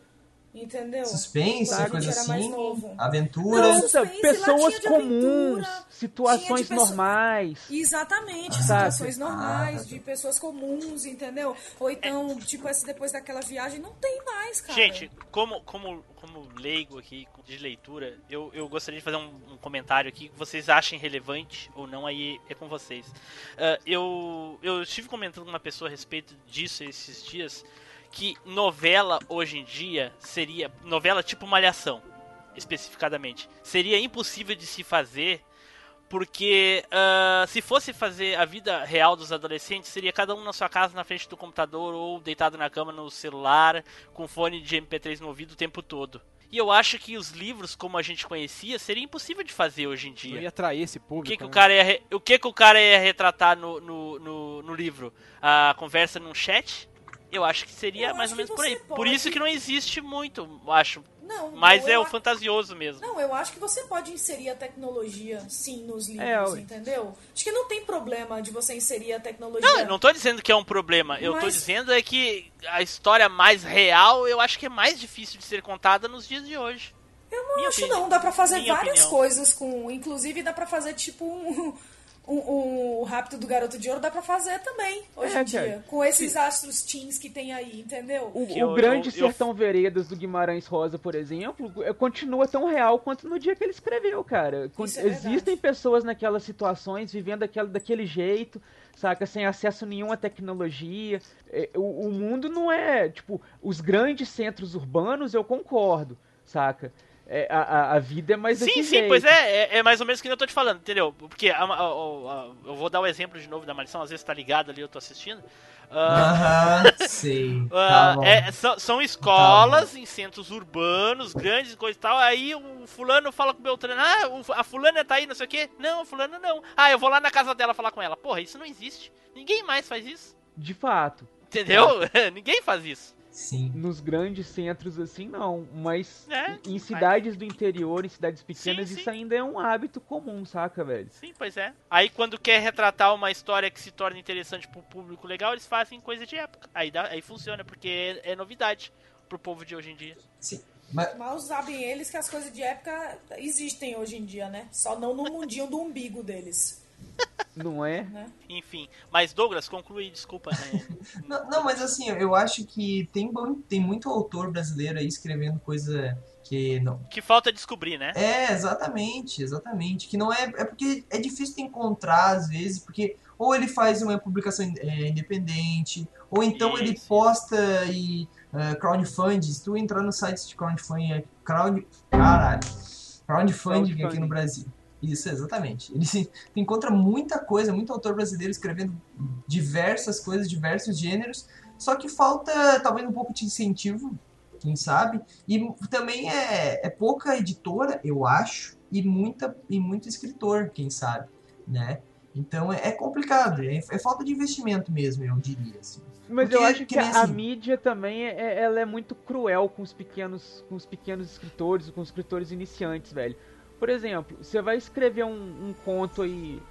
Entendeu? Suspense, a coisa assim. novo. Aventura. Não, Nossa, suspense, lá pessoas comuns, aventura, situações pessoa- normais. Exatamente, Saca? situações Ah, normais, tá. de pessoas comuns, entendeu? Ou então, tipo, esse depois daquela viagem, não tem mais, cara. Gente, como, como, como leigo aqui de leitura, eu, eu gostaria de fazer um, um comentário aqui que vocês achem relevante ou não, aí é com vocês. Ah, eu, eu estive comentando com uma pessoa a respeito disso esses dias, que novela hoje em dia seria. Novela tipo Malhação, especificadamente. Seria impossível de se fazer. Porque ah, se fosse fazer a vida real dos adolescentes, seria cada um na sua casa, na frente do computador ou deitado na cama no celular, com fone de MP3 no ouvido o tempo todo. E eu acho que os livros, como a gente conhecia, seria impossível de fazer hoje em Não dia. ia atrair esse O público. que, que o né? cara ia, re- o que, que o cara ia retratar no, no, no, no, no livro a conversa num chat, eu acho que seria Eu mais ou menos por aí. você Por pode- isso que não existe muito, eu acho. Não, Mas não, é o fantasioso mesmo. Não, eu acho que você pode inserir a tecnologia, sim, nos livros, É, entendeu? Acho que não tem problema de você inserir a tecnologia. Não, eu não tô dizendo que é um problema. Eu tô Mas- dizendo é que a história mais real, eu acho que é mais difícil de ser contada nos dias de hoje. Eu não Minha acho opinião. não, dá pra fazer Minha várias opinião. coisas com, inclusive dá pra fazer tipo um um, um, o Rápido do Garoto de Ouro dá pra fazer também, hoje É, em dia. cara. Com esses astros teens que tem aí, entendeu? O, o eu- grande eu- eu- Sertão Veredas do Guimarães Rosa, por exemplo, é- continua tão real quanto no dia que ele escreveu, cara. Isso é. Existem pessoas naquelas situações vivendo aquela, daquele jeito, saca? Sem acesso nenhum à tecnologia. É, o, o mundo não é, tipo, os grandes centros urbanos, eu concordo, saca? É, a, a- vida é mais Sim, sim, jeito. pois é, é, é mais ou menos o que eu tô te falando, entendeu? Porque a- a- a- a- eu vou dar o exemplo de novo da maldição, às vezes tá ligado ali, eu tô assistindo. Ah, Aham, sei. ah, Tá bom. é, são, são escolas em centros urbanos, grandes e coisa e tal. Aí o fulano fala com o Beltrano, ah, o- a fulana tá aí, não sei o quê. Não, a fulana não. Ah, eu vou lá na casa dela falar com ela. Porra, isso não existe. Ninguém mais faz isso. De fato. Entendeu? Ninguém faz isso. Sim. Nos grandes centros, assim, não. Mas É, em cidades do interior, em cidades pequenas, Sim, sim. isso ainda é um hábito comum, saca, velho? Sim, pois é. Aí quando quer retratar uma história que se torna interessante pro público legal, eles fazem coisa de época. Aí, dá, aí funciona, porque é, é novidade pro povo de hoje em dia. Sim. Mas, Mal sabem eles que as coisas de época existem hoje em dia, né? Só não no mundinho do umbigo deles. Não é? Né? Enfim. Mas Douglas, conclui, desculpa. né? não, não, mas assim, eu acho que tem, bom- tem muito autor brasileiro aí escrevendo coisa que não. que falta descobrir, né? É, exatamente, exatamente. Que não é. É porque é difícil de encontrar, às vezes, porque ou ele faz uma publicação é, independente, ou então ele posta e uh, crowdfunding. Se tu entrar no site de crowdfunding, é crowd, caralho, crowdfunding aqui Crowdfunding. no Brasil. Isso, exatamente. Ele se, encontra muita coisa, muito autor brasileiro escrevendo diversas coisas, diversos gêneros, só que falta talvez um pouco de incentivo, quem sabe, e também é, é pouca editora, eu acho, e muita e muito escritor, quem sabe, né? Então é, é complicado, é, é falta de investimento mesmo, eu diria. Assim. Mas Porque, eu acho que, nem a, a assim, mídia também é, ela é muito cruel com os pequenos, com os pequenos escritores, com os escritores iniciantes, velho. Por exemplo, você vai escrever um, um conto aí,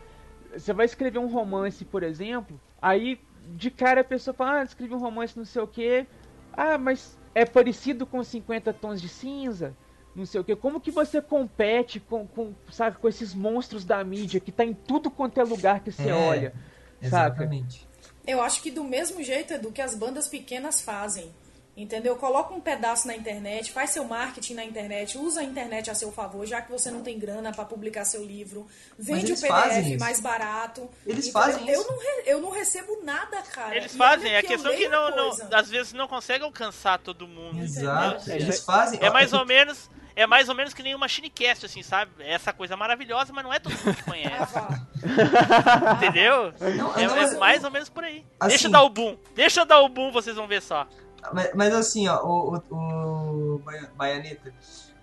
você vai escrever um romance, por exemplo, aí de cara a pessoa fala, ah, escrevi um romance não sei o que, ah, mas é parecido com 50 tons de cinza, não sei o que. Como que você compete com, com, sabe, com esses monstros da mídia que tá em tudo quanto é lugar que você É, olha, saca? Exatamente. Eu acho que do mesmo jeito, Edu, que as bandas pequenas fazem. Entendeu? Coloca um pedaço na internet, faz seu marketing na internet, usa a internet a seu favor, já que você não tem grana pra publicar seu livro. Vende o PDF mais barato. Eles entendeu? fazem eu isso. Não re- eu não recebo nada, cara. Eles E fazem, olha é a eu questão que leio não, não, às vezes não consegue alcançar todo mundo. Exato, entendeu? eles fazem. É mais ou menos, é mais ou menos que nem uma Shinecast, assim, sabe? É Essa coisa maravilhosa, mas não é todo mundo que conhece. Entendeu? Não, é, não, é mais ou menos por aí. Assim- Deixa eu dar o boom. Deixa eu dar o boom, vocês vão ver só. Mas, mas assim, ó, o, o, o Baia- Baianeta,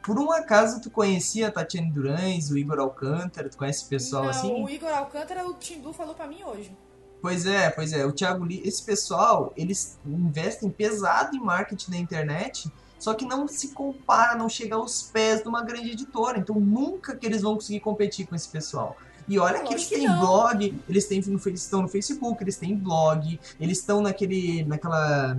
por um acaso tu conhecia a Tatiane Durães, o Igor Alcântara, tu conhece esse pessoal não, assim? o Igor Alcântara, o Tim Blue falou pra mim hoje. Pois é, pois é, o Thiago Lee, esse pessoal, eles investem pesado em marketing na internet, só que não se compara, não chega aos pés de uma grande editora, então nunca que eles vão conseguir competir com esse pessoal. E olha que eles que têm não. blog, eles têm no, Face- estão no Facebook, eles têm blog, eles estão naquele, naquela,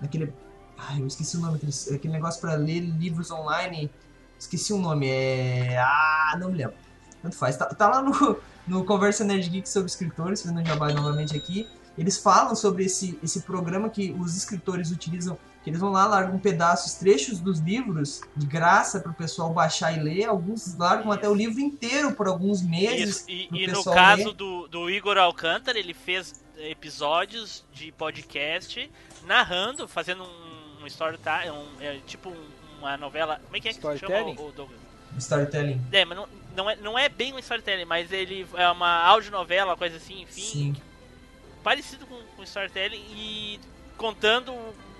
naquele, ai, eu esqueci o nome, aquele, aquele negócio para ler livros online, esqueci o nome, é, ah, não me lembro. Tanto faz. Tá, tá lá no, no Conversa Nerd Geek sobre escritores, fazendo jabá novamente aqui. Eles falam sobre esse, esse programa que os escritores utilizam, que eles vão lá, largam pedaços, trechos dos livros, de graça para o pessoal baixar e ler. Alguns largam até o livro inteiro por alguns meses. Isso, e, e no caso ler. do, do Igor Alcântara, ele fez episódios de podcast narrando, fazendo um, um storytelling, um, é, tipo um- uma novela. Como é que é que se chama, Storytelling? o, o Douglas? Storytelling. É, mas não, não, é, não é bem um storytelling, mas ele é uma audionovela, coisa assim, enfim. Sim. Parecido com, com storytelling e contando,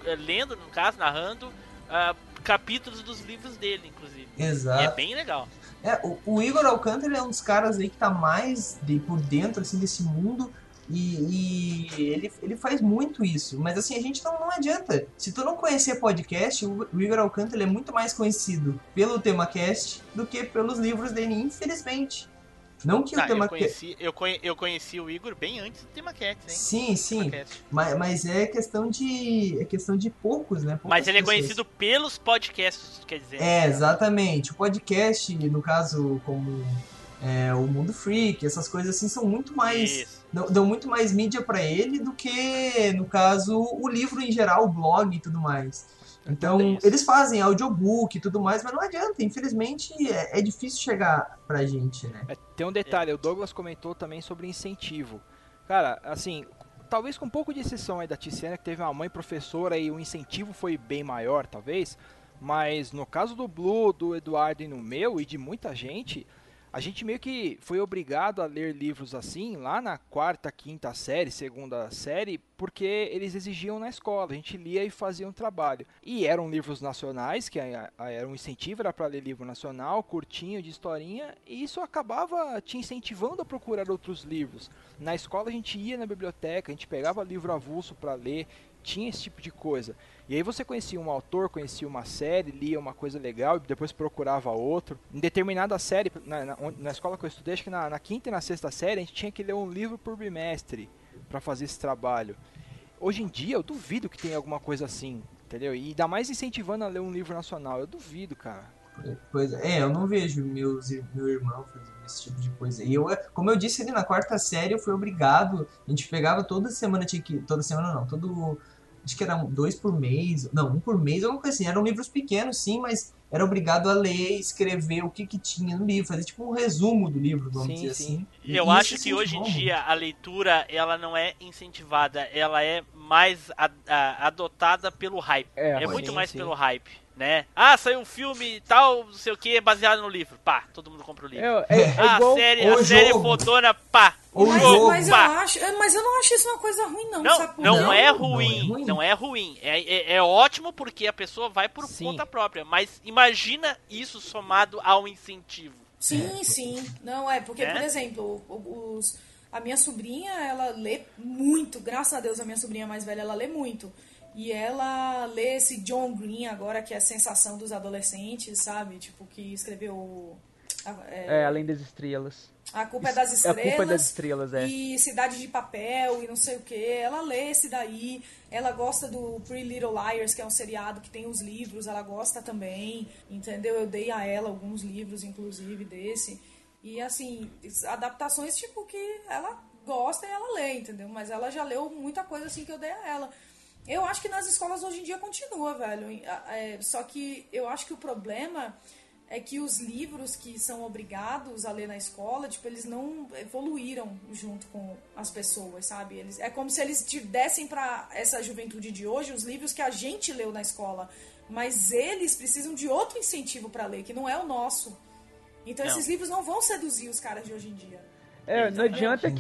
eh, lendo, no caso, narrando ah, capítulos dos livros dele, inclusive. Exato. E é bem legal. É, o, o Igor Alcântara é um dos caras aí que tá mais de, por dentro assim, desse mundo. E, e ele, ele faz muito isso. Mas assim, a gente não, não adianta. Se tu não conhecer podcast, o Igor Alcântara é muito mais conhecido pelo TemaCast do que pelos livros dele, infelizmente. Não que Tá, o eu, TemaCast. conheci, eu, conhe- eu conheci o Igor bem antes do Tema Cats, hein? Sim, sim. Mas, mas é questão de. É questão de poucos, né? Poucas Mas ele é pessoas. conhecido pelos podcasts, quer dizer. É, exatamente. O podcast, no caso, como é, o Mundo Freak, essas coisas assim, são muito mais. Isso. Dão, muito mais mídia pra ele do que, no caso, o livro em geral, o blog e tudo mais. Então, eles fazem audiobook e tudo mais, mas não adianta. Infelizmente, é, é difícil chegar pra gente, né? É, tem um detalhe, o Douglas comentou também sobre incentivo. Cara, assim, talvez com um pouco de exceção aí da Tiziana, que teve uma mãe professora e o incentivo foi bem maior, talvez. Mas no caso do Blue, do Eduardo e no meu, e de muita gente, a gente meio que foi obrigado a ler livros assim, lá na quarta, quinta série, segunda série, porque eles exigiam na escola. A gente lia e fazia um trabalho. E eram livros nacionais, que era um incentivo, era para ler livro nacional, curtinho, de historinha, e isso acabava te incentivando a procurar outros livros. Na escola a gente ia na biblioteca, a gente pegava livro avulso para ler, tinha esse tipo de coisa. E aí você conhecia um autor, conhecia uma série, lia uma coisa legal e depois procurava outro. Em determinada série, na, na, na escola que eu estudei, acho que na, na quinta e na sexta série, a gente tinha que ler um livro por bimestre para fazer esse trabalho. Hoje em dia eu duvido que tenha alguma coisa assim, entendeu? E ainda mais incentivando a ler um livro nacional, eu duvido, cara. Pois é, é, eu não vejo meus, meu irmão fazendo esse tipo de coisa. E eu, como eu disse ali na quarta série, eu fui obrigado. A gente pegava toda semana, tinha que. Toda semana não, todo. Acho que eram dois por mês. Não, um por mês, alguma coisa assim. Eram livros pequenos, sim, mas era obrigado a ler, escrever o que, que tinha no livro, fazer tipo um resumo do livro, vamos Sim, dizer sim. assim. E Eu acho que hoje em incentivou muito. dia a leitura ela não é incentivada, ela é mais a- a- adotada pelo hype. É, É muito sim, mais sim. pelo hype, né? Ah, saiu um filme tal, não sei o que, baseado no livro. Pá, todo mundo compra o livro. É, é, é ah, igual. a série, a série fodona, pá. O mas, jogo, mas eu pá. acho, é, mas eu não acho isso uma coisa ruim, não. Não, sabe não, quê? Não, é não é ruim, ruim. não é ruim. É, é, é ótimo porque a pessoa vai por Sim. conta própria. Mas imagina isso somado ao incentivo. Sim, sim. Não, é, porque, Né? por exemplo, os, a minha sobrinha, ela lê muito, graças a Deus a minha sobrinha mais velha, ela lê muito. E ela lê esse John Green agora, que é a sensação dos adolescentes, sabe? Tipo, que escreveu... a- É, além das estrelas. A Culpa é das A Estrelas. Culpa é das Estrelas, é. E Cidade de Papel e não sei o que. Ela lê esse daí. Ela gosta do Pretty Little Liars, que é um seriado que tem os livros. Ela gosta também. Entendeu? Eu dei a ela alguns livros, inclusive, desse. E assim, adaptações tipo que ela gosta e ela lê, entendeu? Mas ela já leu muita coisa assim que eu dei a ela. Eu acho que nas escolas hoje em dia continua, velho. É, só que eu acho que o problema é que os livros que são obrigados a ler na escola, tipo, eles não evoluíram junto com as pessoas, sabe? Eles, é como se eles te dessem para essa juventude de hoje os livros que a gente leu na escola, mas eles precisam de outro incentivo para ler, que não é o nosso. Então Não. esses livros não vão seduzir os caras de hoje em dia. É, não adianta Exato.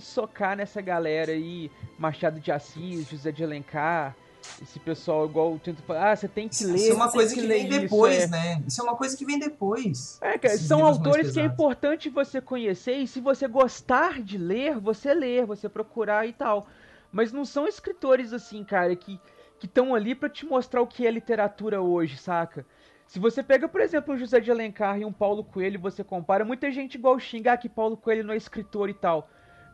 Socar nessa galera aí, Machado de Assis, José de Alencar, esse pessoal igual tenta falar, ah, você tem que ler, Isso é uma coisa que ler vem isso, depois, é. né? Isso é uma coisa que vem depois. É, cara, são autores que é importante você conhecer e se você gostar de ler, você ler, você procurar e tal. Mas não são escritores assim, cara, que que estão ali pra te mostrar o que é literatura hoje, saca? Se você pega, por exemplo, um José de Alencar e um Paulo Coelho, você compara, muita gente igual xinga ah, que Paulo Coelho não é escritor e tal.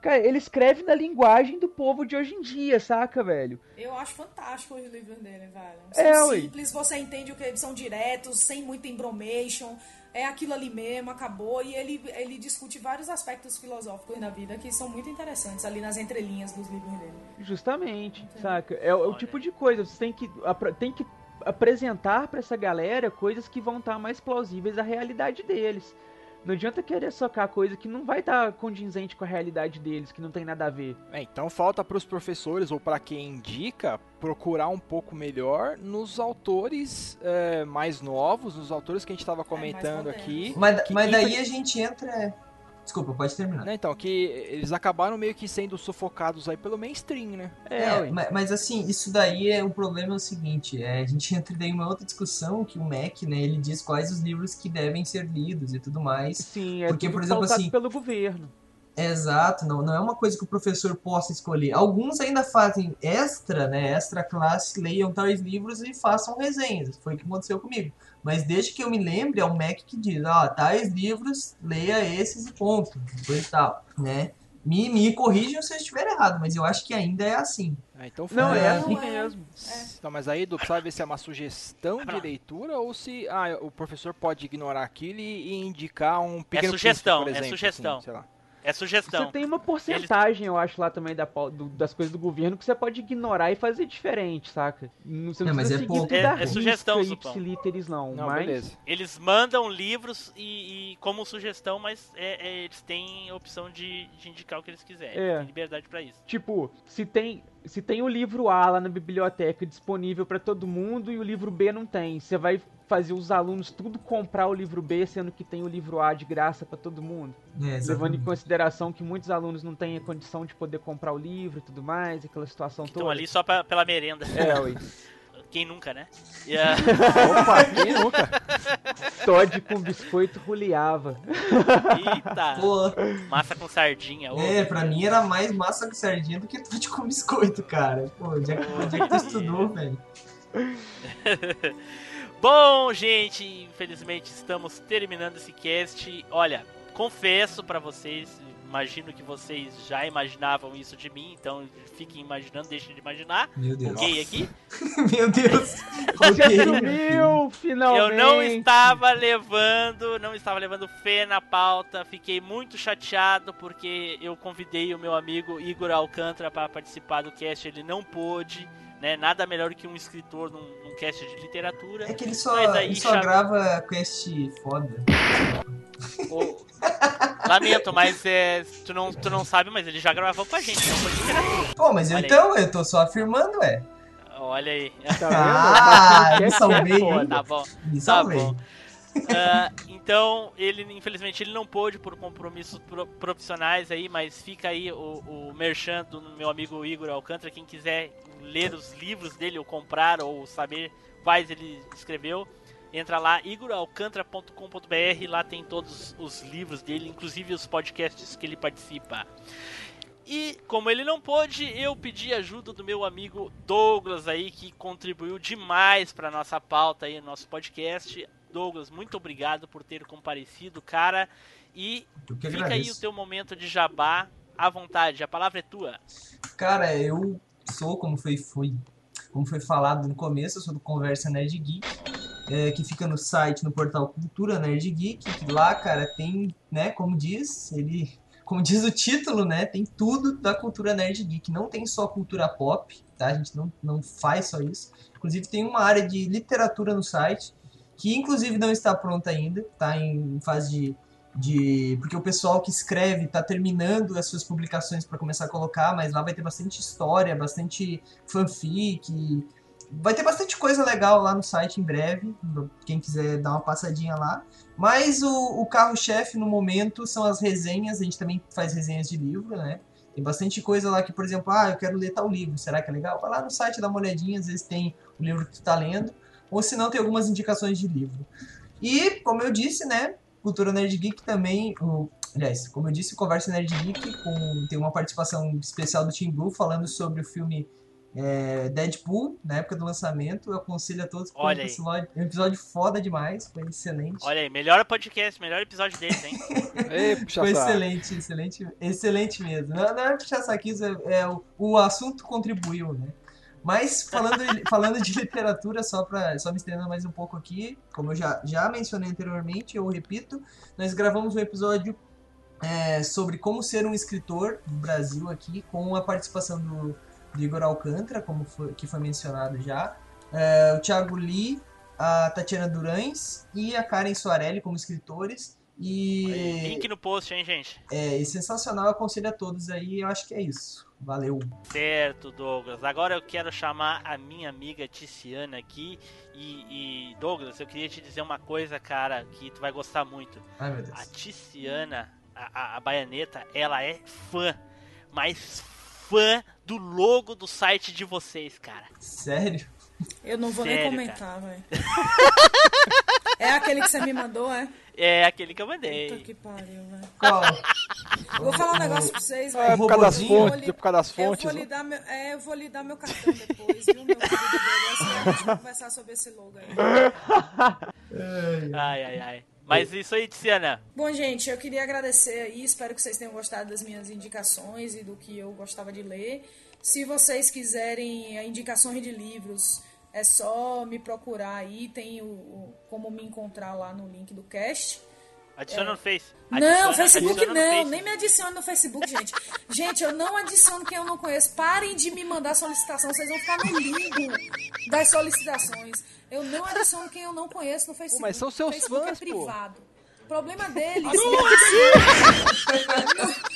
Cara, ele escreve na linguagem do povo de hoje em dia, saca, velho? Eu acho fantástico os livros dele, velho. É, São ué. simples, você entende o que eles são diretos, sem muita embromation. É aquilo ali mesmo, acabou. E ele, ele discute vários aspectos filosóficos da vida que são muito interessantes ali nas entrelinhas dos livros dele. Justamente, saca? É, o- é o tipo de coisa, você tem que, tem que apresentar pra essa galera coisas que vão estar mais plausíveis à realidade deles. Não adianta querer socar coisa que não vai estar condizente com a realidade deles, que não tem nada a ver. É, então falta para os professores ou para quem indica procurar um pouco melhor nos autores é, mais novos, nos autores que a gente estava comentando modernos. aqui. Mas, que- mas que- daí a gente entra. Desculpa, pode terminar. né, então, que eles acabaram meio que sendo sufocados aí pelo mainstream, né? É, ué. ma- mas, assim, isso daí é o problema é o seguinte, é, a gente entra daí em uma outra discussão que o Mac, né, ele diz quais os livros que devem ser lidos e tudo mais. Sim, é Porque, tudo por exemplo, pautado assim, pelo governo. Exato, não, não é uma coisa que o professor possa escolher. Alguns ainda fazem extra, né, extra classe, leiam tais livros e façam resenhas. Foi o que aconteceu comigo. Mas desde que eu me lembre, é o Mac que diz, ó, tais livros, leia esses e ponto, depois tal, né? Me, me corrijam se eu estiver errado, mas eu acho que ainda é assim. Ah, então Não, foi. é É. assim mesmo. Então, mas aí, Edu, sabe se é uma sugestão de leitura ou se ah, o professor pode ignorar aquilo e, e indicar um pequeno sugestão, príncipe, por é exemplo, sugestão. assim, sei lá. É sugestão. Você tem uma porcentagem, eu acho, lá também da, do- das coisas do governo que você pode ignorar e fazer diferente, saca? Não, você não É, mas é pouco. É- é risca, sugestão, Zupão. ipsiliteris, não. Não, mas beleza. Eles mandam livros e, e como sugestão, mas é- é, eles têm a opção de, de indicar o que eles quiserem. É. Tem liberdade pra isso. Tipo, se tem, se tem o livro A lá na biblioteca disponível pra todo mundo e o livro B não tem, você vai fazer os alunos tudo comprar o livro B, sendo que tem o livro A de graça pra todo mundo? É, Levando em consideração que muitos alunos não têm a condição de poder comprar o livro e tudo mais, aquela situação Estão toda. ali só pra- pela merenda. É. Quem nunca, né? E, ah, Opa, quem nunca? Todd com biscoito ruliava. eita! Pô, Massa com sardinha. ô. é, pra mim era mais massa com sardinha do que tudo com biscoito, cara. Pô, onde é que, onde é que tu estudou, velho? Bom, gente, infelizmente estamos terminando esse cast. Olha, confesso pra vocês, imagino que vocês já imaginavam isso de mim, então fiquem imaginando, deixem de imaginar. Meu Deus. Ok aqui? Meu Deus. Você Ok. assumiu, finalmente! Eu não estava levando, não estava levando fé na pauta. Fiquei muito chateado porque eu convidei o meu amigo Igor Alcântara para participar do cast, ele não pôde, né? Nada melhor que um escritor num, num cast de literatura. É que ele só, ele só já- grava quest foda. Ô, Lamento, mas é, tu, não, tu não sabe, mas ele já gravou com a gente, não foi de literatura. Pô, mas Olha aí. então, eu tô só afirmando, ué. Olha aí. Tá Ah, me salvei, é. Tá bom. Me Tá salvei. bom. Ah, então, ele, infelizmente, ele não pôde por compromissos pro- profissionais aí, mas fica aí o, o merchan do meu amigo Igor Alcântara. Quem quiser ler os livros dele, ou comprar, ou saber quais ele escreveu, entra lá, igoralcantara.com.br. Lá tem todos os livros dele, inclusive os podcasts que ele participa. E como ele não pôde, eu pedi ajuda do meu amigo Douglas aí, que contribuiu demais para nossa pauta aí no nosso podcast. Douglas, muito obrigado por ter comparecido, cara. E fica aí o agradeço. teu momento de jabá à vontade, a palavra é tua. Cara, eu sou, como foi, foi, como foi falado no começo, eu sou do Conversa Nerd Geek, é, que fica no site, no portal Cultura Nerd Geek, que lá, cara, tem, né, como diz, ele, como diz o título, né, tem tudo da cultura Nerd Geek, não tem só cultura pop, tá, a gente não, não faz só isso, inclusive tem uma área de literatura no site, que inclusive não está pronta ainda, tá em fase de de porque o pessoal que escreve está terminando as suas publicações para começar a colocar, mas lá vai ter bastante história, bastante fanfic, vai ter bastante coisa legal lá no site em breve, quem quiser dar uma passadinha lá. Mas o, o carro-chefe no momento são as resenhas, a gente também faz resenhas de livro, né? Tem bastante coisa lá que, por exemplo, ah, eu quero ler tal livro, será que é legal? Vai lá no site, dá uma olhadinha, às vezes tem o livro que tu tá lendo, ou se não, tem algumas indicações de livro. E, como eu disse, né, Cultura Nerd Geek também, o, aliás, como eu disse, Conversa Nerd Geek com, tem uma participação especial do Tim Blue falando sobre o filme é, Deadpool, na época do lançamento. Eu aconselho a todos que Olha aí. esse episódio, um episódio foda demais, foi excelente. Olha aí, melhor podcast, melhor episódio deles, hein? Ei, Foi excelente, excelente, excelente mesmo. Não, não é puxar saquismo, é, é o, o assunto contribuiu, né? Mas falando, falando de literatura, só para só me estendendo mais um pouco aqui, como eu já, já mencionei anteriormente, eu repito, nós gravamos um episódio é, sobre como ser um escritor no Brasil aqui, com a participação do, do Igor Alcântara, como foi, que foi mencionado já, é, o Thiago Lee, a Tatiana Durães e a Karen Soarelli como escritores. E Link no post, hein, gente? é, e sensacional, eu aconselho a todos aí, eu acho que é isso. Valeu. Certo, Douglas. Agora eu quero chamar a minha amiga Ticiana aqui. E, e, Douglas, eu queria te dizer uma coisa, cara, que tu vai gostar muito. Ai, meu Deus. A Ticiana, a, a, a baianeta, ela é fã, mas fã do logo do site de vocês, cara. Sério? Eu não vou Sério, nem comentar, velho. É aquele que você me mandou, é? É aquele que eu mandei. Puta que pariu, velho. Qual? Vou falar um negócio pra vocês, É velho. por causa das fontes, eu vou lhe- por causa das Eu fontes. vou lhe dar meu, é, eu vou lhe dar meu cartão depois, viu, meu querido Douglas? A gente vai conversar sobre esse logo aí. Ai, ai, ai. Mas isso aí, Tiziana. Bom, gente, eu queria agradecer aí, espero que vocês tenham gostado das minhas indicações e do que eu gostava de ler. Se vocês quiserem indicações de livros, é só me procurar aí, tem o, o- como me encontrar lá no link do cast. Adiciona no Face. Não, Adiciona- Facebook adiciona no não, Face. nem me adicione no Facebook, gente. Gente, eu não adiciono quem eu não conheço. Parem de me mandar solicitação, vocês vão ficar no limbo das solicitações. Eu não adiciono quem eu não conheço no Facebook. mas são seus o Facebook fãs, é pô. privado. Problema deles.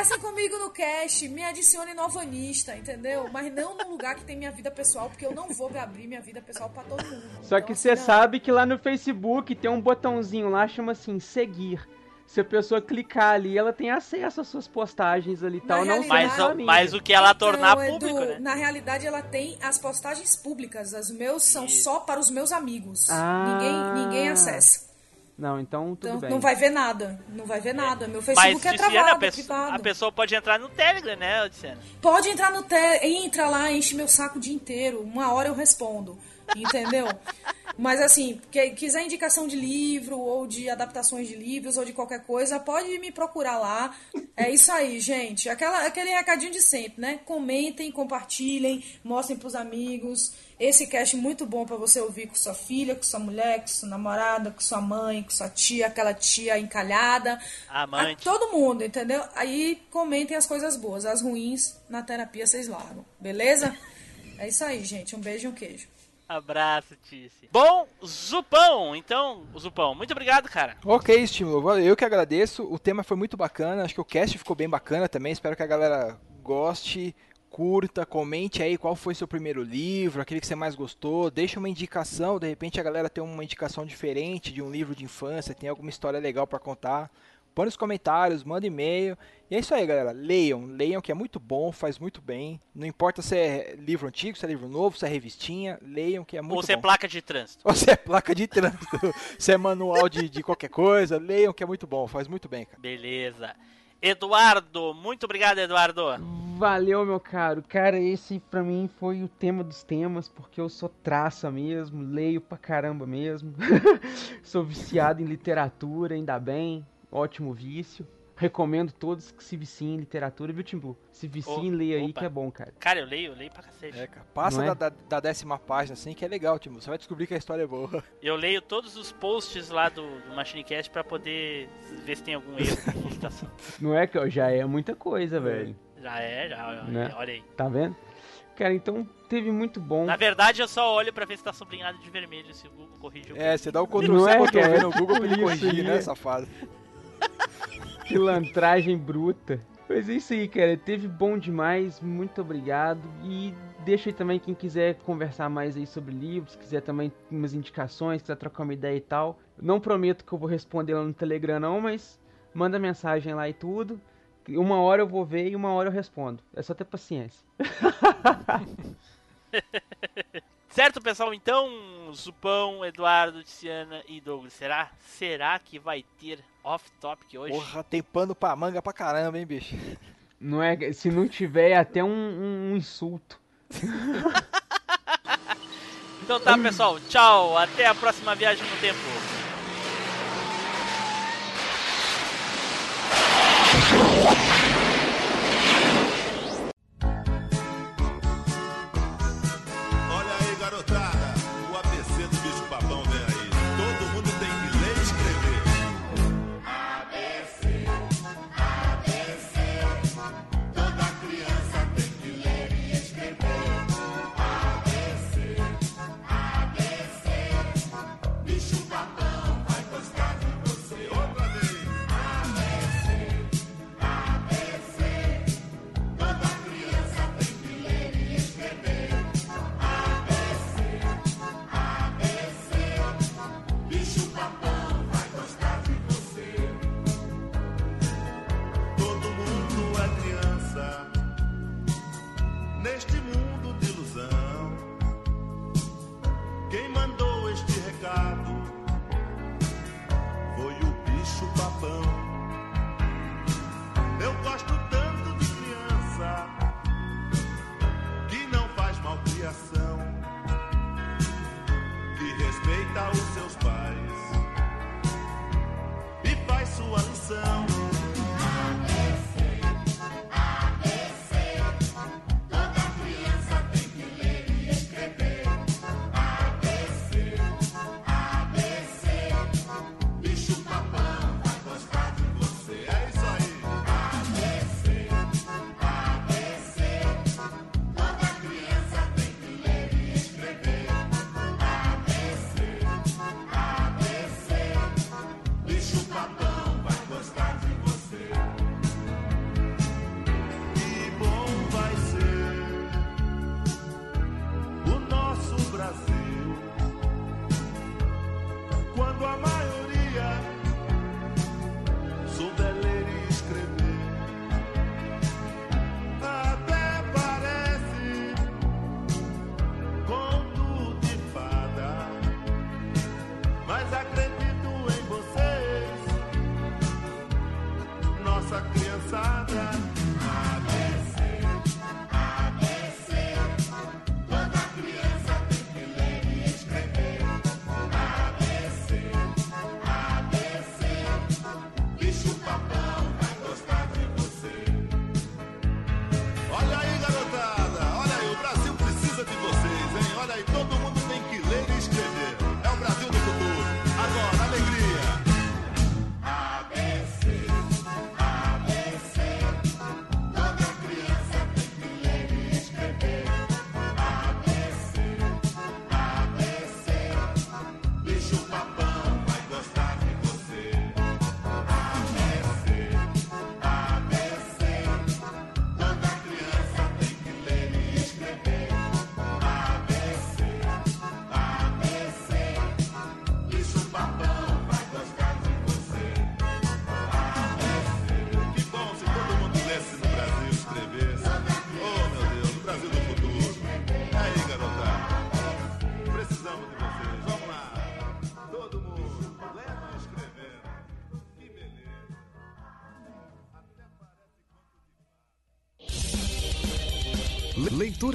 Conversem comigo no cast, me adicione no Alvanista, entendeu? Mas não no lugar que tem minha vida pessoal, porque eu não vou abrir minha vida pessoal pra todo mundo. Só que você sabe que lá no Facebook tem um botãozinho lá, chama assim, seguir. Se a pessoa clicar ali, ela tem acesso às suas postagens ali e tal, não Mas, mas o que ela tornar Não, Edu, público, né? Na realidade, ela tem as postagens públicas. As meus são só para os meus amigos. Ah. Ninguém, ninguém acessa. Não, então tudo Então bem. não vai ver nada. Não vai ver nada. Meu Mas, Facebook é Tiziana, travado, a, é pessoa, privado. a pessoa pode entrar no Telegram, né, Tiziana? Pode entrar no te... entra lá, enche meu saco o dia inteiro. Uma hora eu respondo. Entendeu? Mas assim, que, quiser indicação de livro ou de adaptações de livros ou de qualquer coisa, pode me procurar lá. É isso aí, gente. Aquela, aquele recadinho de sempre, né? Comentem, compartilhem, mostrem pros amigos. Esse cast é muito bom pra você ouvir com sua filha, com sua mulher, com sua namorada, com sua mãe, com sua tia, aquela tia encalhada. Amante. A todo mundo, entendeu? Aí comentem as coisas boas, as ruins na terapia vocês largam, beleza? É isso aí, gente. Um beijo e um queijo. Abraço, Tice. Bom, Zupão, então, Zupão, muito obrigado, cara. Ok, estímulo. Eu que agradeço. O tema foi muito bacana. Acho que o cast ficou bem bacana também. Espero que a galera goste, curta, comente aí qual foi seu primeiro livro, aquele que você mais gostou. Deixa uma indicação. De repente a galera tem uma indicação diferente de um livro de infância, tem alguma história legal pra contar. Põe nos comentários, manda e-mail. E é isso aí, galera. Leiam, leiam que é muito bom, faz muito bem. Não importa se é livro antigo, se é livro novo, se é revistinha, leiam que é muito Ou se é bom. placa de trânsito. Ou se é placa de trânsito, se é manual de, de qualquer coisa, leiam que é muito bom, faz muito bem, cara. Beleza. Eduardo, muito obrigado, Eduardo. Valeu, meu caro. Cara, esse pra mim foi o tema dos temas, porque eu sou traça mesmo, leio pra caramba mesmo. sou viciado em literatura, ainda bem. Ótimo vício. Recomendo todos que se viciem em literatura, viu, Timbu? Se viciem, Ô, leia aí opa. que é bom, cara. Cara, eu leio, eu leio pra cacete. É, cara. Passa é? da, da, décima página, assim, que é legal, Timo. Você vai descobrir que a história é boa. Eu leio todos os posts lá do, do MachineCast pra poder ver se tem algum erro de digitação. Não é que ó, já é muita coisa, velho. Já é, já, Né? olha aí. Tá vendo? Cara, então teve muito bom. Na verdade, eu só olho pra ver se tá sublinhado de vermelho, se o Google corrige o É, você dá o Não Ctrl C, é, no Google pra ele corrigir, né, safado? Pilantragem bruta. Mas é isso aí, cara. Teve bom demais. Muito obrigado. E deixa aí também quem quiser conversar mais aí sobre livros, quiser também umas indicações, quiser trocar uma ideia e tal. Não prometo que eu vou responder lá no Telegram não, mas manda mensagem lá e tudo. Uma hora eu vou ver e uma hora eu respondo. É só ter paciência. Certo, pessoal? Então, Zupão, Eduardo, Tiziana e Douglas. Será? Será que vai ter off-topic hoje? Porra, tem pano pra manga pra caramba, hein, bicho? Não é, se não tiver é até um, um- um insulto. Então tá, pessoal. Tchau. Até a próxima viagem no tempo.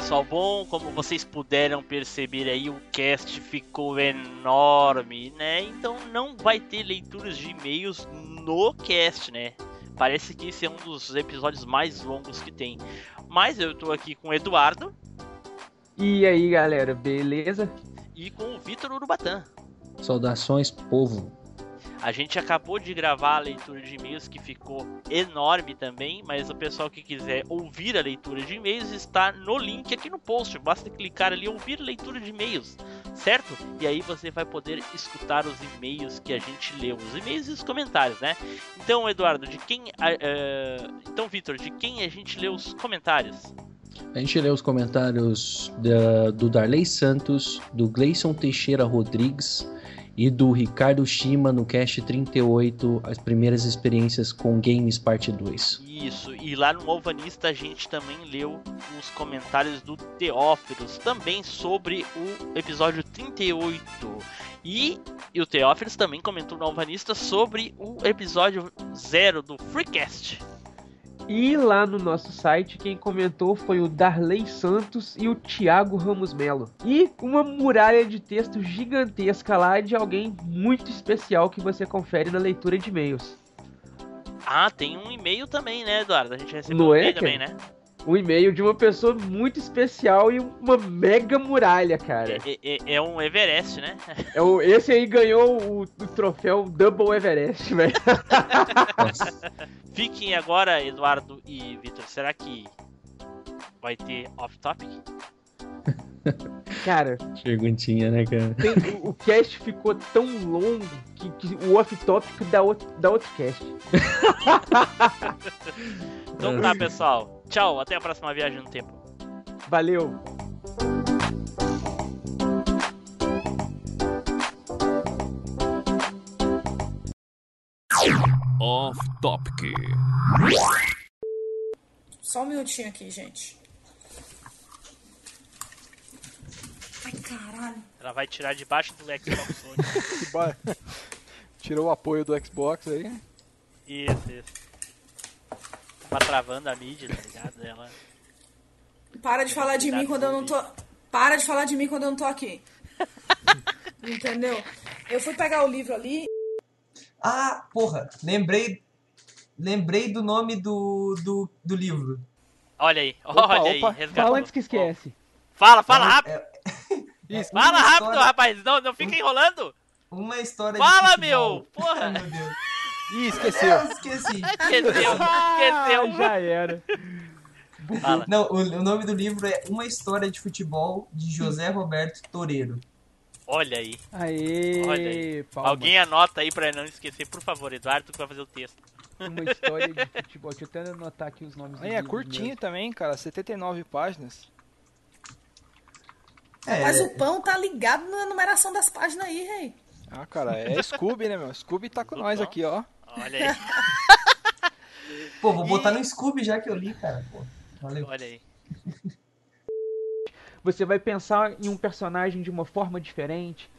pessoal. Bom, como vocês puderam perceber aí, o cast ficou enorme, né? Então não vai ter leituras de e-mails no cast, né? Parece que esse é um dos episódios mais longos que tem. Mas eu tô aqui com o Eduardo E aí, galera, beleza? e com o Vitor Urubatã. Saudações, povo. A gente acabou de gravar a leitura de e-mails que ficou enorme também, mas o pessoal que quiser ouvir a leitura de e-mails está no link aqui no post. Basta clicar ali ouvir leitura de e-mails, certo? E aí você vai poder escutar os e-mails que a gente leu, os e-mails e os comentários, né? Então, Eduardo, de quem, eh, então, Vitor, de quem a gente leu os comentários? A gente lê os comentários da- do Darley Santos, do Gleison Teixeira Rodrigues e do Ricardo Shima no Cast 38, as primeiras experiências com games parte 2. Isso, e lá no Alvanista a gente também leu os comentários do Teófilos, também sobre o episódio 38. E, e o Teófilos também comentou no Alvanista sobre o episódio 0 do Freecast. E lá no nosso site, quem comentou foi o Darley Santos e o Thiago Ramos Melo. E uma muralha de texto gigantesca lá de alguém muito especial que você confere na leitura de e-mails. Ah, tem um e-mail também, né, Eduardo? A gente recebeu Não um e-mail também, né? Um e-mail de uma pessoa muito especial e uma mega muralha, cara. É, é- é um Everest, né? É o- esse aí ganhou o, o troféu Double Everest, velho. Fiquem agora, Eduardo e Vitor. Será que vai ter off-topic? Cara, Perguntinha, né, cara? tem- o, o cast ficou tão longo que, que o off-topic dá outro, dá outro cast. Então tá, pessoal. Tchau, até a próxima viagem no tempo. Valeu! Off Topic. Só um minutinho aqui, gente. Ai, caralho. Ela vai tirar debaixo do Xbox One. Tirou o apoio do Xbox aí. Isso, isso. Tava travando a mídia, tá ligado? Ela. Para de falar de mim quando eu não tô. Para de falar de mim quando eu não tô aqui. Entendeu? Eu fui pegar o livro ali. Ah, porra, lembrei. Lembrei do nome do, do, do livro. Olha aí, Opa, olha aí, opa, resgatou. fala antes que esquece. Fala, fala É- rápido! Isso, Fala uma rápido, história- rapaz! Não, não fica enrolando! Uma história de Fala, meu! Porra! Ai, meu Deus. Ih, esqueceu. Eu esqueci. Esqueceu, esqueceu. Já era. Fala. Não, o, o nome do livro é Uma História de Futebol de José Roberto Toreiro. Olha aí, Aê, olha aí. Alguém anota aí pra não esquecer, por favor, Eduardo, que vai fazer o texto. Uma história de futebol. Deixa eu até anotar aqui os nomes é livros curtinho mesmo. também, cara. 79 páginas. É, Mas o pão tá ligado na numeração das páginas aí, rei. Ah, cara, é Scooby, né, meu? Scooby tá com nós aqui, ó. Olha aí, Pô, vou botar no Scooby já que eu li, cara. Pô, valeu. olha aí. Você vai pensar em um personagem de uma forma diferente.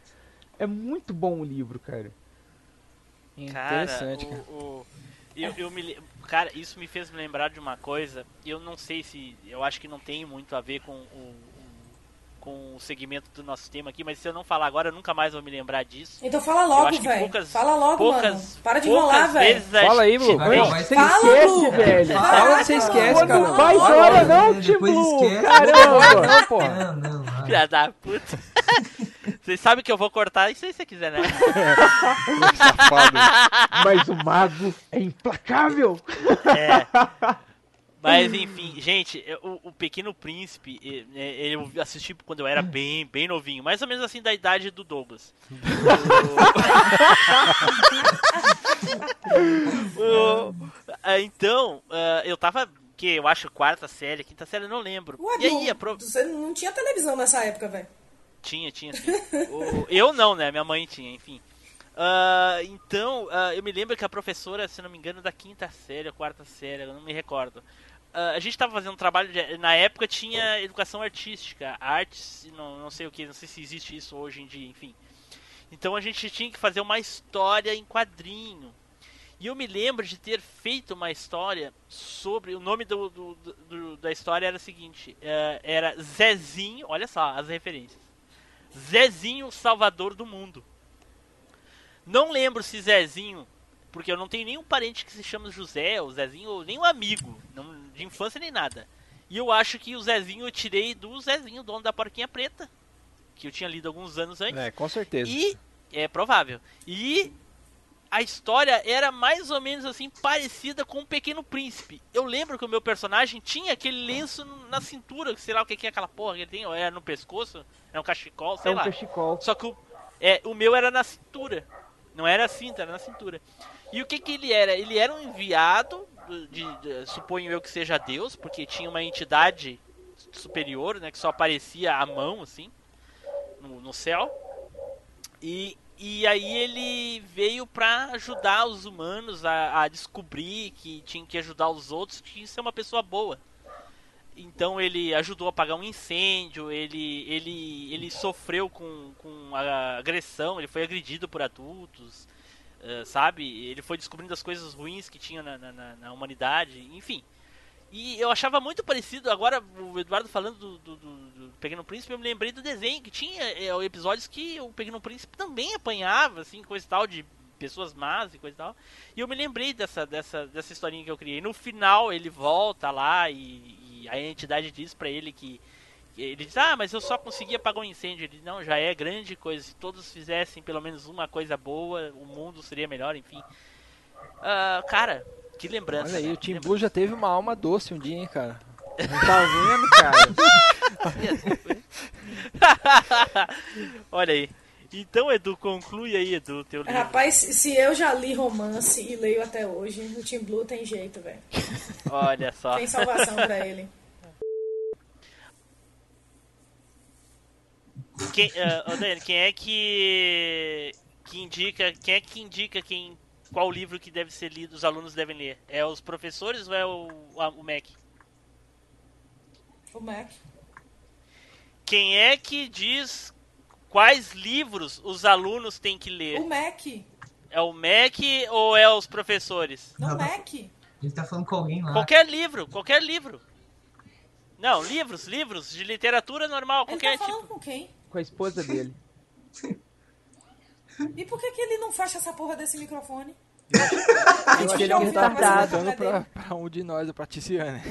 É muito bom o livro, cara. Cara, Interessante, o, cara. o- eu, eu me, cara, isso me fez me lembrar de uma coisa. Eu não sei se, eu acho que não tem muito a ver com o, o- com o segmento do nosso tema aqui, mas se eu não falar agora, eu nunca mais vou me lembrar disso. Então fala logo, velho. Fala logo, poucas- mano. Para de enrolar, velho. Fala aí, Blue. Vai, Não, vai, você Fala, esquece, Blue. velho. Fala, você esquece, cara. vai Fala, embora, né? não, Depois Timbu. esquece. Caramba. Não, pô. Não, não. Filha da puta. Vocês sabem que eu vou cortar isso aí se você quiser, né? Safado. Mas o mago é implacável. É. Mas enfim, gente, o, o Pequeno Príncipe, eh, eu assisti quando eu era bem, bem novinho, mais ou menos assim da idade do Douglas. O- o- ah, então, ah, eu tava, que eu acho quarta série, quinta série, eu não lembro. Ué, E aí, pro- Você não tinha televisão nessa época, velho. tinha, tinha, sim. O- Eu não, né? Minha mãe tinha, enfim. Ah, então, ah, eu me lembro que a professora, se não me engano, da quinta série ou quarta série, eu não me recordo. Ah, a gente estava fazendo um trabalho, de- na época tinha educação artística, artes, não, não sei o que, não sei se existe isso hoje em dia, enfim. Então a gente tinha que fazer uma história em quadrinho. E eu me lembro de ter feito uma história sobre. O nome do, do- do- da história era o seguinte: eh, era Zezinho, olha só as referências. Zezinho Salvador do Mundo. Não lembro se Zezinho, porque eu não tenho nenhum parente que se chama José, ou Zezinho, ou nenhum amigo, não, de infância nem nada. E eu acho que o Zezinho eu tirei do Zezinho, dono da Porquinha Preta, que eu tinha lido alguns anos antes. É, com certeza. E é provável. E a história era mais ou menos assim parecida com o Pequeno Príncipe. Eu lembro que o meu personagem tinha aquele lenço na cintura, sei lá o que é aquela porra que ele tem, ou era no pescoço, é um cachecol, sei É um lá. cachecol. Só que o, é, o meu era na cintura. Não era a cinta, era na cintura. E o que que ele era? Ele era um enviado, de, de- suponho eu que seja Deus, porque tinha uma entidade superior, né, que só aparecia a mão, assim, no, no céu. E, e aí ele veio pra ajudar os humanos a, a descobrir que tinha que ajudar os outros, que isso é uma pessoa boa. Então ele ajudou a apagar um incêndio, ele, ele, ele sofreu com, com agressão, ele foi agredido por adultos, eh, sabe? Ele foi descobrindo as coisas ruins que tinha na, na- na- humanidade, enfim. E eu achava muito parecido, agora o Eduardo falando do, do- do- do Pequeno Príncipe, eu me lembrei do desenho, que tinha eh, episódios que o Pequeno Príncipe também apanhava, assim, coisa tal, de pessoas más e coisa e tal. E eu me lembrei dessa, dessa, dessa historinha que eu criei. No final ele volta lá e, e a entidade diz pra ele que ele diz, ah, mas eu só consegui apagar um incêndio. Ele diz, não, já é grande coisa. Se todos fizessem pelo menos uma coisa boa, o mundo seria melhor, enfim. Ah, cara, que lembrança. Olha aí, o Tim Blue já teve uma alma doce um dia, hein, cara. Tá vendo, cara? Olha aí. Então, Edu, conclui aí, Edu, teu livro. Rapaz, se eu já li romance e leio até hoje, o Team Blue tem jeito, velho. Olha só. Tem salvação pra ele. Quem, ah, ô, Dani, quem é que que indica, quem é que indica quem qual livro que deve ser lido, os alunos devem ler? É os professores ou é o, a- o MEC? O Mac. Quem é que diz quais livros os alunos têm que ler? O Mac. É o MEC ou é os professores? Não, Mac. Ele tá falando com alguém lá. Qualquer livro, qualquer livro. Não, livros, livros de literatura normal, Ele qualquer tá falando tipo. com quem? Com a esposa dele. E por que, que ele não fecha essa porra desse microfone? Eu acho que ele é um retardado na pra, pra um de nós, pra Tiziane.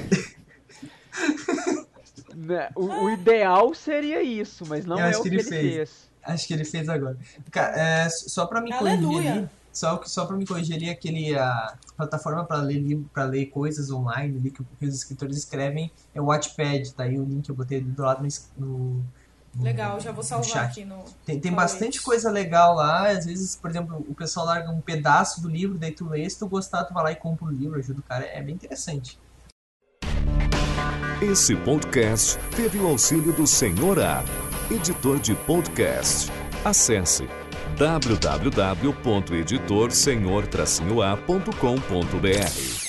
Né, O, o ideal seria isso, mas não Eu é o que que ele ele fez. fez. Acho que ele fez agora. Cara, é, só pra me corrigir Aleluia. ali, só, só pra me corrigir ali, aquele, a plataforma pra ler livro, pra ler coisas online ali que, que os escritores escrevem é o Wattpad, tá aí o link, eu botei do lado no- Legal, já vou salvar chat. aqui no. Tem, tem bastante coisa legal lá, às vezes, por exemplo, o pessoal larga um pedaço do livro, daí tu lê, se tu gostar, tu vai lá e compra o livro, ajuda o cara, é bem interessante. Esse podcast teve o auxílio do Senhor A, editor de podcast. Acesse www.editorsenhor-a.com.br.